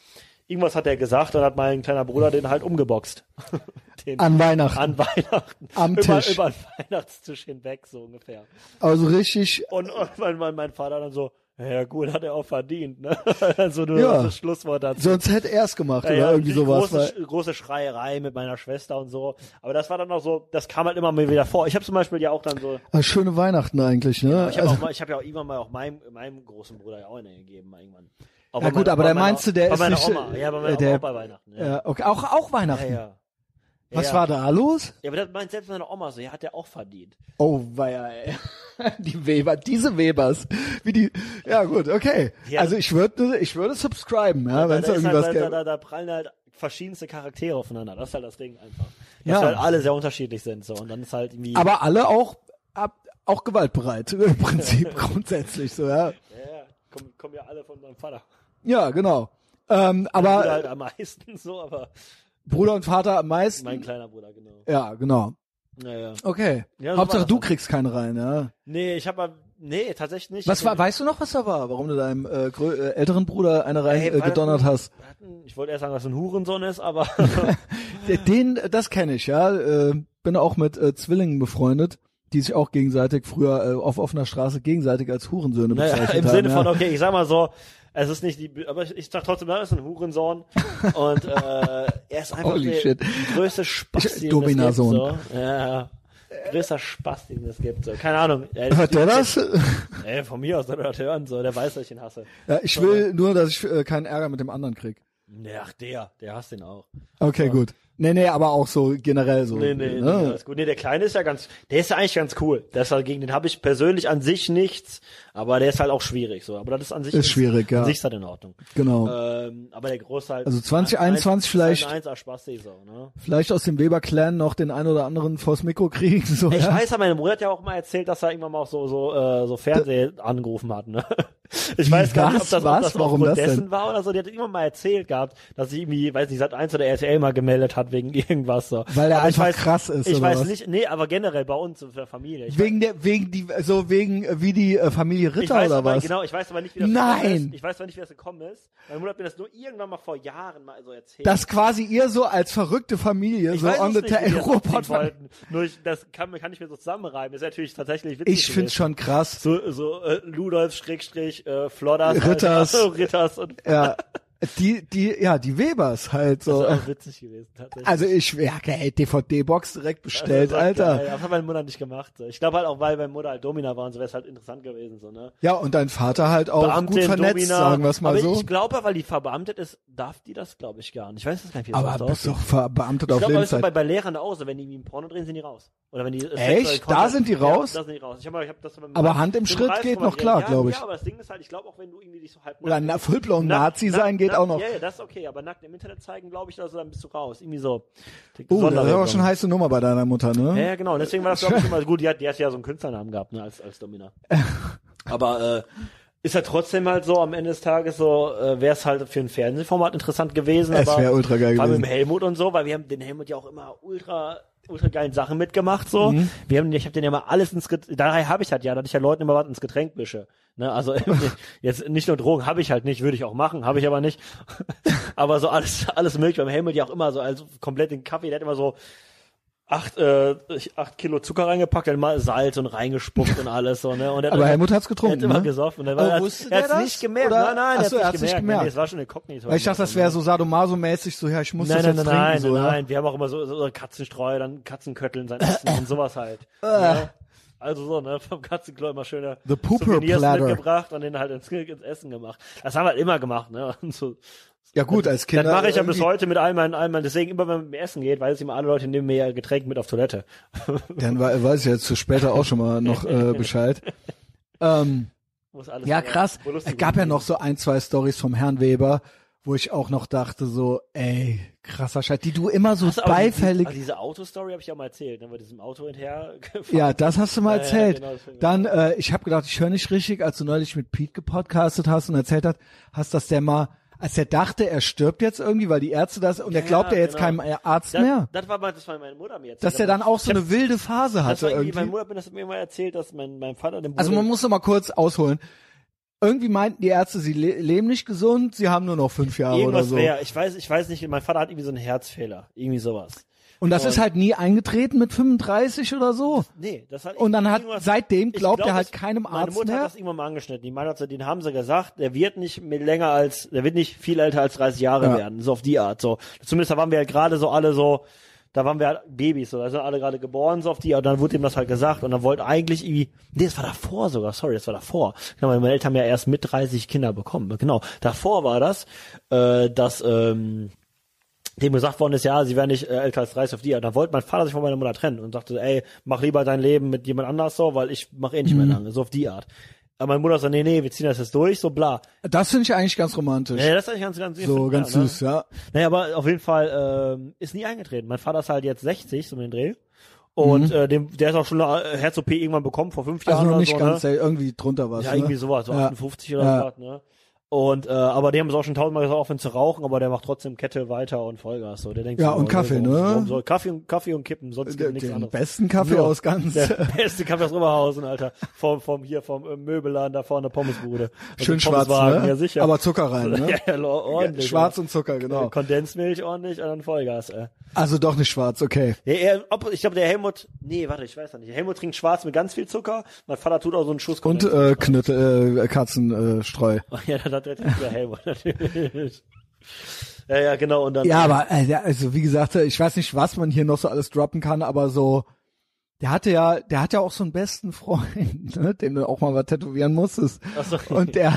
B: Irgendwas hat er gesagt, dann hat mein kleiner Bruder den halt umgeboxt. den,
A: An Weihnachten.
B: an Weihnachten.
A: Am
B: über,
A: Tisch.
B: Über den Weihnachtstisch hinweg, so ungefähr.
A: Also richtig,
B: Und, und mein, mein, mein Vater dann so, Ja, gut, hat er auch verdient, ne? also nur
A: Ja.
B: das Schlusswort dazu.
A: Sonst hätte er es gemacht
B: Ja,
A: oder
B: ja,
A: irgendwie sowas.
B: Große,
A: Weil,
B: große Schreierei mit meiner Schwester und so. Aber das war dann auch so, das kam halt immer mal wieder vor. Ich habe zum Beispiel ja auch dann so,
A: Ah, schöne Weihnachten eigentlich, ne?
B: ich habe
A: Also-
B: habe ja auch irgendwann mal auch meinem, meinem großen Bruder ja auch eine gegeben, irgendwann. Auch
A: Ja gut, aber da
B: meiner-
A: meinst du, der
B: bei
A: ist
B: meiner
A: nicht,
B: Oma. Ja, bei meiner
A: der-
B: Oma auch bei Weihnachten. Ja,
A: ja, okay, auch, auch
B: ja.
A: Weihnachten.
B: ja.
A: Was
B: ja.
A: war da los?
B: Ja, aber das meint selbst meine Oma so, ja, hat der auch verdient.
A: Oh, weia, ey. Die Weber, diese Webers. Wie die, ja gut, okay.
B: Ja.
A: Also ich würde, ich würde subscriben, ja, wenn es
B: da,
A: irgendwas
B: halt, da,
A: gäbe.
B: da, da prallen halt verschiedenste Charaktere aufeinander. Das ist halt das Ding einfach. Dass
A: Ja.
B: halt alle sehr unterschiedlich sind, so. Und dann ist halt irgendwie,
A: Aber alle auch, ab, auch gewaltbereit, im Prinzip grundsätzlich so, ja.
B: ja, ja, kommen, kommen ja alle von meinem Vater.
A: Ja, genau. Ähm, aber
B: halt am meisten so, aber
A: Bruder und Vater am meisten.
B: mein kleiner Bruder, genau.
A: ja, genau.
B: Naja.
A: Okay.
B: Ja, so
A: Hauptsache du
B: dann.
A: kriegst keine rein, ja.
B: Nee, ich habe nee, tatsächlich nicht.
A: Was war, weißt du noch, was da war? Warum du deinem äh, äh, älteren Bruder eine rein
B: Ey,
A: äh, gedonnert hast?
B: Ich wollte erst sagen, dass er ein Hurensohn ist, aber
A: Den, das kenne ich, ja. Äh, bin auch mit äh, Zwillingen befreundet, die sich auch gegenseitig früher äh, auf offener Straße gegenseitig als Hurensöhne
B: naja,
A: bezeichnet
B: im
A: haben.
B: Sinne
A: ja.
B: von, okay, ich sag mal so, es ist nicht die, aber ich, ich sag trotzdem, das ist ein Hurensohn und äh, er ist einfach
A: Holy
B: der
A: shit.
B: größte Spaß, den es gibt. So. Ja, größter Spaß, den es gibt. So. Keine Ahnung. Ja,
A: Hört der das?
B: Ey, von mir aus soll er das hören, so. Der weiß, dass ich ihn hasse.
A: Ja, ich will nur, dass ich äh, keinen Ärger mit dem anderen krieg.
B: Nee, ach, der, der hasst ihn auch.
A: Okay, gut. Nee, nee, aber auch so generell so.
B: Nee, nee, nee,
A: ne?
B: alles gut. Nee, der Kleine ist ja ganz, der ist ja eigentlich ganz cool. Halt, gegen den habe ich persönlich an sich nichts, aber der ist halt auch schwierig, so. Aber das ist an sich,
A: Ist schwierig, ja.
B: An sich ist halt in Ordnung.
A: Genau.
B: Ähm, aber der Große halt.
A: Also 2021 vielleicht-
B: Ein 1 Spasti, so, ne?
A: Vielleicht aus dem Weber-Clan noch den ein oder anderen vors Mikro kriegen. So,
B: Ich
A: ja.
B: weiß ja, meine Mutter hat ja auch mal erzählt, dass er irgendwann mal auch so, so, äh, so Fernseh angerufen hat, ne? Ich weiß gar nicht, ob
A: Was?
B: das, ob
A: Was?
B: das
A: Warum das
B: dessen war oder so. Die hat irgendwann mal erzählt gehabt, dass sie irgendwie, weiß nicht, seit 1 oder RTL mal gemeldet hat wegen irgendwas so.
A: Weil er
B: Aber
A: einfach
B: weiß,
A: krass ist,
B: Ich weiß
A: was?
B: nicht, nee, aber generell bei uns in der Familie. Ich
A: Wegen der, wegen die, so wegen äh, wie die äh, Familie
B: Ich
A: Ritter
B: weiß
A: oder
B: aber,
A: was?
B: genau, ich weiß aber nicht, wie das
A: Nein!
B: gekommen ist. Ich weiß aber nicht, wie das gekommen ist. Meine Mutter hat mir das nur irgendwann mal vor Jahren mal so erzählt.
A: Dass quasi ihr so als verrückte Familie
B: ich
A: so on the
B: die das
A: Robot
B: wollten. Nur ich, das kann, kann ich mir so zusammenreimen. Ist natürlich tatsächlich witzig.
A: Ich find's schon krass.
B: So, so äh, Ludolf, Schrägstrich, äh, Flodders.
A: Ritters.
B: Alter, Ritters und
A: Ja, die, die, ja, die Webers halt
B: das
A: so.
B: ist auch witzig gewesen, tatsächlich.
A: Also ich, ja, ey, DVD-Box direkt bestellt,
B: Also, das war
A: Alter.
B: geil. Das hat meine Mutter nicht gemacht. So. Ich glaube halt auch, weil meine Mutter halt Domina war und so wäre es halt interessant gewesen, so, ne?
A: Ja, und dein Vater halt auch
B: Beamtin,
A: gut vernetzt,
B: Domina.
A: sagen wir's mal
B: aber
A: so.
B: ich glaube, weil die verbeamtet ist, darf die das, glaube ich, gar nicht. Ich weiß das gar nicht, wie das
A: Aber bist doch verbeamtet
B: Ich
A: auf
B: glaube, das ist bei,
A: Lebenszeit.
B: bei Lehrern auch so, wenn die irgendwie ein Porno drehen, sind die raus. Oder wenn die
A: Echt? Da sind die
B: Ja,
A: raus?
B: da sind die raus. Ich hab mal, ich hab das
A: Aber Hand im Schritt
B: Preis
A: geht noch klar,
B: ja,
A: ich.
B: Ja, aber das Ding ist halt, ich glaube auch, wenn du irgendwie dich so halb
A: Oder na, Fullblown Nazi
B: nackt-
A: sein geht
B: nackt-
A: auch noch.
B: Ja, ja, das ist okay, aber nackt im Internet zeigen, glaube ich, also dann bist du raus. Irgendwie so.
A: Oh, das ist aber
B: Sonderregelung.
A: schon heiße Nummer bei deiner Mutter,
B: Ja,
A: ne?
B: ja, genau. Und deswegen war das, glaube ich, immer gut. Die hat, die hat ja so einen Künstlernamen gehabt, ne, als, als Domina. Aber, äh, ist ja trotzdem halt so, am Ende des Tages so, äh, wäre es halt für ein Fernsehformat interessant gewesen.
A: Es
B: aber
A: wär ultra geil
B: Vor allem
A: gewesen.
B: mit dem Helmut und so, weil wir haben den Helmut ja auch immer ultra, ultra geilen Sachen mitgemacht, so.
A: Mhm.
B: Wir haben, ich habe den ja mal alles ins, daher habe ich halt ja, dass ich ja Leuten immer was ins Getränk mische. Ne, also jetzt nicht nur Drogen habe ich halt nicht, würde ich auch machen, habe ich aber nicht. aber so alles, alles mögliche. Beim Helmut ja auch immer so, also komplett den Kaffee, der hat immer so acht, äh, acht Kilo Zucker reingepackt, dann mal Salz und reingespuckt und alles so, ne? Und er
A: Aber Helmut hat's
B: er
A: getrunken,
B: hat immer
A: ne?
B: gesoffen. Und er,
A: Aber
B: war, er,
A: wusste
B: er hat's
A: das?
B: nicht gemerkt.
A: Oder-
B: Nein, nein,
A: Ach so,
B: er
A: er
B: hat's nicht gemerkt.
A: gemerkt.
B: Nee, es war schon eine Cockney.
A: Weil ich dachte, das wäre so sadomaso-mäßig, so, ja, ich muss
B: Nein,
A: das
B: nein,
A: jetzt
B: nein, nein,
A: trinken, so,
B: nein,
A: ja.
B: nein. Wir haben auch immer so, so Katzenstreu, dann Katzenkötteln, sein Essen und sowas halt. ne? Also so, ne, vom Katzenklo immer schöne
A: The Pooper
B: Souvenirs
A: Platter.
B: mitgebracht und den halt ins, ins Essen gemacht. Das haben wir halt immer gemacht, ne? Und so.
A: Ja gut, als Kinder.
B: Das mache ich ja bis heute mit all meinen, all meinen, deswegen immer, wenn man mit essen geht, weiß ich immer, alle Leute nehmen mir ja Getränk mit auf Toilette.
A: Dann wei- weiß ich jetzt für später auch schon mal noch äh, Bescheid. Ähm, ja, krass. Es gab ja noch so ein, zwei Stories vom Herrn Weber, wo ich auch noch dachte so, ey, krasser Scheiß, die du immer so
B: Hast
A: beifällig.
B: Also diese Autostory habe ich ja mal erzählt, ne, bei diesem Auto hinterher gefahren.
A: Ja, das hast du mal
B: Ja, ja,
A: erzählt.
B: genau,
A: Dann, äh, ich habe gedacht, ich höre nicht richtig, als du neulich mit Pete gepodcastet hast und erzählt hat, hast, dass der mal, als er dachte, er stirbt jetzt irgendwie, weil die Ärzte das, und er glaubt ja jetzt
B: genau.
A: keinem Arzt
B: Das,
A: mehr.
B: das war mal, das war meine Mutter mir jetzt.
A: Dass der dann auch so eine wilde Phase hatte
B: irgendwie, meine Mutter hat mir mal erzählt, dass mein, mein Vater den
A: Also man muss noch mal kurz ausholen. irgendwie meinten die Ärzte, sie le leben nicht gesund, sie haben nur noch fünf Jahre oder
B: Irgendwas
A: so.
B: wäre, ich weiß, ich weiß nicht, mein Vater hat irgendwie so einen Herzfehler. Irgendwie sowas.
A: Und das
B: Und-
A: ist halt nie eingetreten mit 35 oder so.
B: Nee, das hat
A: Und dann hat seitdem glaubt
B: glaub,
A: er halt keinem
B: Meine
A: Arzt
B: Mutter
A: mehr.
B: hat das irgendwann mal angeschnitten. Die meinte, den haben sie gesagt, der wird nicht mehr länger als, der wird nicht viel älter als 30 Jahre
A: Ja.
B: werden. So auf die Art. So. Zumindest da waren wir halt gerade so alle so, da waren wir halt Babys, so, da sind alle gerade geboren, so auf die Art. Und dann wurde ihm das halt gesagt. Und dann wollte eigentlich irgendwie, nee, das war davor sogar, sorry, das war davor. Genau, meine Eltern haben ja erst mit 30 Kinder bekommen. Genau. Davor war das, äh, dass, ähm, dem gesagt worden ist, ja, sie werden nicht äh, älter als 30 auf die Art. Da wollte mein Vater sich von meiner Mutter trennen und sagte, ey, mach lieber dein Leben mit jemand anders so, weil ich mach eh nicht mehr lange, so auf die Art. Aber meine Mutter sagt, nee, nee, wir ziehen das jetzt durch, so bla.
A: Das finde ich eigentlich ganz romantisch.
B: Ja, das ist eigentlich ganz, ganz
A: so ganz
B: ja,
A: süß, ja.
B: Ne? Naja, aber auf jeden Fall ähm, ist nie eingetreten. Mein Vater ist halt jetzt 60, so um den Dreh. Und äh, dem, der ist auch schon eine Herz-OP irgendwann bekommen, vor fünf
A: Mhm. Also
B: Jahren
A: noch
B: oder
A: nicht
B: so,
A: ganz,
B: ne?
A: äh, irgendwie drunter was.
B: Ja,
A: ne?
B: irgendwie sowas, so
A: Ja.
B: 58 oder
A: Ja.
B: was, ne? Und äh, aber die haben es auch schon tausendmal gesagt, aufhören zu rauchen, aber der macht trotzdem Kette weiter und Vollgas. So, der denkt
A: Ja,
B: so,
A: und
B: oh,
A: Kaffee,
B: warum-
A: ne?
B: soll- Kaffee und Kaffee und Kippen, sonst gibt
A: Den,
B: nichts
A: den
B: anderes.
A: besten Kaffee
B: So.
A: aus ganz.
B: Der beste Kaffee aus Oberhausen, Alter. Vom, vom hier, vom äh, Möbelladen da vorne, Pommesbude. Und
A: Schön schwarz, ne?
B: Ja, sicher.
A: Aber Zucker rein, ne?
B: ja, ja, ordentlich.
A: Schwarz
B: ja.
A: und Zucker, genau.
B: Äh, Kondensmilch ordentlich und dann Vollgas, ey.
A: Also doch nicht schwarz, okay.
B: Ja, er, ob, ich glaube, der Helmut, nee, warte, ich weiß noch nicht. Der Helmut trinkt schwarz mit ganz viel Zucker. Mein Vater tut auch so einen Schuss
A: Und äh, Knütte, äh, Katzenstreu. Äh, Streu.
B: Ja, das hat der Helmut natürlich. Ja, ja, genau. Und dann,
A: ja, aber äh, also wie gesagt, ich weiß nicht, was man hier noch so alles droppen kann, aber so, der hatte ja, der hat ja auch so einen besten Freund, ne, dem du auch mal was tätowieren musstest.
B: Ach so.
A: Und der,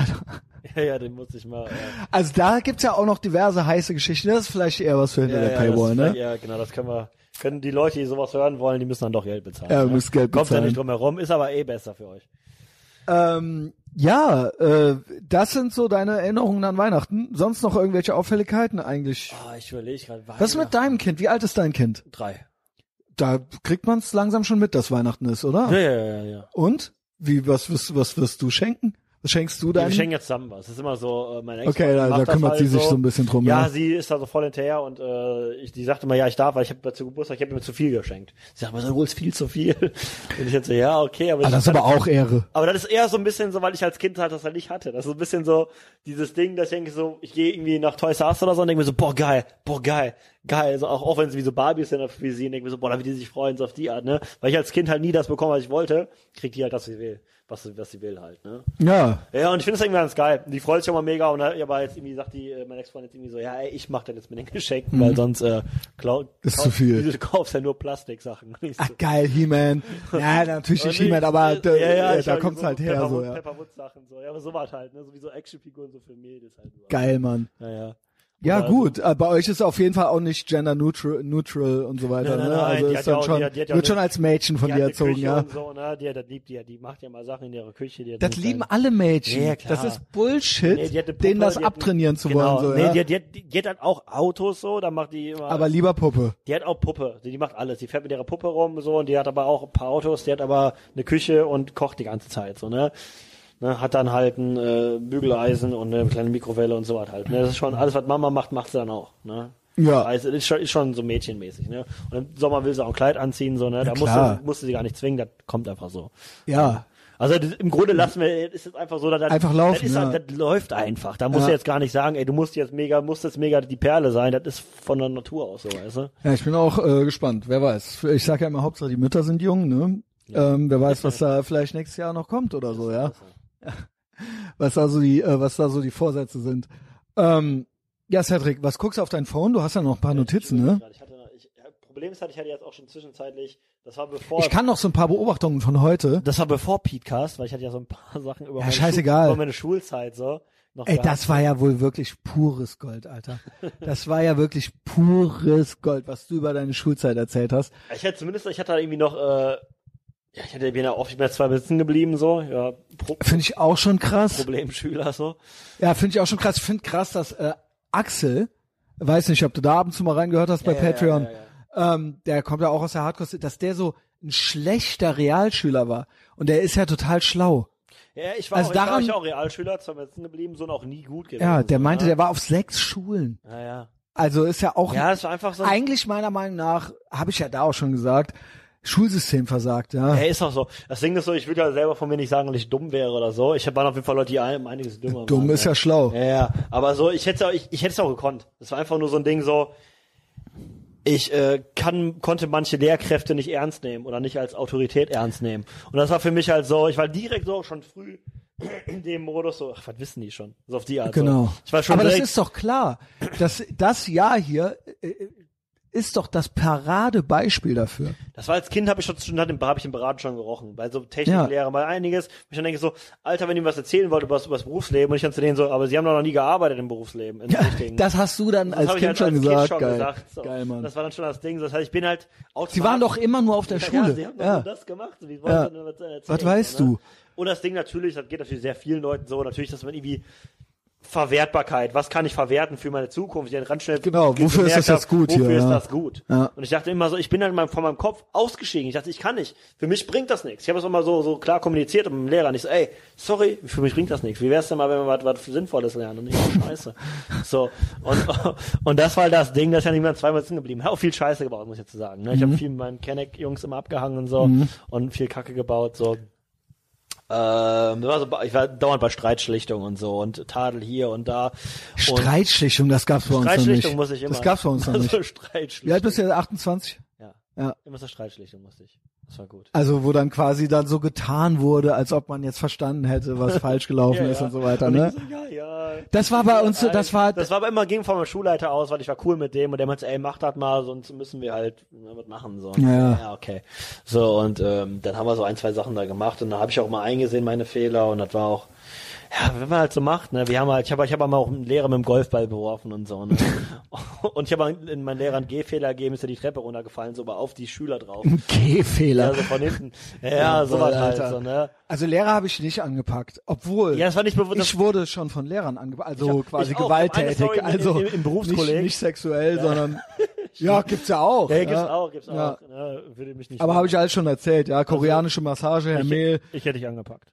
B: ja, ja, den muss ich mal. Ja,
A: also da gibt's ja auch noch diverse heiße Geschichten. Das ist vielleicht eher was für hinter
B: ja,
A: der
B: ja,
A: Paywall, ne?
B: Ja, genau, das können wir. Können die Leute, die sowas hören wollen, die müssen dann doch Geld bezahlen.
A: Ja,
B: ne?
A: müssen Geld
B: Kommt ja
A: bezahlen.
B: nicht drum herum, ist aber eh besser für euch.
A: Ähm, ja, äh, das sind so deine Erinnerungen an Weihnachten. Sonst noch irgendwelche Auffälligkeiten eigentlich?
B: Ah, ich überlege gerade.
A: Was ist mit deinem Kind? Wie alt ist dein Kind?
B: Drei.
A: Da kriegt man es langsam schon mit, dass Weihnachten ist, oder?
B: Ja, ja, ja, ja.
A: Und? Wie, was wirst, was wirst du schenken? Schenkst du
B: Ja,
A: deinem?
B: wir schenken jetzt zusammen was. Das ist immer so, äh, meine Ex
A: okay, da,
B: macht
A: da kümmert
B: halt
A: sie sich
B: so.
A: so ein bisschen drum.
B: Ja,
A: Ja,
B: sie ist da so voll hinterher und äh, ich, die sagte mal, ja, ich darf, weil ich habe zu Geburtstag, ich habe mir zu viel geschenkt. Sie sagt, aber du holst viel zu viel. Und ich jetzt so, ja, okay, aber
A: ah,
B: ich
A: das ist aber auch Ehre.
B: aber das ist eher so ein bisschen so, weil ich als Kind halt das halt nicht hatte. Das ist so ein bisschen so dieses Ding, dass ich denke so, ich gehe irgendwie nach Toys R Us oder so und denke mir so, boah, geil, boah, geil, geil. So, auch, auch wenn es wie so Barbies sind für sie, denke mir so, boah, da wie die sich freuen, so auf die Art, ne? Weil ich als Kind halt nie das bekomme, was ich wollte, kriegt die halt das, was sie will. Was, sie- was sie will halt, ne?
A: Ja,
B: Ja, und ich finde es irgendwie ganz geil. Die freut sich immer mega und aber jetzt irgendwie sagt die, äh, meine Ex-Freundin jetzt irgendwie so, ja, ey, ich mach das jetzt mit den Geschenken, weil sonst äh, klau,
A: Mhm. Ist zu viel.
B: Du kaufst ja nur Plastiksachen. So,
A: Ach, geil, He-Man. Ja, natürlich nicht He-Man, aber
B: äh, ja, ja,
A: äh, da kommt's
B: so
A: halt her, so, ja.
B: Pepperwood-Sachen, so. Ja, aber so was halt, ne? Sowieso Actionfiguren so für Mädels halt. So.
A: Geil, Mann.
B: Ja, ja. Also-
A: gut. Äh, bei euch ist auf jeden Fall auch nicht gender neutral, neutral und so weiter.
B: Nein, nein,
A: ne?
B: nein,
A: Also
B: die
A: ist dann
B: auch-
A: schon,
B: die hat- die hat
A: wird schon als Mädchen von
B: Die
A: dir erzogen,
B: Küche
A: ja.
B: So, ne? Die, das liebt die, ja. die macht ja mal Sachen in ihrer Küche. Die hat
A: Das lieben
B: kleine-
A: alle Mädchen.
B: Ja, klar.
A: das ist Bullshit,
B: Nee, die Puppe,
A: denen das
B: die
A: abtrainieren zu
B: genau,
A: wollen. So,
B: nee,
A: ja?
B: die, hat, die, hat, die hat halt auch Autos so, da macht die immer.
A: aber lieber Puppe.
B: Die hat auch Puppe. Die macht alles. Die fährt mit ihrer Puppe rum so und die hat aber auch ein paar Autos. Die hat aber eine Küche und kocht die ganze Zeit so ne. Ne hat dann halt ein äh, Bügeleisen und eine kleine Mikrowelle und so was halt. Ne? Das ist schon alles, was Mama macht, macht sie dann auch. Ne.
A: Ja.
B: Also ist schon, ist schon so mädchenmäßig. Ne. Und im Sommer will sie auch ein Kleid anziehen so ne. Da
A: klar.
B: musste, musste sie gar nicht zwingen. Das kommt einfach so.
A: Ja.
B: Also das, im Grunde lassen wir, ist es einfach so, dass das,
A: Einfach laufen,
B: das, ist,
A: ja.
B: halt- das läuft einfach. Da musst
A: Ja.
B: du jetzt gar nicht sagen, ey, du musst jetzt mega, musst jetzt mega die Perle sein. Das ist von der Natur aus so, weißt du?
A: Ja, ich bin auch äh, gespannt. Wer weiß. Ich sag ja immer, Hauptsache die Mütter sind jung, ne? Ähm, wer weiß, was da vielleicht nächstes Jahr noch kommt oder so, ja. Was da so die, äh, was da so die Vorsätze sind. Ähm, ja, Cedric, was guckst du auf dein Phone? Du hast ja noch ein paar Notizen, ne?
B: Ich hatte, noch- ich, Problem ist halt, ich hatte jetzt auch schon zwischenzeitlich, das war bevor,
A: Ich kann noch so ein paar Beobachtungen von heute.
B: das war bevor Petecast, weil ich hatte ja so ein paar Sachen über,
A: Ja,
B: meine, über meine Schulzeit so.
A: Ey,
B: gehabt.
A: das war ja wohl wirklich pures Gold, Alter. Das war ja wirklich pures Gold, was du über deine Schulzeit erzählt hast.
B: Ich hatte zumindest, ich hatte da irgendwie noch, äh, ja, ich hatte bin ja oft mehr zwei sitzen geblieben so, ja,
A: Finde ich auch schon krass.
B: Problemschüler so.
A: Ja, finde ich auch schon krass. Ich finde krass, dass äh, Axel, weiß nicht, ob du da ab und zu mal reingehört hast bei
B: Ja,
A: Patreon,
B: ja, ja,
A: Ähm, der kommt ja auch aus der Hardcore, dass der so ein schlechter Realschüler war. Und der ist ja total schlau.
B: Ja, ich war,
A: Also
B: auch,
A: daran-
B: ich war auch Realschüler, zwei sitzen geblieben, so und auch nie gut gewesen.
A: Ja, der
B: so,
A: meinte,
B: ne?
A: der war auf sechs Schulen.
B: Ja, ja.
A: Also ist ja auch
B: Ja, war einfach so.
A: eigentlich meiner Meinung nach, habe ich ja da auch schon gesagt, Schulsystem versagt, ja.
B: Er ist auch so. Das Ding ist so, ich würde ja selber von mir nicht sagen, dass ich dumm wäre oder so. Ich waren auf jeden Fall Leute, die ein- einiges dümmer
A: Dumm
B: waren.
A: ist ja schlau.
B: Ja, ja. Aber so, ich hätte ich, ich hätte es auch gekonnt. Das war einfach nur so ein Ding so, ich äh, kann, konnte manche Lehrkräfte nicht ernst nehmen oder nicht als Autorität ernst nehmen. Und das war für mich halt so, ich war direkt so schon früh in dem Modus so, ach, was wissen die schon? So auf die Art.
A: Genau.
B: So. Ich war schon
A: Aber das ist doch klar. Das, das Jahr hier äh, ist doch das Paradebeispiel dafür.
B: Das war als Kind habe ich schon habe ich im Beraten schon gerochen, bei so Techniklehrer, bei einiges, ich dann denke so, Alter, wenn ihr was erzählen wollt über das, über das Berufsleben und ich dann zu denen so, aber sie haben doch noch nie gearbeitet im Berufsleben. Richtigen.
A: Das hast du dann als
B: hab
A: Kind
B: ich
A: schon
B: als
A: gesagt.
B: Kind schon
A: Geil.
B: gesagt. So.
A: Geil, Mann.
B: Das war dann schon das Ding. Das heißt, ich bin halt
A: Sie waren doch immer nur auf der
B: Ja,
A: Schule.
B: sie haben doch
A: Ja.
B: nur das gemacht. Wie wollen
A: Ja.
B: was erzählen,
A: Was weißt
B: so, ne?
A: du?
B: Und das Ding natürlich, das geht natürlich sehr vielen Leuten so, natürlich, dass man irgendwie Verwertbarkeit, was kann ich verwerten für meine Zukunft? Ich ganz schnell
A: Genau,
B: ge-
A: wofür ist das jetzt gut
B: Wofür
A: hier,
B: ist
A: ja.
B: das gut?
A: Ja.
B: Und ich dachte immer so, ich bin dann von meinem Kopf ausgestiegen. Ich dachte, ich kann nicht. Für mich bringt das nichts. Ich habe es immer so, so klar kommuniziert mit dem Lehrer. Und ich so, ey, sorry, für mich bringt das nichts. Wie wär's denn mal, wenn wir was, was Sinnvolles lernen und nicht so Scheiße? so. Und, und das war das Ding, das ist ja niemand zweimal sitzen geblieben. Ich habe auch viel Scheiße gebaut, muss ich jetzt sagen. Ne? Ich
A: Mhm.
B: habe viel mit meinen Kenneck-Jungs immer abgehangen und so und viel Kacke gebaut, so. Ähm, das war so, ich war dauernd bei Streitschlichtung und so und Tadel hier und da. Und
A: Streitschlichtung, das gab's bei uns noch
B: Streitschlichtung
A: nicht.
B: muss ich immer.
A: Das gab's bei uns noch nicht.
B: Also Streitschlichtung.
A: Wie alt bist du jetzt? 28?
B: Ja.
A: Ja.
B: Immer so Streitschlichtung musste ich. Das war gut.
A: Also wo dann quasi dann so getan wurde, als ob man jetzt verstanden hätte, was falsch gelaufen
B: Ja,
A: ist
B: ja.
A: und so weiter, ne?
B: so, ja, ja.
A: Das war bei uns das war,
B: Das war aber immer ging von meinem Schulleiter aus, weil ich war cool mit dem und der meinte, ey, mach das mal, sonst müssen wir halt was machen so.
A: Ja, ja.
B: ja, okay. So und ähm, dann haben wir so ein, zwei Sachen da gemacht und da habe ich auch mal eingesehen meine Fehler und das war auch ja, wenn man halt so macht, ne, wir haben halt, ich habe ich hab mal auch einen Lehrer mit dem Golfball beworfen und so, ne. und ich habe in meinen Lehrer einen Gehfehler gegeben, ist ja die Treppe runtergefallen, so aber auf die Schüler drauf.
A: ein Gehfehler.
B: Ja, so von hinten. Ja, ja sowas
A: voll,
B: halt
A: Alter.
B: so, ne.
A: Also Lehrer habe ich nicht angepackt, obwohl
B: Ja, das war nicht bewusst.
A: ich wurde schon von Lehrern angepackt, also
B: hab-
A: quasi gewalttätig,
B: im-
A: also
B: im- im Berufskolleg.
A: nicht, nicht sexuell, sondern ja, gibt's ja auch.
B: Ja, gibt's
A: ja.
B: auch, gibt's
A: Ja.
B: auch. Ne, würde mich nicht
A: Aber habe ich alles schon erzählt, ja, koreanische Massage, Herr
B: ich,
A: Mehl,
B: ich hätte dich angepackt.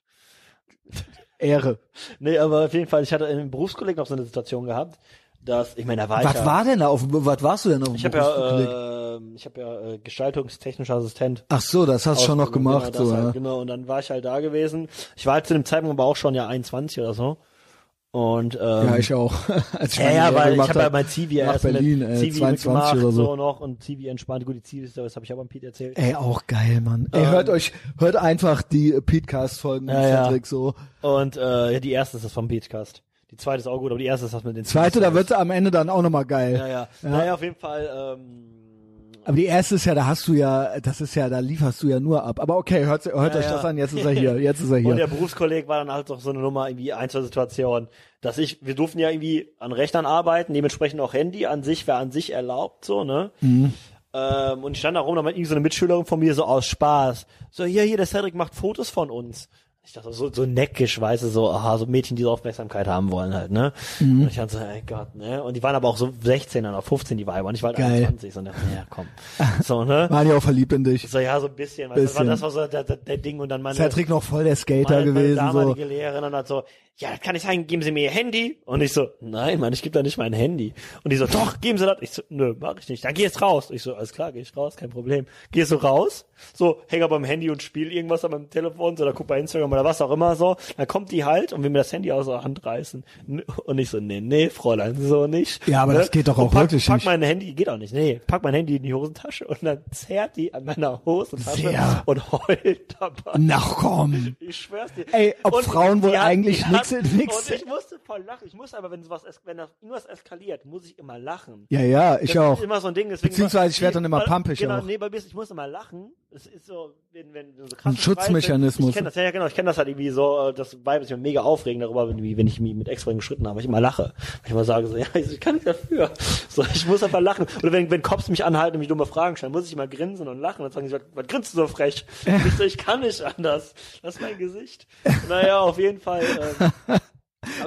A: Ehre.
B: Nee, aber auf jeden Fall, ich hatte im Berufskolleg noch so eine Situation gehabt, dass, ich meine, da war ich
A: Was
B: ja,
A: war denn da auf dem, was warst du denn auf dem
B: ich habe
A: Berufskolleg?
B: ja, äh, ich habe ja äh, gestaltungstechnischer Assistent.
A: Ach so, das hast du schon noch
B: Ausbildung,
A: gemacht,
B: genau,
A: so, ja.
B: halt, Genau, und dann war ich halt da gewesen. Ich war halt zu dem Zeitpunkt aber auch schon ja 21 oder so. Und ähm,
A: Ja, ich auch. Als ich
B: Ja, ja, weil ich
A: gemacht
B: habe ja
A: hab.
B: mein Zivi erst
A: Berlin,
B: mit
A: äh,
B: Zivi
A: 22
B: mitgemacht,
A: oder so.
B: so noch und Zivi entspannt. Gut, die Zivi ist das habe ich aber am Pete erzählt.
A: Ey, auch geil, Mann. Ey,
B: Ähm,
A: hört euch, hört einfach die Petecast-Folgen
B: Ja,
A: mit
B: ja.
A: Cedric so.
B: Und äh, ja, die erste ist das vom Beachcast. Die zweite ist auch gut, aber die erste ist das mit den
A: Zweite, da wird's am Ende dann auch nochmal geil.
B: Ja, ja. Naja, auf jeden Fall. Ähm,
A: Aber die erste ist ja, da hast du ja, das ist ja, da lieferst du ja nur ab. Aber okay, hört, hört
B: Ja,
A: euch
B: ja.
A: das an, jetzt ist er hier, jetzt ist er
B: Und der
A: hier.
B: Berufskolleg war dann halt doch so eine Nummer, irgendwie ein, zwei Situationen, dass ich, wir durften ja irgendwie an Rechnern arbeiten, dementsprechend auch Handy an sich, wäre an sich erlaubt, so, ne?
A: Mhm.
B: Ähm, und ich stand da rum, da meinte irgendwie so eine Mitschülerin von mir so aus Spaß, so, hier, hier, der Cedric macht Fotos von uns. Ich dachte so, so neckisch, weißt du, so, aha, so Mädchen, die so Aufmerksamkeit haben wollen halt, ne?
A: Mhm.
B: Und ich dachte so, ey Gott, ne? Und die waren aber auch so 16 oder 15, die Weiber, und ich war halt
A: Geil.
B: 21, so, und dachte, ja, komm. So, ne?
A: Waren ja auch verliebt in dich.
B: So, ja, so ein bisschen, du, das war,
A: Bisschen.
B: das war so der, der, der Ding, und dann meine,
A: Cedric noch voll der Skater
B: meine,
A: gewesen,
B: meine
A: so.
B: damalige Lehrerin und hat so, ja, das kann nicht sein, geben Sie mir Ihr Handy. Und ich so, nein, Mann, ich gebe da nicht mein Handy. Und die so, doch, geben Sie das. Ich so, nö, mach ich nicht. Dann geh jetzt raus. Ich so, alles klar, geh ich raus, kein Problem. Gehst du raus, so, häng aber am Handy und spiel irgendwas an meinem Telefon, so, oder guck bei Instagram oder was auch immer, so. Dann kommt die halt und will mir das Handy aus der Hand reißen. Und ich so, nee, nee, Fräulein, so nicht.
A: Ja, aber das geht doch auch
B: pack,
A: wirklich
B: pack
A: nicht.
B: mein Handy, geht auch nicht. Nee, pack mein Handy in die Hosentasche und dann zerrt die an meiner Hosentasche
A: Sehr.
B: und heult dabei.
A: Na komm.
B: Ich schwör's dir.
A: Ey, ob
B: Und
A: Frauen wohl eigentlich
B: die
A: nix- nix-
B: Und ich musste voll lachen. Ich muss aber, wenn sowas, es- wenn das irgendwas eskaliert, muss ich immer lachen.
A: Ja, ja, ich
B: das
A: auch.
B: Ist immer so ein Ding. Deswegen
A: Beziehungsweise ich werd dann immer pumpig
B: Genau,
A: auch.
B: nee, bei mir ist, ich muss immer lachen. Es ist so, wenn, wenn so krass
A: Ein Schutzmechanismus.
B: Ich kenne das, ja, genau. Ich kenne das halt irgendwie so, äh, das Vibe ist mir mega aufregend darüber, wenn, wenn ich mich mit extra geschritten habe. Ich immer lache. Weil ich immer sage so, ja, ich kann nicht dafür. So, ich muss einfach lachen. Oder wenn, wenn Cops mich anhalten und mich dumme Fragen stellen, muss ich immer grinsen und lachen. Dann sagen sie, was, was grinst du so frech? Und ich so, ich kann nicht anders. Das ist mein Gesicht. Naja, auf jeden Fall. Ähm,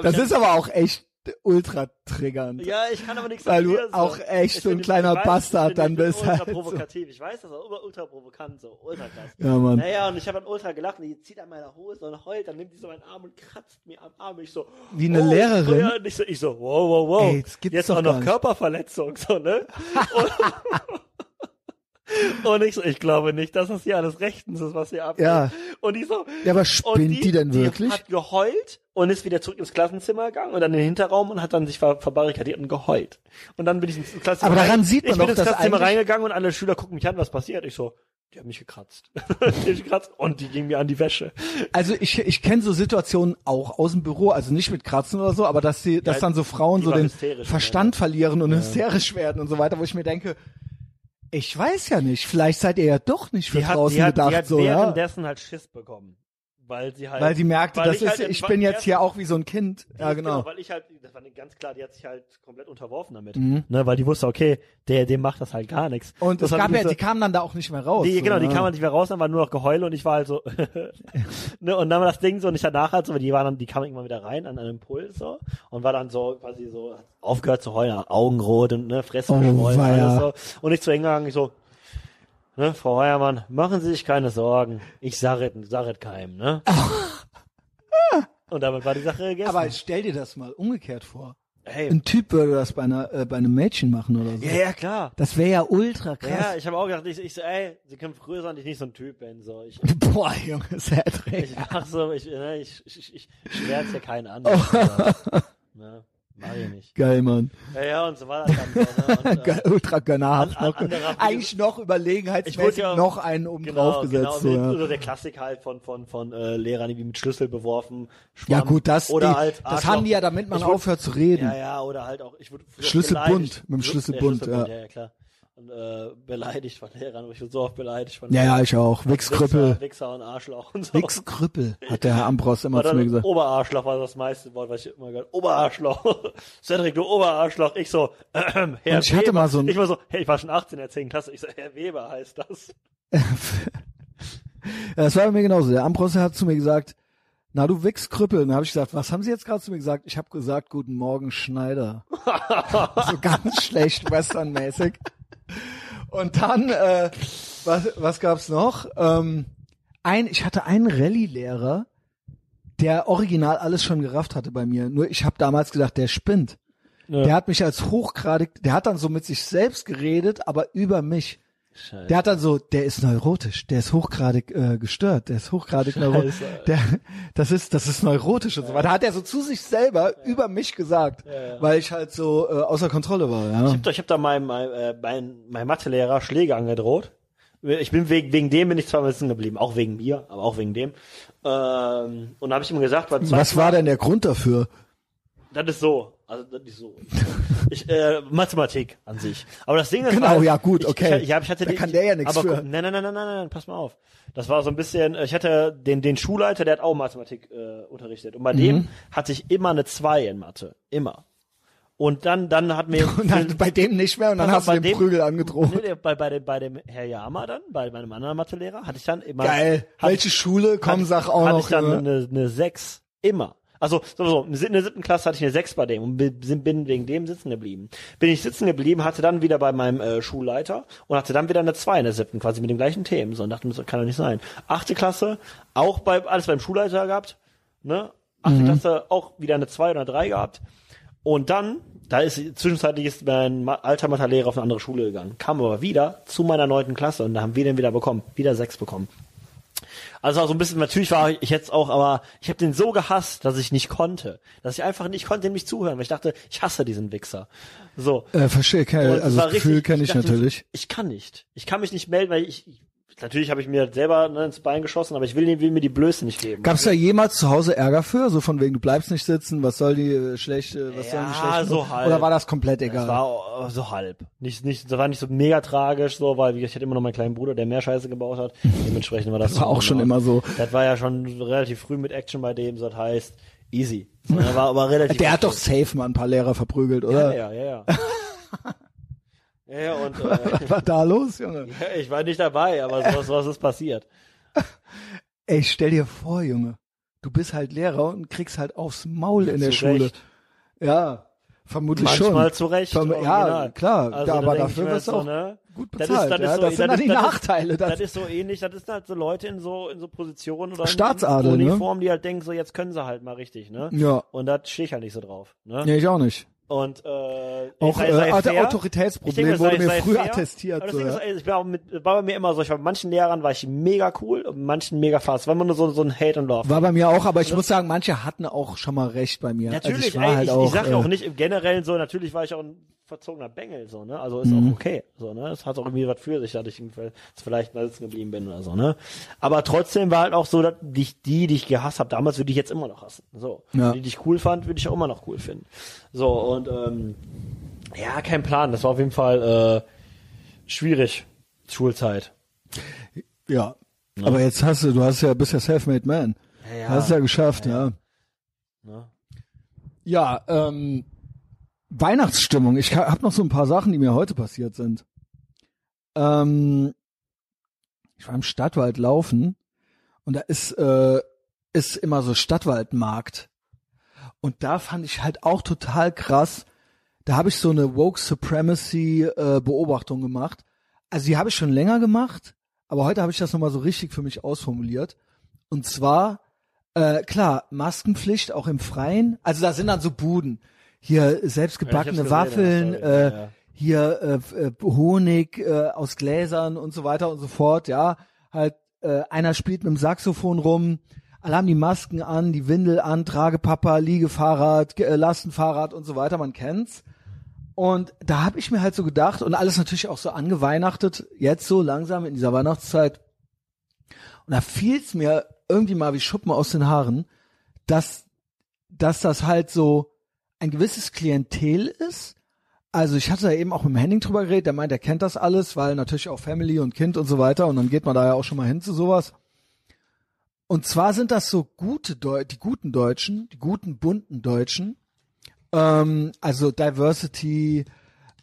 A: Das ist aber auch echt ultra triggernd.
B: ja, ich kann aber nichts
A: Weil du
B: dafür,
A: auch echt
B: Ich
A: so ein kleiner
B: ich weiß,
A: Bastard
B: ich bin,
A: dann bist
B: Ultra
A: halt so.
B: provokativ. Ich weiß das auch, ultra, ultra provokant, so ultra krass.
A: Ja, Mann.
B: Naja, und ich habe dann ultra gelacht und die zieht an meiner Hose und heult, dann nimmt die so meinen Arm und kratzt mir am Arm. Ich so,
A: Wie eine
B: oh,
A: Lehrerin?
B: Ja, und ich so, ich so, wow, wow, wow.
A: Ey, das gibt's
B: Jetzt auch noch. Körperverletzung, so, ne? Und ich so, ich glaube nicht, dass das hier alles rechtens ist, was hier abgeht.
A: Ja.
B: Und ich so,
A: Ja, aber spinnt die, denn wirklich?
B: Die hat geheult und ist wieder zurück ins Klassenzimmer gegangen und dann in den Hinterraum und hat dann sich ver verbarrikadiert und geheult. Und dann bin ich ins Klassenzimmer
A: Aber daran
B: rein-
A: sieht man
B: ich bin
A: doch,
B: ins Klassenzimmer reingegangen und alle Schüler gucken mich an, was passiert. Ich so, die haben mich gekratzt. die haben mich gekratzt und die gingen mir an die Wäsche.
A: Also ich, ich kenne so Situationen auch aus dem Büro, also nicht mit Kratzen oder so, aber dass sie, dass dann so Frauen so den Verstand verlieren und hysterisch werden und so weiter, wo ich mir denke, ich weiß ja nicht, vielleicht seid ihr ja doch nicht für
B: Die hat,
A: draußen
B: die hat,
A: gedacht,
B: die hat
A: so, ja.
B: währenddessen halt Schiss bekommen. Weil sie halt.
A: Weil sie merkte,
B: weil
A: das ist,
B: halt
A: ich bin jetzt hier auch wie so ein Kind. Ja, genau.
B: Weil ich halt, das war ganz klar, die hat sich halt komplett unterworfen damit.
A: Mhm.
B: Ne, weil die wusste, okay, der, dem macht das halt gar nichts.
A: Und
B: das
A: es gab ja,
B: so,
A: die kamen dann da auch nicht mehr raus.
B: die, genau, die
A: ne?
B: kam halt nicht mehr raus, dann war nur noch Geheule und ich war halt so, ne, und dann war das Ding so, und ich danach halt so, weil die waren dann, die kamen irgendwann wieder rein an einem Impuls so, und war dann so, quasi so, aufgehört zu heulen, Augenrot und, ne, Fresse
A: Oh,
B: alles so. Und ich zu hingegangen, ich so, ne, Frau Heuermann, machen Sie sich keine Sorgen, ich sag es, sag keinem, ne. und damit war die Sache gegessen.
A: Aber stell dir das mal umgekehrt vor.
B: hey,
A: Ein Typ würde das bei einer, äh, bei einem Mädchen machen oder so.
B: ja, ja, klar.
A: Das wäre ja ultra krass.
B: Ja, ich habe auch gedacht, ich, ich so, ey, sie können früher sein, ich nicht so ein Typ bin, so, ich,
A: Boah, Junge, Cedric.
B: ich mach so, ich, ne, ich, ich, ich, ich schwärze ja keinen an. ne, mach ich nicht.
A: Geil, Mann.
B: Ja, ja, und so war das dann so, ne, äh,
A: ultra gönnerhaft.
B: an- an-
A: noch, eigentlich noch
B: Ich
A: überlegenheitsmäßig
B: ja-
A: noch einen oben
B: Genau, genau,
A: gesetzt.
B: wie-
A: so, ja.
B: so der Klassik halt von, von, von, äh, Lehrern, die mit Schlüssel beworfen, Schwamm,
A: ja gut, das,
B: oder
A: die,
B: halt
A: das haben die ja, damit man
B: wurde-
A: aufhört zu reden.
B: Ja, ja, oder halt auch, ich
A: Schlüsselbund,
B: beleidigt.
A: mit dem
B: Schlüssel-
A: Schlüsselbund,
B: der Schlüsselbund,
A: ja.
B: ja. ja, klar. Und, äh, beleidigt von Lehrern, ich wurde so oft beleidigt von
A: Ja, ja,
B: Lehrern.
A: ich auch. Wichskrüppel.
B: Wichser, Wichser und Arschloch und so.
A: Wichskrüppel, hat der Herr Ambros immer zu mir gesagt.
B: Oberarschloch war das meiste Wort, was ich immer gehört Oberarschloch. Cedric, du Oberarschloch. Ich so, äh, Herr
A: Und ich hatte
B: Weber.
A: mal so ein-
B: Ich war so, hey, ich war schon 18 in der 10. Klasse. Ich so, Herr Weber heißt das.
A: Ja, das war bei mir genauso. Der Ambros hat zu mir gesagt, na du Wichskrüppel. Und dann habe ich gesagt, was haben Sie jetzt gerade zu mir gesagt? Ich habe gesagt, guten Morgen Schneider. so ganz schlecht westernmäßig. Und dann, äh, was, was gab's noch? Ähm, ein, ich hatte einen Rallye-Lehrer, der original alles schon gerafft hatte bei mir. Nur ich habe damals gedacht, der spinnt.
B: Ja.
A: Der hat mich als hochgradig, der hat dann so mit sich selbst geredet, aber über mich.
B: Scheiße.
A: Der hat dann so, der ist neurotisch, der ist hochgradig äh, gestört, der ist hochgradig neurotisch. Der, das ist, das ist neurotisch und so weiter. Hat er so zu sich selber über mich gesagt,
B: ja.
A: weil ich halt so äh, außer Kontrolle war. Ja.
B: Ich hab, da- ich hab da meinem, meinem, äh, mein, meinem Mathelehrer Schläge angedroht. Ich bin wegen, wegen dem bin ich zwar sitzen geblieben, auch wegen mir, aber auch wegen dem. Ähm, und da habe ich ihm gesagt, zweiten
A: Was war denn der Grund dafür?
B: Das ist so. Also ist so. Ich, äh, Mathematik an sich. Aber das Ding ist
A: Genau,
B: halt,
A: ja, gut, okay.
B: Ich, ich, hab- ich hatte
A: Da
B: den,
A: kann der ja nichts
B: aber
A: für.
B: Nein, nein, nein, nein, nein, nein, pass mal auf. Das war so ein bisschen, ich hatte den, den Schulleiter, der hat auch Mathematik äh, unterrichtet. Und bei
A: Mhm.
B: dem hatte ich immer eine 2 in Mathe. Immer. Und dann, dann hat mir.
A: Und dann bei dem nicht mehr und dann hast du den
B: dem-
A: Prügel angedroht.
B: Nee, bei, bei, dem, bei dem Herr Yama dann, bei meinem anderen Mathelehrer, hatte ich dann immer.
A: Geil. Welche Schule? Komm,
B: hatte,
A: sag auch
B: hatte
A: noch.
B: ich dann eine, eine 6. Immer. Also, so, so, in der siebten Klasse hatte ich eine 6 bei dem und bin wegen dem sitzen geblieben. Bin ich sitzen geblieben, hatte dann wieder bei meinem äh, Schulleiter und hatte dann wieder eine 2 in der siebten, quasi mit den gleichen Themen. So, und dachte mir, das kann doch nicht sein. Achte Klasse, auch bei, alles beim Schulleiter gehabt, ne? Achte Klasse auch wieder eine 2 oder eine 3 gehabt. Und dann, da ist zwischenzeitlich ist mein alter Mathelehrer auf eine andere Schule gegangen, kam aber wieder zu meiner neunten Klasse und da haben wir den wieder bekommen, wieder sechs bekommen. Also auch so ein bisschen, natürlich war ich jetzt auch, aber ich habe den so gehasst, dass ich nicht konnte. Dass ich einfach nicht konnte dem nicht zuhören, weil ich dachte, ich hasse diesen Wichser. So.
A: Äh, verstehe,
B: es
A: also das Gefühl kenne ich
B: dachte,
A: natürlich.
B: Ich kann nicht. Ich kann mich nicht melden, weil ich, ich natürlich habe ich mir selber ne, ins Bein geschossen, aber ich will, will mir die Blöße nicht geben.
A: Gab's da jemals zu Hause Ärger für? So von wegen, du bleibst nicht sitzen, was soll die äh, schlechte, was sollen die
B: Ja,
A: schlechten?
B: so halb.
A: Oder war das komplett
B: Das
A: egal?
B: war äh, so halb. Nicht, nicht, das war nicht so mega tragisch, so, weil wie gesagt, ich hatte immer noch meinen kleinen Bruder, der mehr Scheiße gebaut hat. Dementsprechend war das,
A: Das war auch schon immer so.
B: Das war ja schon relativ früh mit Action bei dem, so das heißt easy. So, er war aber relativ.
A: Der hat doch safe mal ein paar Lehrer verprügelt, oder?
B: Ja, ja, ja. Ja, ja, und äh,
A: Was war da los, Junge?
B: ich war nicht dabei, aber sowas, was ist passiert.
A: Ey, stell dir vor, Junge. Du bist halt Lehrer und kriegst halt aufs Maul in der
B: Zu
A: Schule.
B: Recht.
A: Ja, vermutlich
B: Manchmal
A: schon.
B: zu Recht.
A: Verm- ja, klar,
B: Also,
A: aber dafür wirst du
B: so,
A: auch
B: ne?
A: gut
B: Das ist-
A: bezahlt.
B: das ist
A: ja,
B: so-
A: das sind
B: das
A: dann
B: ist-
A: die
B: das
A: Nachteile. Das,
B: Das ist so ähnlich, das ist halt so Leute in so in so Positionen oder in
A: Staatsadel, ne?
B: Uniform, die halt denken, so jetzt können sie halt mal richtig, ne?
A: ja.
B: Und da stehe ich halt nicht so drauf, ne?
A: ja, ich auch nicht.
B: Und äh,
A: Auch
B: sei-
A: äh,
B: sei
A: Auto-
B: fair.
A: Autoritätsproblem
B: denke,
A: wurde
B: sei-
A: mir
B: sei
A: früher
B: fair.
A: attestiert.
B: Aber
A: So, ja.
B: ist, ich war, mit, war bei mir immer so, ich war mit manchen Lehrern war ich mega cool und manchen mega fast. War immer nur so, so ein Hate und Love.
A: War bei mir auch, aber ich muss sagen, manche hatten auch schon mal recht bei mir.
B: Natürlich,
A: also ich war
B: ey,
A: halt
B: ich,
A: auch,
B: ich sag ja
A: äh,
B: auch nicht im Generellen so, natürlich war ich auch ein verzogener Bengel, so, ne, also ist
A: Mhm.
B: auch okay, so, ne, es hat auch irgendwie was für sich, dass ich vielleicht mal sitzen geblieben bin oder so, ne, aber trotzdem war halt auch so, dass die, die, die ich gehasst habe, damals würde ich jetzt immer noch hassen, so,
A: Ja.
B: die, die ich cool fand, würde ich auch immer noch cool finden, so, und, ähm, ja, kein Plan, das war auf jeden Fall, äh, schwierig, Schulzeit.
A: Ja. Aber jetzt hast du, du hast ja, bist ja self-made man.
B: Ja, ja.
A: Hast es ja geschafft, ja.
B: Ne?
A: Ja, ähm, Weihnachtsstimmung. Ich habe noch so ein paar Sachen, die mir heute passiert sind. Ähm, ich war im Stadtwald laufen und da ist, äh, ist immer so Stadtwaldmarkt. Und da fand ich halt auch total krass. Da habe ich so eine Woke Supremacy äh, Beobachtung gemacht. Also die habe ich schon länger gemacht, aber heute habe ich das nochmal so richtig für mich ausformuliert. Und zwar, äh, klar, Maskenpflicht auch im Freien. Also da sind dann so Buden. Hier selbstgebackene
B: Ja,
A: Waffeln,
B: gesehen,
A: äh.
B: Ja, ja.
A: hier äh, äh, Honig äh, aus Gläsern und so weiter und so fort, ja. Halt, äh, einer spielt mit dem Saxophon rum, alle haben die Masken an, die Windel an, Tragepapa, Liegefahrrad, Ge- äh, Lastenfahrrad und so weiter, man kennt's. Und da habe ich mir halt so gedacht, und alles natürlich auch so angeweihnachtet, jetzt so langsam in dieser Weihnachtszeit. Und da fiel's mir irgendwie mal wie Schuppen aus den Haaren, dass, dass das halt so ein gewisses Klientel ist. Also ich hatte da eben auch mit dem Henning drüber geredet, der meint, er kennt das alles, weil natürlich auch Family und Kind und so weiter und dann geht man da ja auch schon mal hin zu sowas. Und zwar sind das so gute Deu die guten Deutschen, die guten bunten Deutschen, ähm, also Diversity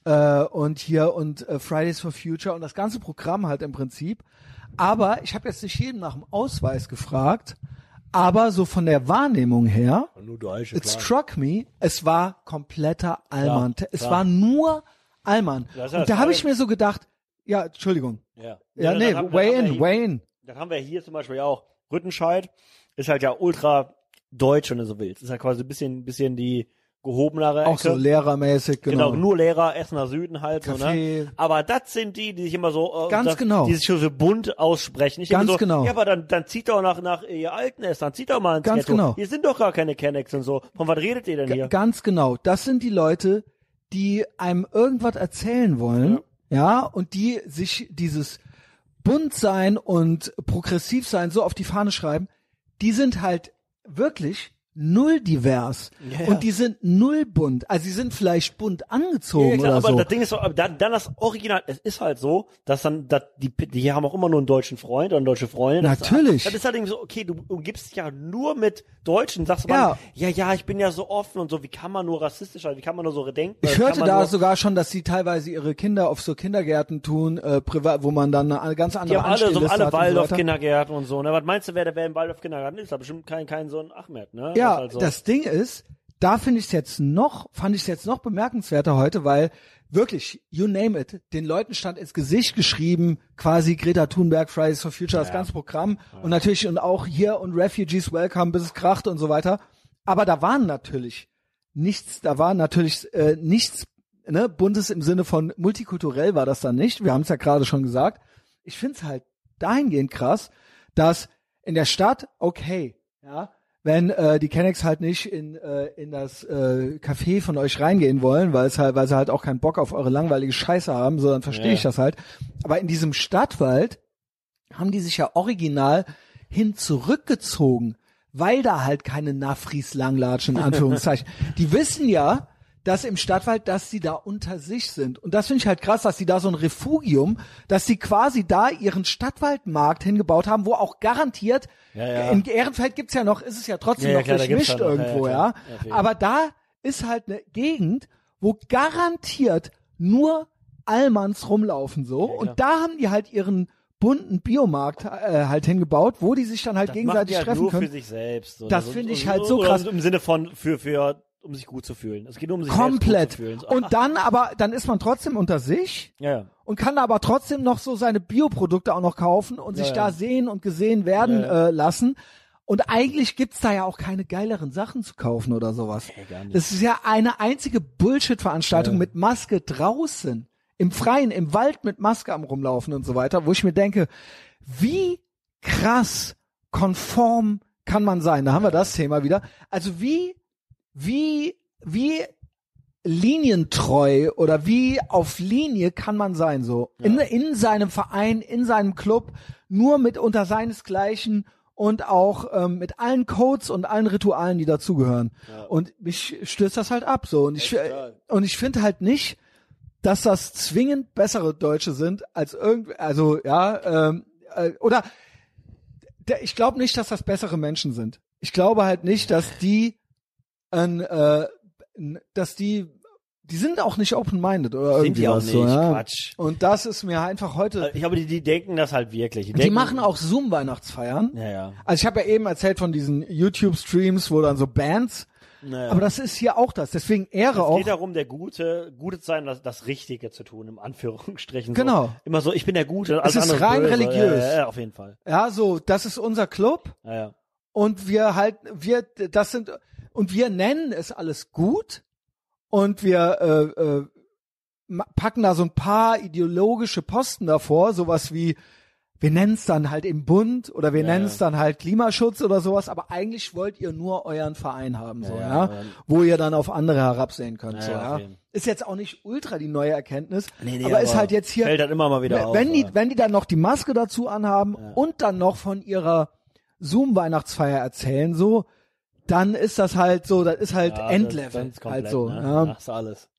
A: äh, und hier und äh, Fridays for Future und das ganze Programm halt im Prinzip. Aber ich habe jetzt nicht jedem nach dem Ausweis gefragt, aber so von der Wahrnehmung her,
B: Deutsche,
A: it struck me, es war kompletter Allmann.
B: Klar,
A: es
B: klar.
A: war nur Allmann.
B: Das ja
A: und da habe ich
B: Allem-
A: mir so gedacht, ja, Entschuldigung.
B: Ja,
A: Ja,
B: das
A: nee,
B: haben-
A: Wayne,
B: hier-
A: Wayne.
B: Das haben wir hier zum Beispiel auch. Rüttenscheid ist halt ja ultra deutsch, wenn du so willst. Ist halt quasi ein bisschen, bisschen die gehobenere
A: Auch
B: Ecke.
A: so lehrermäßig, genau.
B: Genau, nur Lehrer, Essener Süden halt so,
A: Café.
B: ne? Aber das sind die, die sich immer so, äh,
A: Ganz
B: das,
A: genau.
B: die sich so bunt aussprechen. Ich
A: Ganz
B: so,
A: genau.
B: Ja, aber dann, dann zieht doch nach, nach ihr alten Essen, dann zieht doch mal ins
A: Ganz
B: Ghetto.
A: genau.
B: Hier sind doch gar keine Kennex und so. Von was redet ihr denn
A: G-
B: hier?
A: Ganz genau. Das sind die Leute, die einem irgendwas erzählen wollen, ja, und die sich dieses bunt sein und progressiv sein so auf die Fahne schreiben, die sind halt wirklich null divers
B: Ja, ja.
A: und die sind null bunt. Also sie sind vielleicht bunt angezogen
B: Ja, klar,
A: oder
B: aber
A: so.
B: das Ding ist so, aber dann, dann das Original, es ist halt so, dass dann, dass die, die haben auch immer nur einen deutschen Freund oder eine deutsche Freundin.
A: Natürlich.
B: Das ist halt irgendwie so, okay, du umgibst dich ja nur mit Deutschen, sagst du
A: Ja.
B: mal, ja, ja, ich bin ja so offen und so, wie kann man nur rassistisch sein, wie kann man nur so denken?
A: Ich
B: kann
A: hörte da sogar schon, dass sie teilweise ihre Kinder auf so Kindergärten tun, äh, privat, wo man dann eine ganz andere
B: die haben alle so alle
A: hat und so.
B: Waldorf-Kindergärten und so, ne? Was meinst du, wer der wer im Waldorf-Kindergarten ist? Da bestimmt kein, kein so ein Ahmed, ne?
A: Ja,
B: ist halt so.
A: das Ding ist, da finde ich es jetzt noch, fand ich es jetzt noch bemerkenswerter heute, weil wirklich, you name it, den Leuten stand ins Gesicht geschrieben, quasi Greta Thunberg, Fridays for Future, das ganze Programm und natürlich und auch hier und Refugees Welcome, bis es kracht und so weiter. Aber da waren natürlich nichts, da war natürlich äh, nichts, ne, buntes im Sinne von multikulturell war das dann nicht. Wir haben es ja gerade schon gesagt. Ich finde es halt dahingehend krass, dass in der Stadt, okay, ja, wenn äh, die Kennex halt nicht in, äh, in das äh, Café von euch reingehen wollen, weil es halt, weil sie halt auch keinen Bock auf eure langweilige Scheiße haben, so dann verstehe
B: Ja.
A: ich das halt. Aber in diesem Stadtwald haben die sich ja original hin zurückgezogen, weil da halt keine Nafris langlatschen, in Anführungszeichen. die wissen ja, dass im Stadtwald, dass sie da unter sich sind. Und das finde ich halt krass, dass sie da so ein Refugium, dass sie quasi da ihren Stadtwaldmarkt hingebaut haben, wo auch garantiert,
B: Ja, ja.
A: in Ehrenfeld gibt's ja noch, ist es ja trotzdem
B: Ja,
A: noch
B: klar,
A: durchmischt irgendwo,
B: ja.
A: Aber da ist halt eine Gegend, wo garantiert nur Allmanns rumlaufen so. Und da haben die halt ihren bunten Biomarkt äh, halt hingebaut, wo die sich dann halt
B: das
A: gegenseitig
B: halt
A: treffen
B: nur
A: können.
B: für sich selbst. So,
A: Das
B: ne?
A: finde ich halt so krass.
B: Im Sinne von, für, für, um sich gut zu fühlen. Es geht nur um sich
A: Komplett.
B: gut zu fühlen.
A: Und dann aber, dann ist man trotzdem unter sich
B: ja, ja.
A: und kann aber trotzdem noch so seine Bioprodukte auch noch kaufen und sich
B: Ja, ja.
A: da sehen und gesehen werden. Äh, lassen. Und eigentlich gibt's da ja auch keine geileren Sachen zu kaufen oder sowas. Das ist ja eine einzige Bullshit-Veranstaltung mit Maske draußen, im Freien, im Wald mit Maske am rumlaufen und so weiter, wo ich mir denke, wie krass konform kann man sein? Da haben wir das Thema wieder. Also wie, wie, wie linientreu oder wie auf Linie kann man sein so? In, in seinem Verein, in seinem Club, nur mit unter seinesgleichen und auch ähm, mit allen Codes und allen Ritualen, die dazugehören. Und mich stößt das halt ab so. Und ich und ich finde halt nicht, dass das zwingend bessere Deutsche sind als irgendwie, also ja, ähm, äh, oder der, ich glaube nicht, dass das bessere Menschen sind. Ich glaube halt nicht, dass die äh, dass die, die sind auch nicht open-minded oder
B: Sind
A: irgendwie
B: die auch
A: was
B: nicht,
A: so, ja.
B: Quatsch.
A: Und das ist mir einfach heute.
B: Ich glaube, die, die denken das halt wirklich. Die,
A: Die machen auch Zoom-Weihnachtsfeiern.
B: Ja, ja.
A: Also ich habe ja eben erzählt von diesen YouTube-Streams, wo dann so Bands.
B: Naja.
A: Aber das ist hier auch das. Deswegen Ehre
B: es
A: auch.
B: geht darum, der Gute, Gute zu sein, das, das Richtige zu tun, im Anführungsstrichen.
A: Genau.
B: So. Immer so, ich bin der Gute, alles
A: ist
B: andere
A: rein
B: böse.
A: religiös.
B: Ja, ja, ja, auf jeden Fall.
A: Ja, so, das ist unser Club.
B: Ja, ja.
A: und wir halt, wir, das sind, und wir nennen es alles gut und wir äh, äh, packen da so ein paar ideologische Posten davor, sowas wie, wir nennen es dann halt im Bund oder wir
B: Ja,
A: nennen
B: ja.
A: es dann halt Klimaschutz oder sowas, aber eigentlich wollt ihr nur euren Verein haben, so,
B: Ja,
A: ja,
B: ja, aber dann-
A: wo ihr dann auf andere herabsehen könnt,
B: Ja,
A: so,
B: ja,
A: ja. Ist jetzt auch nicht ultra die neue Erkenntnis,
B: Nee, nee,
A: aber, ist halt jetzt hier,
B: Fällt halt immer mal wieder auf.
A: wenn die,
B: aber-
A: wenn die dann noch die Maske dazu anhaben und dann noch von ihrer Zoom-Weihnachtsfeier erzählen, so, dann ist das halt so, das ist halt
B: ja,
A: Endlevel,
B: das- das ist
A: halt
B: komplett,
A: so.
B: Ne?
A: Ja.
B: Machst du alles.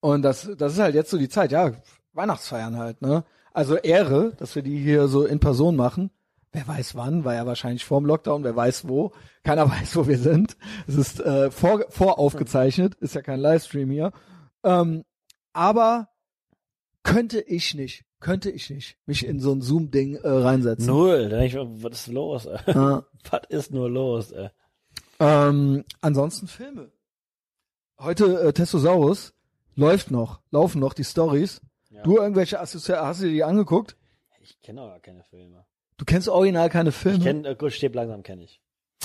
A: Und das, das ist halt jetzt so die Zeit, ja, Weihnachtsfeiern halt, ne? Also Ehre, dass wir die hier so in Person machen. Wer weiß wann, war ja wahrscheinlich vorm Lockdown, wer weiß wo. Keiner weiß, wo wir sind. Es ist äh, vor, voraufgezeichnet, ist ja kein Livestream hier. Ähm, aber könnte ich nicht, könnte ich nicht mich in so ein Zoom-Ding äh, reinsetzen.
B: Null. Da ich, was ist los? Ey? Was ist nur los? Ey?
A: Ähm, ansonsten Filme. Heute äh, Testosaurus läuft noch, laufen noch die Stories.
B: Ja.
A: Du irgendwelche Assoziationen, hast du dir die angeguckt?
B: Ich kenne aber keine Filme.
A: Du kennst original keine Filme?
B: Ich kenne, äh, Stirb langsam kenne ich.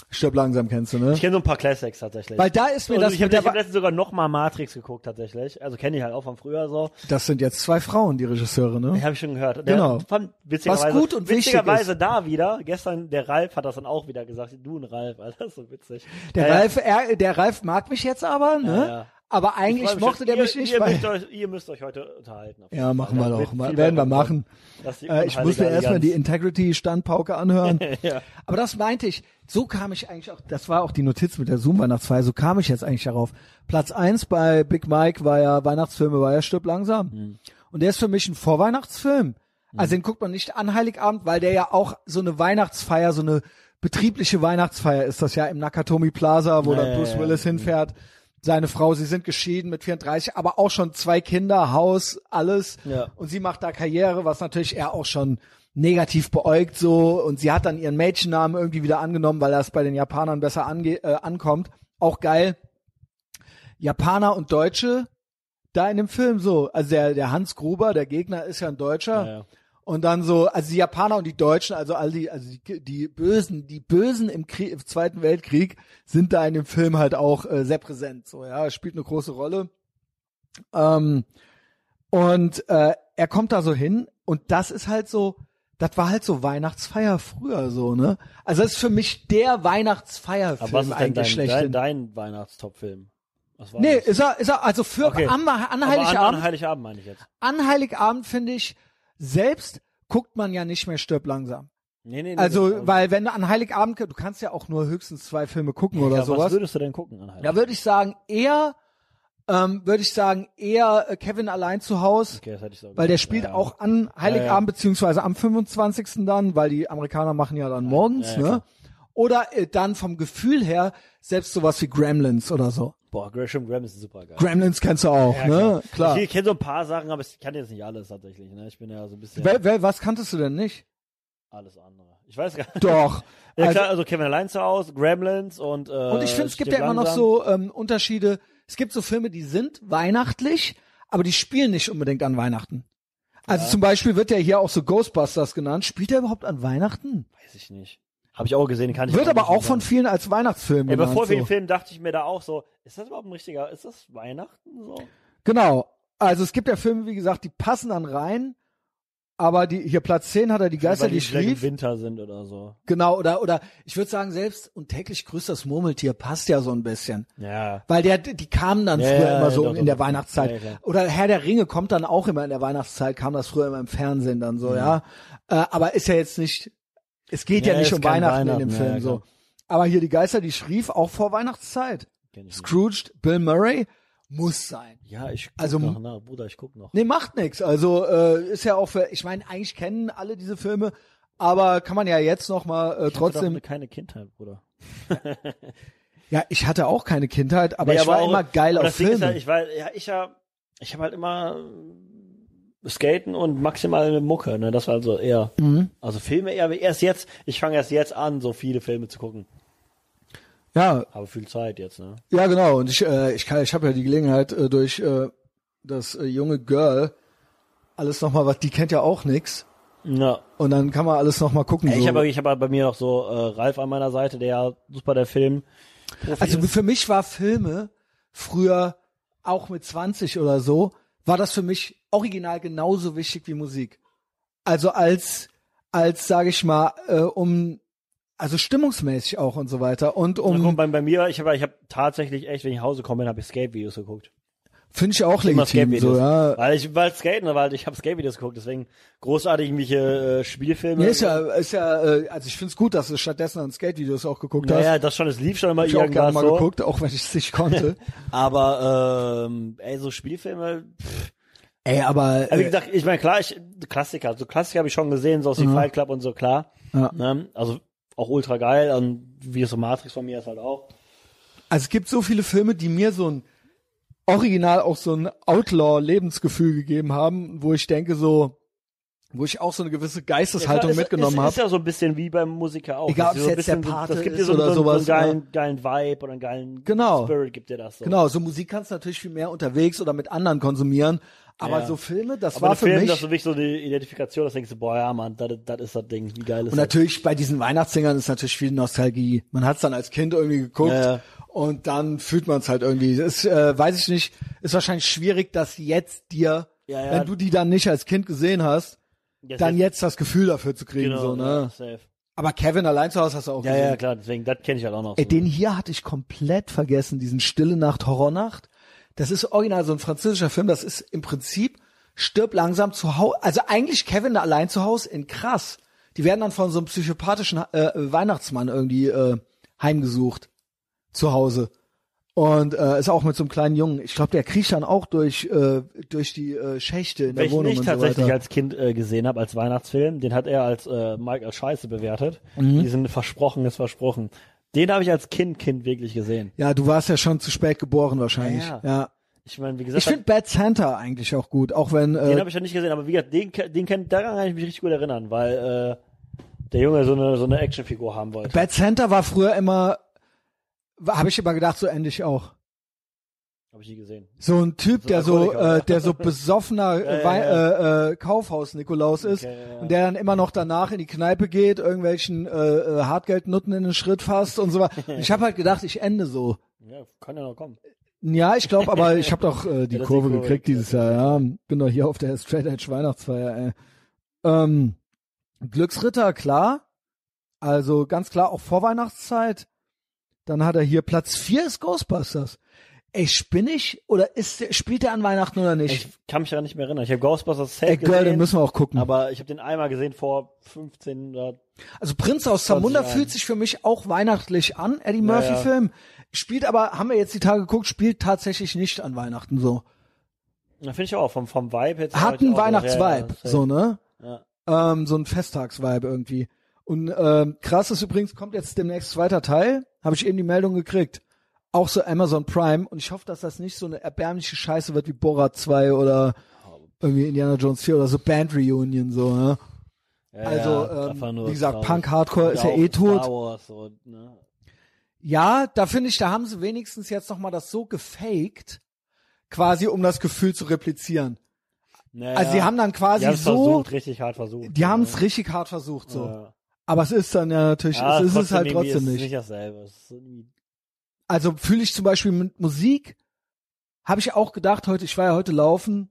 A: Stirb langsam kennst du, ne?
B: Ich kenne so ein paar Classics tatsächlich.
A: Weil da ist mir
B: Also
A: das
B: ich habe hab letztens sogar noch mal Matrix geguckt tatsächlich. Also kenne ich halt auch von früher so.
A: Das sind jetzt zwei Frauen, die Regisseure, ne?
B: habe ich schon gehört. Der
A: Genau.
B: Fand witzigerweise,
A: Was gut und wichtig
B: witzigerweise da wieder. Gestern der Ralf hat das dann auch wieder gesagt. Du und Ralf, Alter, das ist so witzig.
A: Der
B: Ja, ja.
A: Ralf, er, der Ralf mag mich jetzt aber, ne?
B: Ja, ja.
A: Aber
B: Ich
A: eigentlich mochte der
B: ihr,
A: mich nicht,
B: ihr, müsst euch, ihr müsst euch heute unterhalten.
A: ja, machen wir doch, werden wir machen. Äh, ich muss mir
B: unheilige
A: erstmal die. Integrity-Standpauke anhören.
B: ja.
A: Aber das meinte ich, so kam ich eigentlich auch, das war auch die Notiz mit der Zoom-Weihnachtsfeier, so kam ich jetzt eigentlich darauf. Platz eins bei Big Mike war ja, Weihnachtsfilme war ja Stirb langsam.
B: Mhm.
A: Und der ist für mich ein Vorweihnachtsfilm. Also den guckt man nicht an Heiligabend, weil der ja auch so eine Weihnachtsfeier, so eine betriebliche Weihnachtsfeier ist das ja im Nakatomi Plaza, wo
B: Ja,
A: dann Bruce. Willis hinfährt. Seine Frau, sie sind geschieden mit 34, aber auch schon zwei Kinder, Haus, alles.
B: Ja.
A: Und sie macht da Karriere, was natürlich er auch schon negativ beäugt so. Und sie hat dann ihren Mädchennamen irgendwie wieder angenommen, weil das bei den Japanern besser ange äh, ankommt. Auch geil. Japaner und Deutsche da in dem Film so. Also der, der Hans Gruber, der Gegner, ist ja ein Deutscher.
B: Ja, ja.
A: Und dann so, also die Japaner und die Deutschen, also all die, also die, die Bösen, die Bösen im, Krieg, im Zweiten Weltkrieg sind da in dem Film halt auch äh, sehr präsent. So, ja, spielt eine große Rolle. Ähm, und äh, er kommt da so hin und das ist halt so, das war halt so Weihnachtsfeier früher so, ne? Also das ist für mich der
B: Aber was
A: Weihnachtsfeierfilm
B: ist denn dein,
A: eigentlich
B: dein,
A: schlechthin.
B: dein Weihnachtstop-Film?
A: Nee,
B: das?
A: ist er, ist er, also für
B: Okay.
A: an, an Heiligabend,
B: An, an Heiligabend meine ich jetzt.
A: an Heiligabend finde ich, selbst guckt man ja nicht mehr Stirb langsam.
B: Nee, nee, nee.
A: Also,
B: das-
A: weil wenn du an Heiligabend, du kannst ja auch nur höchstens zwei Filme gucken oder
B: ja,
A: sowas.
B: Was würdest du denn gucken an Heiligabend?
A: Da würde ich sagen, eher, ähm, würde ich sagen, eher äh, Kevin allein zu Haus,
B: Okay, das hätte ich so
A: weil der spielt
B: ja,
A: auch an Heiligabend beziehungsweise am 25. dann, weil die Amerikaner machen ja dann morgens,
B: ja, ja,
A: ne?
B: klar.
A: Oder äh, dann vom Gefühl her selbst sowas wie Gremlins oder so.
B: Boah, Gresham Graham ist super geil.
A: Gremlins kennst du auch,
B: Ja,
A: ne? Klar.
B: Ich kenne so ein paar Sachen, aber ich kann jetzt nicht alles tatsächlich. Ne? Ich bin ja so ein bisschen
A: Wel, wel, was kanntest du denn nicht?
B: alles andere. Ich weiß gar nicht.
A: Doch.
B: Ja,
A: Also-
B: klar, also Kevin allein zu Hause, Gremlins und äh,
A: Und ich finde, es gibt ja immer noch
B: langsam.
A: so ähm, Unterschiede. Es gibt so Filme, die sind weihnachtlich, aber die spielen nicht unbedingt an Weihnachten. Also zum Beispiel wird ja hier auch so Ghostbusters genannt. Spielt er überhaupt an Weihnachten?
B: Weiß ich nicht. Habe ich auch gesehen, kann ich
A: Wird aber auch von vielen als Weihnachtsfilm
B: Ja,
A: genannt.
B: bevor wir
A: so.
B: den Film dachte ich mir da auch so, ist das überhaupt ein richtiger, ist das Weihnachten so?
A: Genau. Also es gibt ja Filme, wie gesagt, die passen dann rein, aber die hier Platz 10 hat er die Geister,
B: Weil
A: die
B: im
A: schrieb.
B: Winter sind oder so.
A: Genau, oder oder ich würde sagen, selbst und täglich grüßt das Murmeltier passt ja so ein bisschen.
B: Ja.
A: Weil der, die kamen dann
B: Ja,
A: früher
B: ja,
A: immer so
B: doch,
A: in
B: doch,
A: der
B: doch.
A: Weihnachtszeit.
B: Ja.
A: Oder Herr der Ringe kommt dann auch immer in der Weihnachtszeit, kam das früher immer im Fernsehen dann so, ja. Äh, aber ist ja jetzt nicht, es geht ja,
B: Ja,
A: nicht um
B: kein
A: Weihnachten, in dem
B: Weihnachten,
A: Film
B: ja,
A: so. Aber hier die Geister, die schrieb auch vor Weihnachtszeit.
B: Ich.
A: Scrooged, Bill Murray, muss sein.
B: Ja, ich guck
A: Also-
B: noch nach, Bruder, ich guck noch.
A: Nee, macht nix. Also äh, ist ja auch für, ich meine, eigentlich kennen alle diese Filme, aber kann man ja jetzt noch mal äh,
B: Ich hatte
A: trotzdem.
B: doch keine Kindheit, Bruder.
A: Ja, ich hatte auch keine Kindheit, aber
B: Nee,
A: ich war
B: auch-
A: immer geil
B: aber
A: auf Filme.
B: halt, ich war, ja, ich ja, ich habe halt immer Skaten und maximal Mucke, ne, das war also eher,
A: Mhm.
B: also Filme eher, erst jetzt, ich fange erst jetzt an, so viele Filme zu gucken.
A: ja,
B: Habe viel Zeit jetzt, ne.
A: Ja, genau. Und ich, äh, ich, kann, ich habe ja die Gelegenheit äh, durch äh, das äh, junge Girl alles nochmal, was die kennt ja auch nix.
B: Ja.
A: Und dann kann man alles nochmal gucken.
B: Ich
A: so.
B: habe ich hab bei mir noch so äh, Ralf an meiner Seite, der ja super der Film.
A: also für mich war Filme früher auch mit 20 oder so, war das für mich original genauso wichtig wie Musik. Also als als sage ich mal äh, um also stimmungsmäßig auch und so weiter und
B: Um,
A: um
B: bei, bei mir, ich habe ich hab tatsächlich echt, wenn ich nach Hause komme, habe ich Skate-Videos geguckt.
A: finde ich auch
B: Immer
A: legitim so ja
B: Weil ich, weil Skaten, weil ich habe Skate-Videos geguckt, deswegen großartig irgendwelche äh, Spielfilme.
A: Nee, ist ja, ist ja, äh, also ich find's gut, dass du stattdessen an Skate-Videos auch geguckt hast.
B: Naja, das schon, es lief schon immer
A: Hab ich auch gerne
B: irgendwas
A: mal
B: so.
A: geguckt, auch wenn ich es nicht konnte.
B: Aber ähm, ey, so Spielfilme, pff,
A: Ey, aber
B: also wie
A: äh,
B: gesagt, ich meine klar, ich Klassiker, so Klassiker habe ich schon gesehen, so aus wie
A: Mhm.
B: Fight Club und so, klar.
A: Ja.
B: Ne? Also auch ultra geil und wie so Matrix von mir ist halt auch.
A: also es gibt so viele Filme, die mir so ein original auch so ein Outlaw-Lebensgefühl gegeben haben, wo ich denke so, wo ich auch so eine gewisse Geisteshaltung
B: Ja, klar,
A: mitgenommen
B: ist, ist,
A: habe.
B: ist ja so ein bisschen wie beim Musiker auch.
A: Egal,
B: Das
A: ob es
B: so ein
A: jetzt der
B: bisschen so-
A: Pate
B: das gibt dir so,
A: oder
B: so, so
A: sowas,
B: einen geilen, geilen Vibe oder einen geilen
A: Genau.
B: Spirit gibt dir das so.
A: Genau, so Musik kannst du natürlich viel mehr unterwegs oder mit anderen konsumieren, aber
B: Ja.
A: so Filme, das
B: Aber
A: war für
B: Film,
A: mich
B: das ist wirklich so die Identifikation, das denkst du, boah, ja, Mann, das das ist das Ding, wie geil ist
A: Und
B: das?
A: natürlich bei diesen Weihnachtssingern ist natürlich viel Nostalgie. Man hat es dann als Kind irgendwie geguckt
B: Ja, ja.
A: und dann fühlt man es halt irgendwie. Ist, äh, weiß ich nicht, ist wahrscheinlich schwierig, dass jetzt dir,
B: Ja, ja.
A: wenn du die dann nicht als Kind gesehen hast, dann jetzt das Gefühl dafür zu kriegen.
B: genau,
A: so,
B: ja,
A: ne?
B: safe.
A: Aber Kevin allein zu Hause hast du auch
B: Ja,
A: gesehen.
B: ja, klar, deswegen, das kenne ich halt auch noch.
A: Ey,
B: so.
A: den hier hatte ich komplett vergessen, diesen Stille Nacht, Horrornacht. Das ist original so ein französischer Film, das ist im Prinzip stirb langsam zu Hause. Also eigentlich Kevin da allein zu Hause in krass. Die werden dann von so einem psychopathischen äh, Weihnachtsmann irgendwie äh, heimgesucht zu Hause. Und äh, ist auch mit so einem kleinen Jungen. Ich glaube, der kriecht dann auch durch äh, durch die äh, Schächte in der
B: Welchen
A: Wohnung
B: ich
A: und so
B: tatsächlich
A: weiter.
B: als Kind äh, gesehen habe, als Weihnachtsfilm, den hat er als äh, Mike als Scheiße bewertet.
A: Mhm.
B: Diesen Versprochen ist versprochen. Den habe ich als Kind, Kind wirklich gesehen.
A: ja, du warst ja schon zu spät geboren wahrscheinlich.
B: Ja,
A: Ja.
B: ja. Ich meine, wie gesagt,
A: Ich finde Bad Santa eigentlich auch gut, auch wenn
B: den
A: äh,
B: habe ich ja nicht gesehen, aber wie gesagt, den, den kennt, daran kann ich mich richtig gut erinnern, weil äh, der Junge so eine so eine Actionfigur haben wollte.
A: Bad Santa war früher immer, habe ich immer gedacht, so endlich auch.
B: Habe ich nie gesehen.
A: So ein Typ,
B: So
A: der
B: ein
A: so, äh, der so besoffener
B: Ja, ja.
A: Äh, äh, Kaufhaus-Nikolaus ist
B: Okay,
A: und der dann immer noch danach in die Kneipe geht, irgendwelchen äh, äh, Hartgeldnutten in den Schritt fasst und so weiter. Ich habe halt gedacht, ich ende so.
B: Ja, kann ja noch kommen.
A: Ja, ich glaube, aber ich habe doch äh, die Kurve
B: die Kurve
A: gekriegt dieses Jahr. Ja, bin doch hier auf der Straight Edge Weihnachtsfeier. Ey. Ähm, Glücksritter, klar. Also ganz klar auch Vorweihnachtszeit. Dann hat er hier Platz vier ist Ghostbusters. Ey, spinnig oder ist der, spielt er an Weihnachten oder nicht?
B: Ich kann mich daran nicht mehr erinnern. Ich habe Ghostbusters safe
A: Ey, Girl, den müssen wir auch gucken.
B: aber ich habe den einmal gesehen vor 15 oder
A: also Prinz aus Zamunda
B: 20
A: fühlt sich für mich auch weihnachtlich an. Eddie Murphy
B: ja.
A: Film spielt aber, haben wir jetzt die Tage geguckt, spielt tatsächlich nicht an Weihnachten so.
B: Na, finde ich auch vom vom Vibe jetzt.
A: Hat einen Weihnachtsvibe, so ne?
B: Ja.
A: ähm, so ein Festtagsvibe irgendwie. Und ähm, krass ist übrigens, kommt jetzt demnächst zweiter Teil, habe ich eben die Meldung gekriegt. Auch so Amazon Prime und ich hoffe, dass das nicht so eine erbärmliche Scheiße wird wie Borat 2 oder irgendwie Indiana Jones 4 oder so Band Reunion so, ne?
B: Ja,
A: Also,
B: ja,
A: ähm, wie gesagt. Punk Hardcore ist ja eh tot.
B: So, ne?
A: Ja, da finde ich, da haben sie wenigstens jetzt nochmal das so gefaked, quasi um das Gefühl zu replizieren.
B: Naja,
A: Also sie haben dann
B: die
A: quasi
B: haben's
A: so,
B: versucht, richtig hart versucht.
A: die haben
B: ne?
A: es richtig hart versucht so.
B: Ja.
A: Aber es ist dann ja natürlich,
B: Ja,
A: es ist es halt trotzdem
B: ist es
A: nicht.
B: nicht dasselbe. Es ist
A: Also fühle ich zum Beispiel mit Musik, habe ich auch gedacht heute, ich war ja heute laufen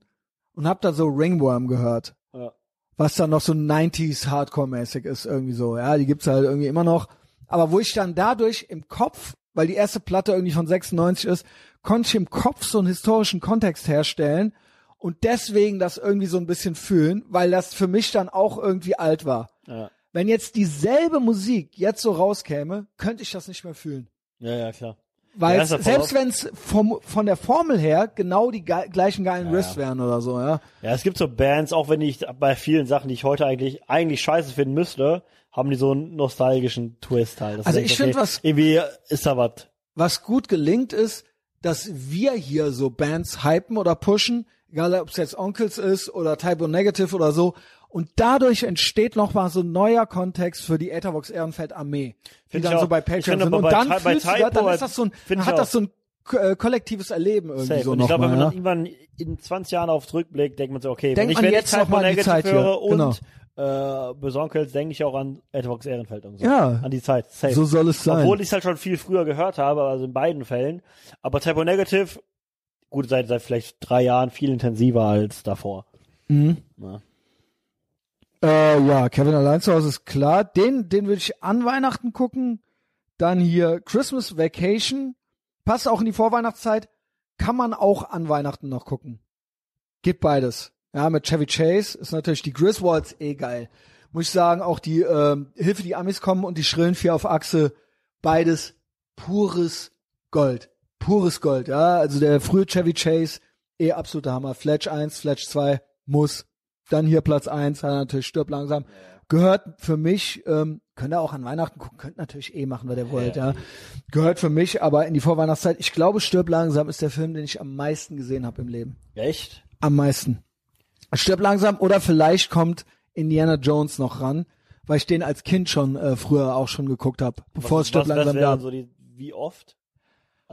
A: und habe da so Ringworm gehört,
B: Ja.
A: was dann noch so 90s Hardcore-mäßig ist irgendwie so. Ja, die gibt's halt irgendwie immer noch. Aber wo ich dann dadurch im Kopf, weil die erste Platte irgendwie von 96 ist, konnte ich im Kopf so einen historischen Kontext herstellen und deswegen das irgendwie so ein bisschen fühlen, weil das für mich dann auch irgendwie alt war.
B: Ja.
A: Wenn jetzt dieselbe Musik jetzt so rauskäme, könnte ich das nicht mehr fühlen.
B: ja, ja, klar.
A: Weil
B: Ja,
A: selbst wenn es vom von der Formel her genau die ge gleichen geilen
B: Ja,
A: Riffs wären oder so, ja.
B: Ja, es gibt so Bands, auch wenn ich bei vielen Sachen, die ich heute eigentlich eigentlich scheiße finden müsste, haben die so einen nostalgischen Twist halt. Das
A: Also ich
B: okay,
A: find, was-
B: irgendwie ist da was.
A: Was gut gelingt ist, dass wir hier so Bands hypen oder pushen, egal ob es jetzt Onkels ist oder Typo Negative oder so. Und dadurch entsteht noch mal so ein neuer Kontext für die Ethervox Ehrenfeld Armee, die dann so bei Patreon sind. Und
B: bei
A: dann
B: bei
A: das,
B: Typo
A: dann ist das so ein, hat das so ein äh, kollektives Erleben irgendwie
B: Safe.
A: so
B: und ich glaube, wenn
A: nochmal.
B: man
A: Ja?
B: irgendwann in 20 Jahren auf zurückblickt, denkt man so, okay,
A: Denkt
B: wenn ich, wenn
A: jetzt
B: ich
A: noch mal an die
B: Negative
A: Zeit hier.
B: höre und
A: Genau.
B: äh, Besonkels, denke ich auch an Etherbox Ehrenfeld und so.
A: Ja.
B: An die Zeit. Safe.
A: So soll es sein.
B: Obwohl ich es halt schon viel früher gehört habe, also in beiden Fällen. Aber Typo Negative, gut, seit, seit vielleicht drei Jahren viel intensiver als davor.
A: Mhm.
B: Ja.
A: Äh, ja, Kevin allein zu Hause ist klar. Den, den würde ich an Weihnachten gucken. Dann hier Christmas Vacation. Passt auch in die Vorweihnachtszeit. Kann man auch an Weihnachten noch gucken. Gibt beides. Ja, mit Chevy Chase ist natürlich die Griswolds eh geil. Muss ich sagen, auch die ähm, Hilfe, die Amis kommen und die schrillen vier auf Achse. Beides pures Gold. Pures Gold, ja. Also der frühe Chevy Chase, eh absoluter Hammer. Fletch 1, Fletch 2, muss. Dann hier Platz 1, hat er natürlich stirbt langsam. Gehört für mich, ähm, könnt ihr auch an Weihnachten gucken, könnt natürlich eh machen, was ihr wollt, ja. Gehört für mich aber in die Vorweihnachtszeit. Ich glaube, stirbt langsam ist der Film, den ich am meisten gesehen habe im Leben.
B: Echt?
A: Am meisten. Stirbt langsam oder vielleicht kommt Indiana Jones noch ran, weil ich den als Kind schon äh, früher auch schon geguckt habe, bevor
B: was,
A: es stirbt
B: was,
A: langsam gab.
B: so die, wie oft?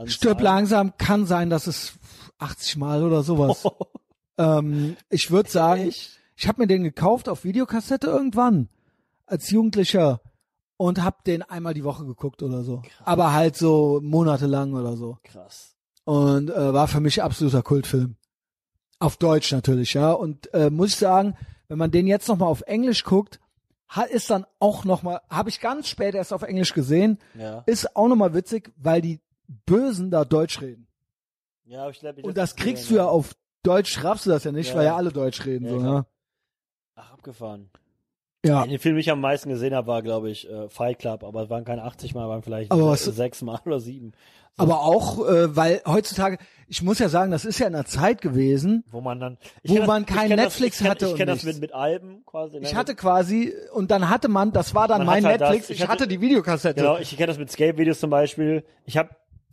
A: Stirb langsam kann sein, dass es 80 Mal oder sowas. ähm, ich würde sagen,
B: Echt?
A: Ich habe mir den gekauft auf Videokassette irgendwann als Jugendlicher und hab den einmal die Woche geguckt oder so. Aber halt so monatelang oder so.
B: Krass.
A: Und äh, war für mich absoluter Kultfilm. Auf Deutsch natürlich, ja. Und äh, muss ich sagen, wenn man den jetzt nochmal auf Englisch guckt, hat, ist dann auch nochmal, habe ich ganz spät erst auf Englisch gesehen,
B: Ja.
A: ist auch nochmal witzig, weil die Bösen da Deutsch reden.
B: Ja, aber ich glaube, ich
A: Und das kriegst du ja auf Deutsch, raffst du das ja nicht,
B: Ja.
A: weil ja alle Deutsch reden.
B: Ja,
A: so, ne?
B: Ach, abgefahren.
A: Ja.
B: Den Film, den ich am meisten gesehen habe, war, glaube ich, äh, Fight Club, aber es waren keine 80 Mal, waren vielleicht
A: Aber
B: äh,
A: was-
B: sechs Mal oder sieben.
A: Aber auch, äh, weil heutzutage, ich muss ja sagen, das ist ja in einer Zeit gewesen,
B: Wo man dann,
A: Wo
B: kenn
A: man
B: ich
A: kein
B: kenn
A: Netflix
B: das, ich kenn,
A: hatte
B: Ich
A: und
B: kenne das mit, mit Alben quasi. ne?
A: ich hatte quasi, und dann hatte man, das war dann
B: Man
A: mein
B: halt
A: Netflix,
B: ich
A: ich
B: hatte-
A: hatte die Videokassette.
B: Genau, ich kenne das mit Skate-Videos zum Beispiel. Ich habe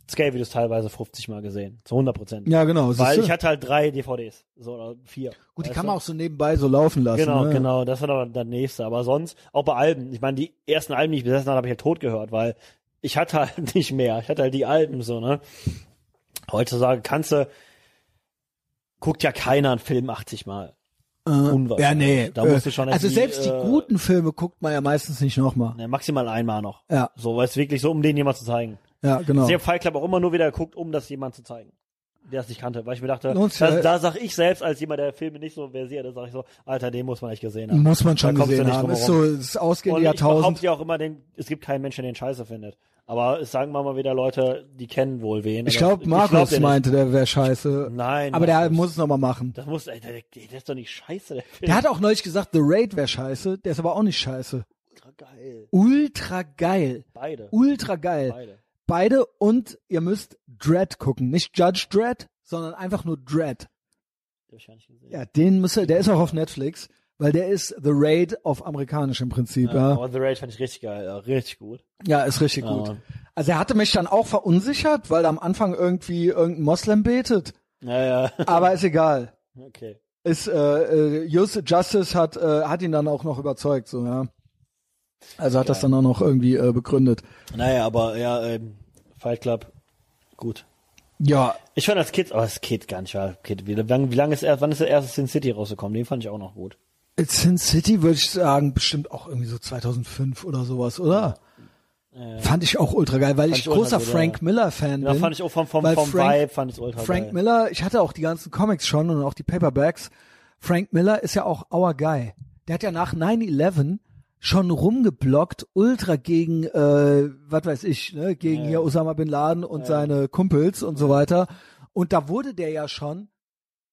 B: Skate-Videos teilweise 50 Mal gesehen. Zu 100 Prozent.
A: Ja, genau.
B: Weil ich hatte halt drei DVDs. So, oder vier.
A: Gut, die kann man auch so nebenbei so laufen lassen.
B: Genau,
A: ne?
B: genau. Das war dann der nächste. Aber sonst, auch bei Alben. Ich meine, die ersten Alben, die ich besessen habe, habe ich halt tot gehört, weil ich hatte halt nicht mehr. Ich hatte halt die Alben so, ne? Heutzutage kannst du, guckt ja keiner einen Film 80 Mal.
A: Äh, ja, nee.
B: Da musst du
A: äh,
B: schon
A: also selbst die
B: äh,
A: guten Filme guckt man ja meistens nicht nochmal.
B: Ne, maximal einmal noch.
A: Ja,
B: So, weil es wirklich so, um den jemand zu zeigen.
A: Ja, genau.
B: Ich habe Fight Club auch immer nur wieder geguckt, um das jemand zu zeigen. Der es nicht kannte, weil ich mir dachte,
A: Lohnt's
B: da, sag ich selbst als jemand, der Filme nicht so versiert, da sag ich so, Alter, den muss man nicht gesehen haben.
A: Muss man schon gesehen haben. Ist so das ausgehende
B: Und ich
A: Jahrtausend.
B: behaupte ja auch immer, den, es gibt keinen Menschen, der den Scheiße findet. Aber es sagen wir mal wieder Leute, die kennen wohl wen.
A: Ich glaube,
B: glaub
A: Markus
B: nicht.
A: meinte, der wäre scheiße.
B: Nein.
A: Aber der
B: Markus.
A: muss es nochmal machen.
B: Das muss, ey, der, der, der ist doch nicht scheiße, der Film.
A: Der hat auch neulich gesagt, The Raid wäre scheiße. Der ist aber auch nicht scheiße.
B: ultra geil.
A: Ultra geil.
B: Beide.
A: Ultra geil.
B: Beide.
A: Beide und ihr müsst Dread gucken. Nicht Judge Dread, sondern einfach nur Dread.
B: Gesehen.
A: Ja, den müsst ihr, der ist auch auf Netflix, weil der ist The Raid auf amerikanisch im Prinzip,
B: Ja,
A: ja.
B: Aber The Raid fand ich richtig geil, ja, richtig gut.
A: Ja, ist richtig
B: Ja,
A: gut. Also er hatte mich dann auch verunsichert, weil am Anfang irgendwie irgendein Moslem betet.
B: Ja, ja.
A: Aber ist egal.
B: Okay.
A: Ist, äh, äh, Just, Justice hat, äh, hat ihn dann auch noch überzeugt, so, ja. Also hat das
B: Geil.
A: dann auch noch irgendwie äh, begründet.
B: Naja, aber ja, ähm, Fight Club, gut.
A: Ja,
B: Ich fand das Kid, aber das Kid gar nicht, war Kid. Wie lange, wie lange ist er, wann ist der erste Sin City rausgekommen? Den fand ich auch noch gut.
A: Sin City würde ich sagen, bestimmt auch irgendwie so 2005 oder sowas, oder? Fand ich auch ultra geil, weil
B: Fand
A: ich großer
B: gut,
A: Frank
B: ja.
A: Miller Fan
B: Ja,
A: bin.
B: fand ich auch vom, vom, vom
A: Frank,
B: Vibe, fand ich ultra
A: Frank
B: geil.
A: Miller, ich hatte auch die ganzen Comics schon und auch die Paperbacks. Frank Miller ist ja auch our guy. Der hat ja nach 9/11 schon rumgeblockt, ultra gegen, äh, was weiß ich, ne, gegen hier Osama bin Laden und seine Kumpels und so weiter. Und da wurde der ja schon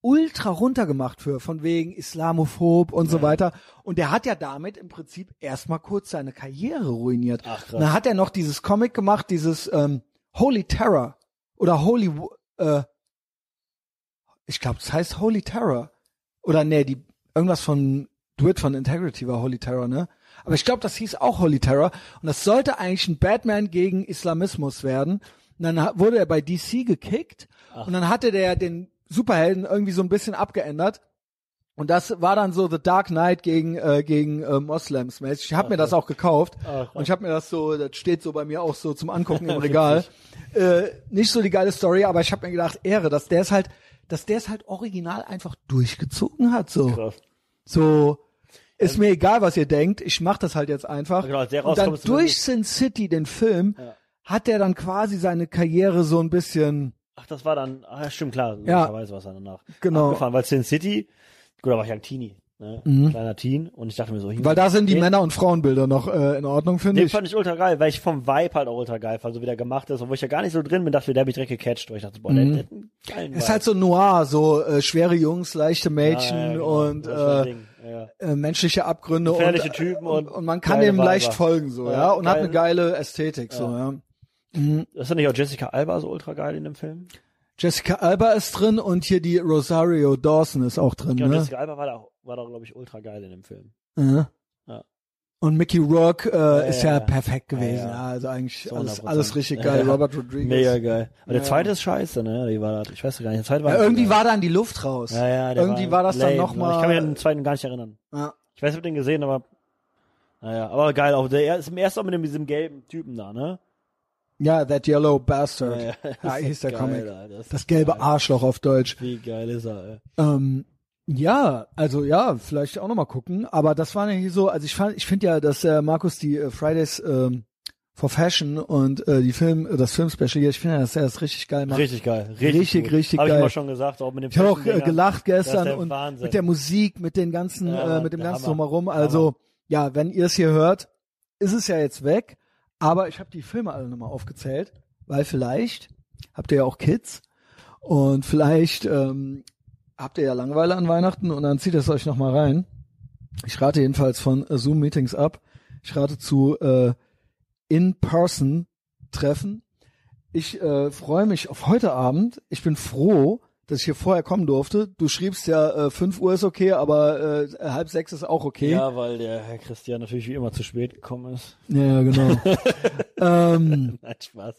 A: ultra runtergemacht für, von wegen Islamophob und so weiter. Und der hat ja damit im Prinzip erstmal kurz seine Karriere ruiniert.
B: Ach, krass.
A: Dann hat er noch dieses Comic gemacht, dieses ähm, Holy Terror oder Holy, äh, ich glaube, es heißt Holy Terror. Oder nee, die, irgendwas von Duet von Integrity war Holy Terror, ne? Aber ich glaube, das hieß auch Holy Terror. Und das sollte eigentlich ein Batman gegen Islamismus werden. Und dann wurde er bei DC gekickt. Und dann hatte der den Superhelden irgendwie so ein bisschen abgeändert. Und das war dann so The Dark Knight gegen äh, gegen äh, Moslems. mäßig. Ich habe mir das auch gekauft
B: krass.
A: und ich habe mir das so, das steht so bei mir auch so zum Angucken im Regal. Äh, nicht so die geile Story, aber ich habe mir gedacht, Ehre, dass der es halt, dass der es halt original einfach durchgezogen hat. So,
B: Krass.
A: so ist mir egal, was ihr denkt. Ich mach das halt jetzt einfach.
B: Genau, der
A: und dann durch Sin City, den Film,
B: Ja.
A: hat der dann quasi seine Karriere so ein bisschen
B: Ach, das war dann, ach, ja, stimmt, klar,
A: Ja.
B: war es dann danach.
A: Genau.
B: Abgefahren, weil Sin City, gut, da war ich ja ein Teenie, ne? kleiner Teen, und ich dachte mir so,
A: Mhm. Weil da sind die
B: den,
A: Männer- und Frauenbilder noch äh, in Ordnung, finde
B: Den
A: ich.
B: fand ich ultra geil, weil ich vom Vibe halt auch ultra geil fand, so wie der gemacht ist, obwohl ich ja gar nicht so drin bin, dachte, der hat mich direkt gecatcht, weil ich dachte, boah, der, der hat einen geilen
A: Es ist
B: Vibe.
A: halt so noir, so äh, schwere Jungs, leichte Mädchen
B: Ja, ja, genau.
A: und äh,
B: ja.
A: äh, menschliche Abgründe
B: Gefährliche
A: und,
B: Typen
A: und,
B: und
A: man kann dem leicht
B: Weiber.
A: folgen so, ja,
B: Ja,
A: und hat
B: geil.
A: eine geile Ästhetik so, ja.
B: Ist da nicht auch Jessica Alba so ultra geil in dem Film?
A: Jessica Alba ist drin und hier die Rosario Dawson ist auch drin,
B: Ja,
A: ne?
B: Jessica Alba war da, war da, glaube ich, ultra geil in dem Film.
A: Ja.
B: Ja.
A: Und Mickey Rourke äh, ist ja,
B: ja, ja.
A: perfekt gewesen,
B: Ja,
A: ja,
B: ja.
A: also eigentlich alles,
B: 100%.
A: alles richtig
B: Ja,
A: geil.
B: ja.
A: Robert Rodriguez.
B: Mega geil. Aber der
A: Ja.
B: zweite ist scheiße, ne? Die war, ich weiß gar nicht, der zweite war
A: Ja, irgendwie war dann die Luft raus.
B: ja, ja,
A: irgendwie war, das dann
B: lame.
A: nochmal.
B: Ich kann mich an den zweiten gar nicht erinnern.
A: ja.
B: Ich weiß, ich hab den gesehen, aber naja, aber geil, auch der ist im ersten auch mit dem, diesem gelben Typen da, ne?
A: ja, That Yellow Bastard.
B: Ja,
A: Ja,
B: ja.
A: hieß der
B: Geil,
A: Comic.
B: Alter, ist
A: Das gelbe
B: geil.
A: Arschloch auf Deutsch.
B: Wie geil ist er, ey.
A: Ähm, ja, also ja, vielleicht auch nochmal gucken. Aber das war ja hier so, also ich fand, ich finde ja, dass äh, Markus die äh, Fridays ähm, for Fashion und äh, die Film, äh, das Filmspecial hier, ich finde ja, dass er das richtig geil macht.
B: Richtig geil. Richtig,
A: Richtig, richtig
B: Hab
A: geil.
B: ich immer schon gesagt, auch mit dem
A: Ich habe auch äh, gelacht gestern und
B: Wahnsinn.
A: mit der Musik, mit den ganzen,
B: Ja,
A: äh, mit dem ganzen
B: Hammer.
A: drumherum. Also ja, wenn ihr es hier hört, ist es ja jetzt weg. Aber ich habe die Filme alle nochmal aufgezählt, weil vielleicht habt ihr ja auch Kids und vielleicht ähm, habt ihr ja Langeweile an Weihnachten und dann zieht es euch nochmal rein. Ich rate jedenfalls von äh, Zoom Meetings ab. Ich rate zu äh, In-Person-Treffen. Ich äh, freue mich auf heute Abend. Ich bin froh, dass ich hier vorher kommen durfte. Du schriebst ja, äh, 5 Uhr ist okay, aber äh, halb sechs ist auch okay.
B: Ja, weil der Herr Christian natürlich wie immer zu spät gekommen ist.
A: Ja, genau. ähm,
B: Nein, Spaß.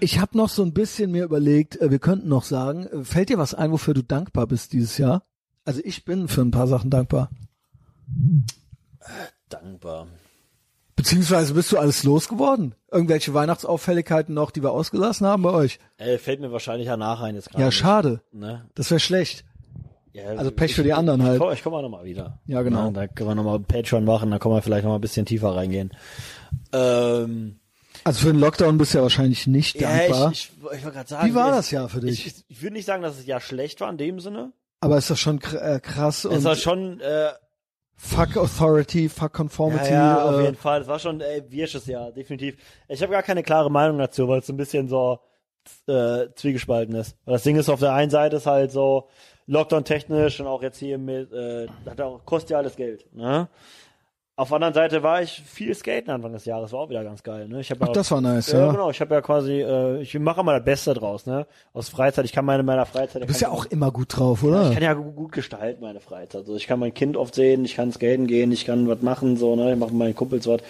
A: ich habe noch so ein bisschen mir überlegt, äh, wir könnten noch sagen, äh, fällt dir was ein, wofür du dankbar bist dieses Jahr? Also ich bin für ein paar Sachen dankbar.
B: Dankbar.
A: Beziehungsweise bist du alles losgeworden? Irgendwelche Weihnachtsauffälligkeiten noch, die wir ausgelassen haben bei euch?
B: Ey, fällt mir wahrscheinlich danach ein jetzt gerade.
A: Ja, schade.
B: Ne?
A: Das wäre schlecht.
B: Ja,
A: Also Pech
B: ich-
A: für die anderen halt.
B: Ich, komm- komme auch nochmal wieder.
A: Ja, genau.
B: Ne, da können wir nochmal Patreon machen, da können wir vielleicht nochmal ein bisschen tiefer reingehen. Ähm,
A: Also für den Lockdown bist du ja wahrscheinlich nicht dankbar.
B: ja, ich, ich, ich wollte sagen.
A: Wie war
B: ich,
A: das Jahr für dich?
B: Ich, ich würde nicht sagen, dass es ja schlecht war in dem Sinne.
A: Aber ist das schon äh, krass
B: Es war schon, äh,
A: fuck Authority, fuck Conformity.
B: ja, ja, auf
A: äh,
B: jeden Fall. Es war schon äh, wirsches Jahr, definitiv. Ich habe gar keine klare Meinung dazu, weil es so ein bisschen so äh, zwiegespalten ist. Weil das Ding ist, auf der einen Seite ist halt so Lockdown-technisch und auch jetzt hier mit, äh, hat auch, kostet ja alles Geld. Ne? Auf der anderen Seite war ich viel skaten Anfang des Jahres, war auch wieder ganz geil. Ne? Ich hab
A: Ach,
B: ja,
A: das war nice,
B: ja,
A: ja.
B: genau. Ich habe ja quasi, äh, ich mache immer das Beste draus, ne? Aus Freizeit. Ich kann meine meiner Freizeit.
A: Du bist ja auch immer gut drauf, oder?
B: Ich kann ja gut, gestalten, meine Freizeit. Also ich kann mein Kind oft sehen, ich kann skaten gehen, ich kann was machen, so, ne, ich mache mit meinen Kumpels was.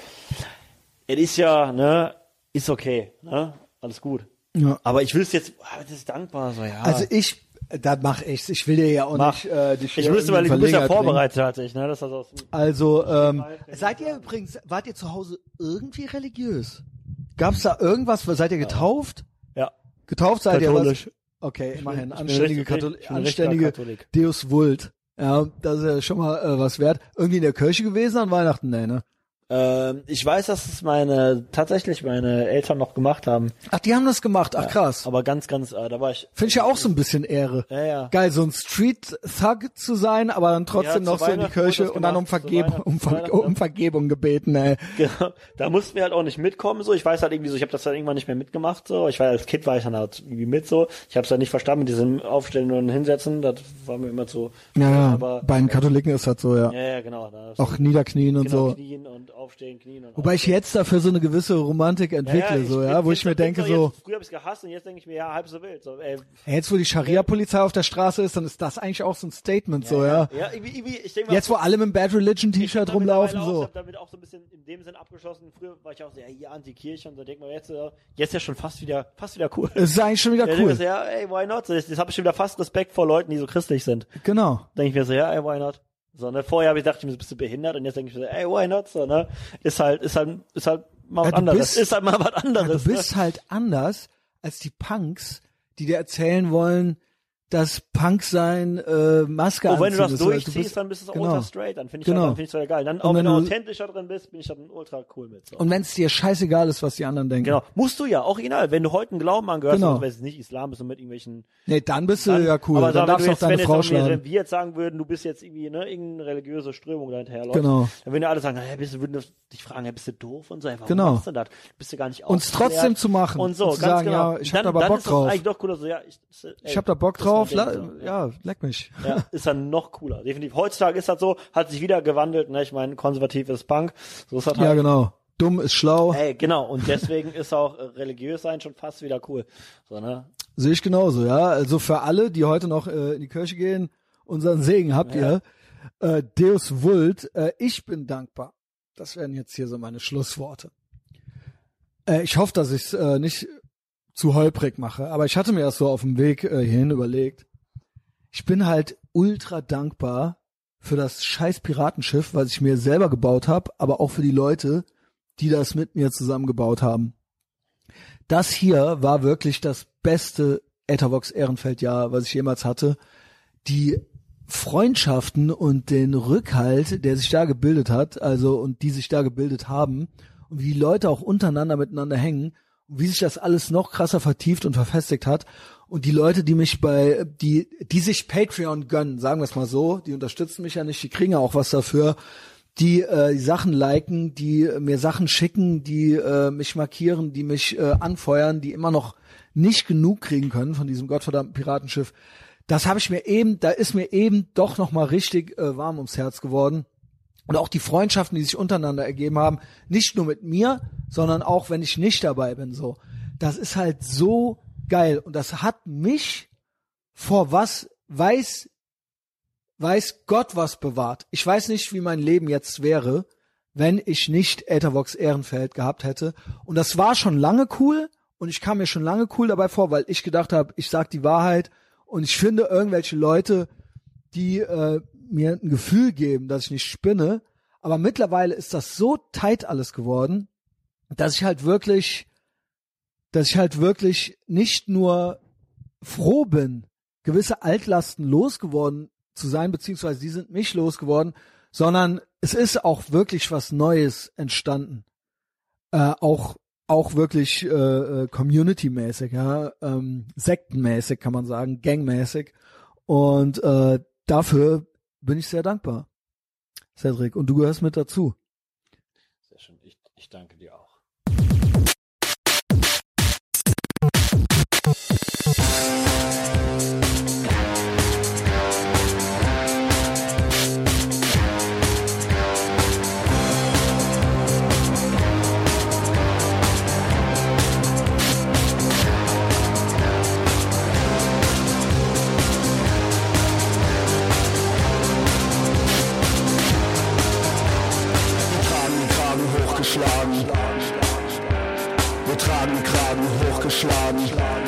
B: Es ist ja, ne, ist okay, ne, alles gut.
A: ja.
B: Aber ich will es jetzt, ah, das ist dankbar, so, ja.
A: Also ich, das mach ich's. Ich will dir ja auch
B: Mach.
A: nicht äh, dich
B: ich
A: hier
B: wüsste, weil
A: irgendwie
B: du bist ja vorbereitet, hatte ich, ne, das also.
A: Also, ähm, seid ihr übrigens, wart ihr zu Hause irgendwie religiös? Gab's da irgendwas, seid ihr getauft?
B: ja.
A: Getauft seid ihr
B: Katholisch.
A: was? Okay, immerhin.
B: ich
A: Anständige, Kathol
B: ich
A: anständige
B: Katholik.
A: Deus Vult. Ja, das ist ja schon mal äh, was wert. Irgendwie in der Kirche gewesen an Weihnachten, nee, ne?
B: Ähm, ich weiß, dass es meine, tatsächlich meine Eltern noch gemacht haben.
A: Ach, die haben das gemacht. Ach krass.
B: Aber ganz, ganz, äh, da war ich.
A: Finde ich ja auch so ein bisschen Ehre.
B: Ja, ja.
A: Geil, so ein Street-Thug zu sein, aber dann trotzdem
B: Ja,
A: noch so in die Kirche und dann um,
B: Weihnachten,
A: um, Ver um Vergebung gebeten, ey.
B: Genau. Da mussten wir halt auch nicht mitkommen, so. Ich weiß halt irgendwie so, ich habe das dann irgendwann nicht mehr mitgemacht, so. Ich war als Kind war ich dann halt irgendwie mit, so. Ich habe es dann nicht verstanden mit diesem Aufstellen und Hinsetzen. Das war mir immer zu.
A: Ja, ja.
B: Aber,
A: Bei den Katholiken ist das so, ja.
B: ja, ja, genau. Da
A: Auch niederknien und
B: genau,
A: so.
B: Knien und aufstehen, knien und
A: Wobei ich jetzt dafür so eine gewisse Romantik entwickle, so, ja, wo ich mir denke, so,
B: Jetzt, früher habe ich gehasst und jetzt denke ich mir, ja, halb so wild. So, ey,
A: jetzt wo die Scharia-Polizei auf der Straße ist, dann ist das eigentlich auch so ein Statement, so, ja.
B: Ja, irgendwie, irgendwie, ich denke mal,
A: Jetzt wo alle mit dem Bad Religion
B: ich
A: T-Shirt
B: hab damit
A: rumlaufen, so.
B: Ich habe damit auch so ein bisschen in dem Sinn abgeschlossen. Früher war ich auch so, ja, hier Anti-Kirche und so denkt man jetzt, jetzt ja schon fast wieder, fast wieder cool.
A: Es ist eigentlich schon wieder
B: Ja, denke
A: cool.
B: so, ja, ey, why not? So, Jetzt, jetzt habe ich schon wieder fast Respekt vor Leuten, die so christlich sind.
A: Genau.
B: Denke ich mir so, ja, ey, why not? So, ne, vorher habe ich gedacht, ich bist du behindert und jetzt denke ich mir so, ey, why not? So, ne, ist halt, ist halt, ist halt mal was
A: Ja,
B: anderes.
A: bist-
B: ist halt mal was
A: Ja,
B: anderes.
A: du bist halt anders als die Punks, die dir erzählen wollen, dass Punk sein äh, Maske?
B: Und wenn du das
A: ist.
B: Durchziehst,
A: du bist-
B: dann bist du
A: genau.
B: ultra straight. Dann finde ich,
A: Genau.
B: dann finde ich das geil. Dann, auch
A: Und
B: wenn,
A: wenn
B: du authentischer drin bist, bin ich dann ultra cool mit. So.
A: Und wenn es dir scheißegal ist, was die anderen denken.
B: genau. Musst du ja, original. Wenn du heute einen Glauben angehörst,
A: Genau.
B: also, wenn es nicht Islam ist und mit irgendwelchen
A: Nee, dann bist du
B: Dann,
A: ja cool.
B: Aber
A: dann darfst
B: du
A: auch deine Frau
B: auch
A: schlagen.
B: Wenn wir jetzt sagen würden, du bist jetzt irgendwie, ne, irgendeine religiöse Strömung dahinter läuft,
A: Genau.
B: dann würden ja alle sagen, hey, bist du, würden dich fragen, hey, bist du doof und so, hey, warum
A: Genau.
B: machst du das? Bist du gar nicht
A: Uns trotzdem zu machen.
B: Und so,
A: Und
B: ganz
A: zu sagen,
B: genau.
A: ja, ich hab da aber Bock
B: das
A: drauf.
B: eigentlich doch cooler, so, ja, ich,
A: hab da Bock
B: das mein
A: drauf. La ja, leck mich.
B: Ja, ist dann noch cooler. Definitiv. Heutzutage ist das so, hat sich wieder gewandelt, ne? Ich meine, konservativ ist Punk. So ist das
A: Ja,
B: halt.
A: genau. Dumm ist schlau.
B: Ey, genau. Und deswegen ist auch äh, religiös sein schon fast wieder cool. So, ne?
A: Sehe ich genauso, ja. Also für alle, die heute noch äh, in die Kirche gehen, unseren Segen habt ihr. Äh, Deus Vult, äh, ich bin dankbar. Das wären jetzt hier so meine Schlussworte. Äh, ich hoffe, dass ich es äh, nicht zu holprig mache, aber ich hatte mir das so auf dem Weg äh, hierhin überlegt. Ich bin halt ultra dankbar für das scheiß Piratenschiff, was ich mir selber gebaut habe, aber auch für die Leute, die das mit mir zusammengebaut haben. Das hier war wirklich das beste Ethervox Ehrenfeldjahr, was ich jemals hatte. Die Freundschaften und den Rückhalt, der sich da gebildet hat, also und die sich da gebildet haben und wie die Leute auch untereinander miteinander hängen wie sich das alles noch krasser vertieft und verfestigt hat und die Leute, die mich bei die die sich Patreon gönnen, sagen wir es mal so, die unterstützen mich ja nicht, die kriegen ja auch was dafür, die äh, die Sachen liken, die mir Sachen schicken, die äh, mich markieren, die mich äh, anfeuern, die immer noch nicht genug kriegen können von diesem gottverdammten Piratenschiff. Das habe ich mir eben, da ist mir eben doch noch mal richtig äh, warm ums Herz geworden. Und auch die Freundschaften, die sich untereinander ergeben haben, nicht nur mit mir, sondern auch wenn ich nicht dabei bin, so. Das ist halt so geil. Und das hat mich vor was weiß, weiß Gott was bewahrt. Ich weiß nicht, wie mein Leben jetzt wäre, wenn ich nicht Ethervox Ehrenfeld gehabt hätte. Und das war schon lange cool und ich kam mir schon lange cool dabei vor, weil ich gedacht habe, ich sag die Wahrheit und ich finde irgendwelche Leute, die äh, mir ein Gefühl geben, dass ich nicht spinne. Aber mittlerweile ist das so tight alles geworden, dass ich halt wirklich, dass ich halt wirklich nicht nur froh bin, gewisse Altlasten losgeworden zu sein, beziehungsweise die sind mich losgeworden, sondern es ist auch wirklich was Neues entstanden. Äh, auch auch wirklich äh, äh, community-mäßig, ja, ähm, sektenmäßig kann man sagen, gangmäßig. Und äh, dafür bin ich sehr dankbar, Cedric. Und du gehörst mit dazu.
B: Sehr schön. Ich, ich danke dir auch.
A: Schlagen.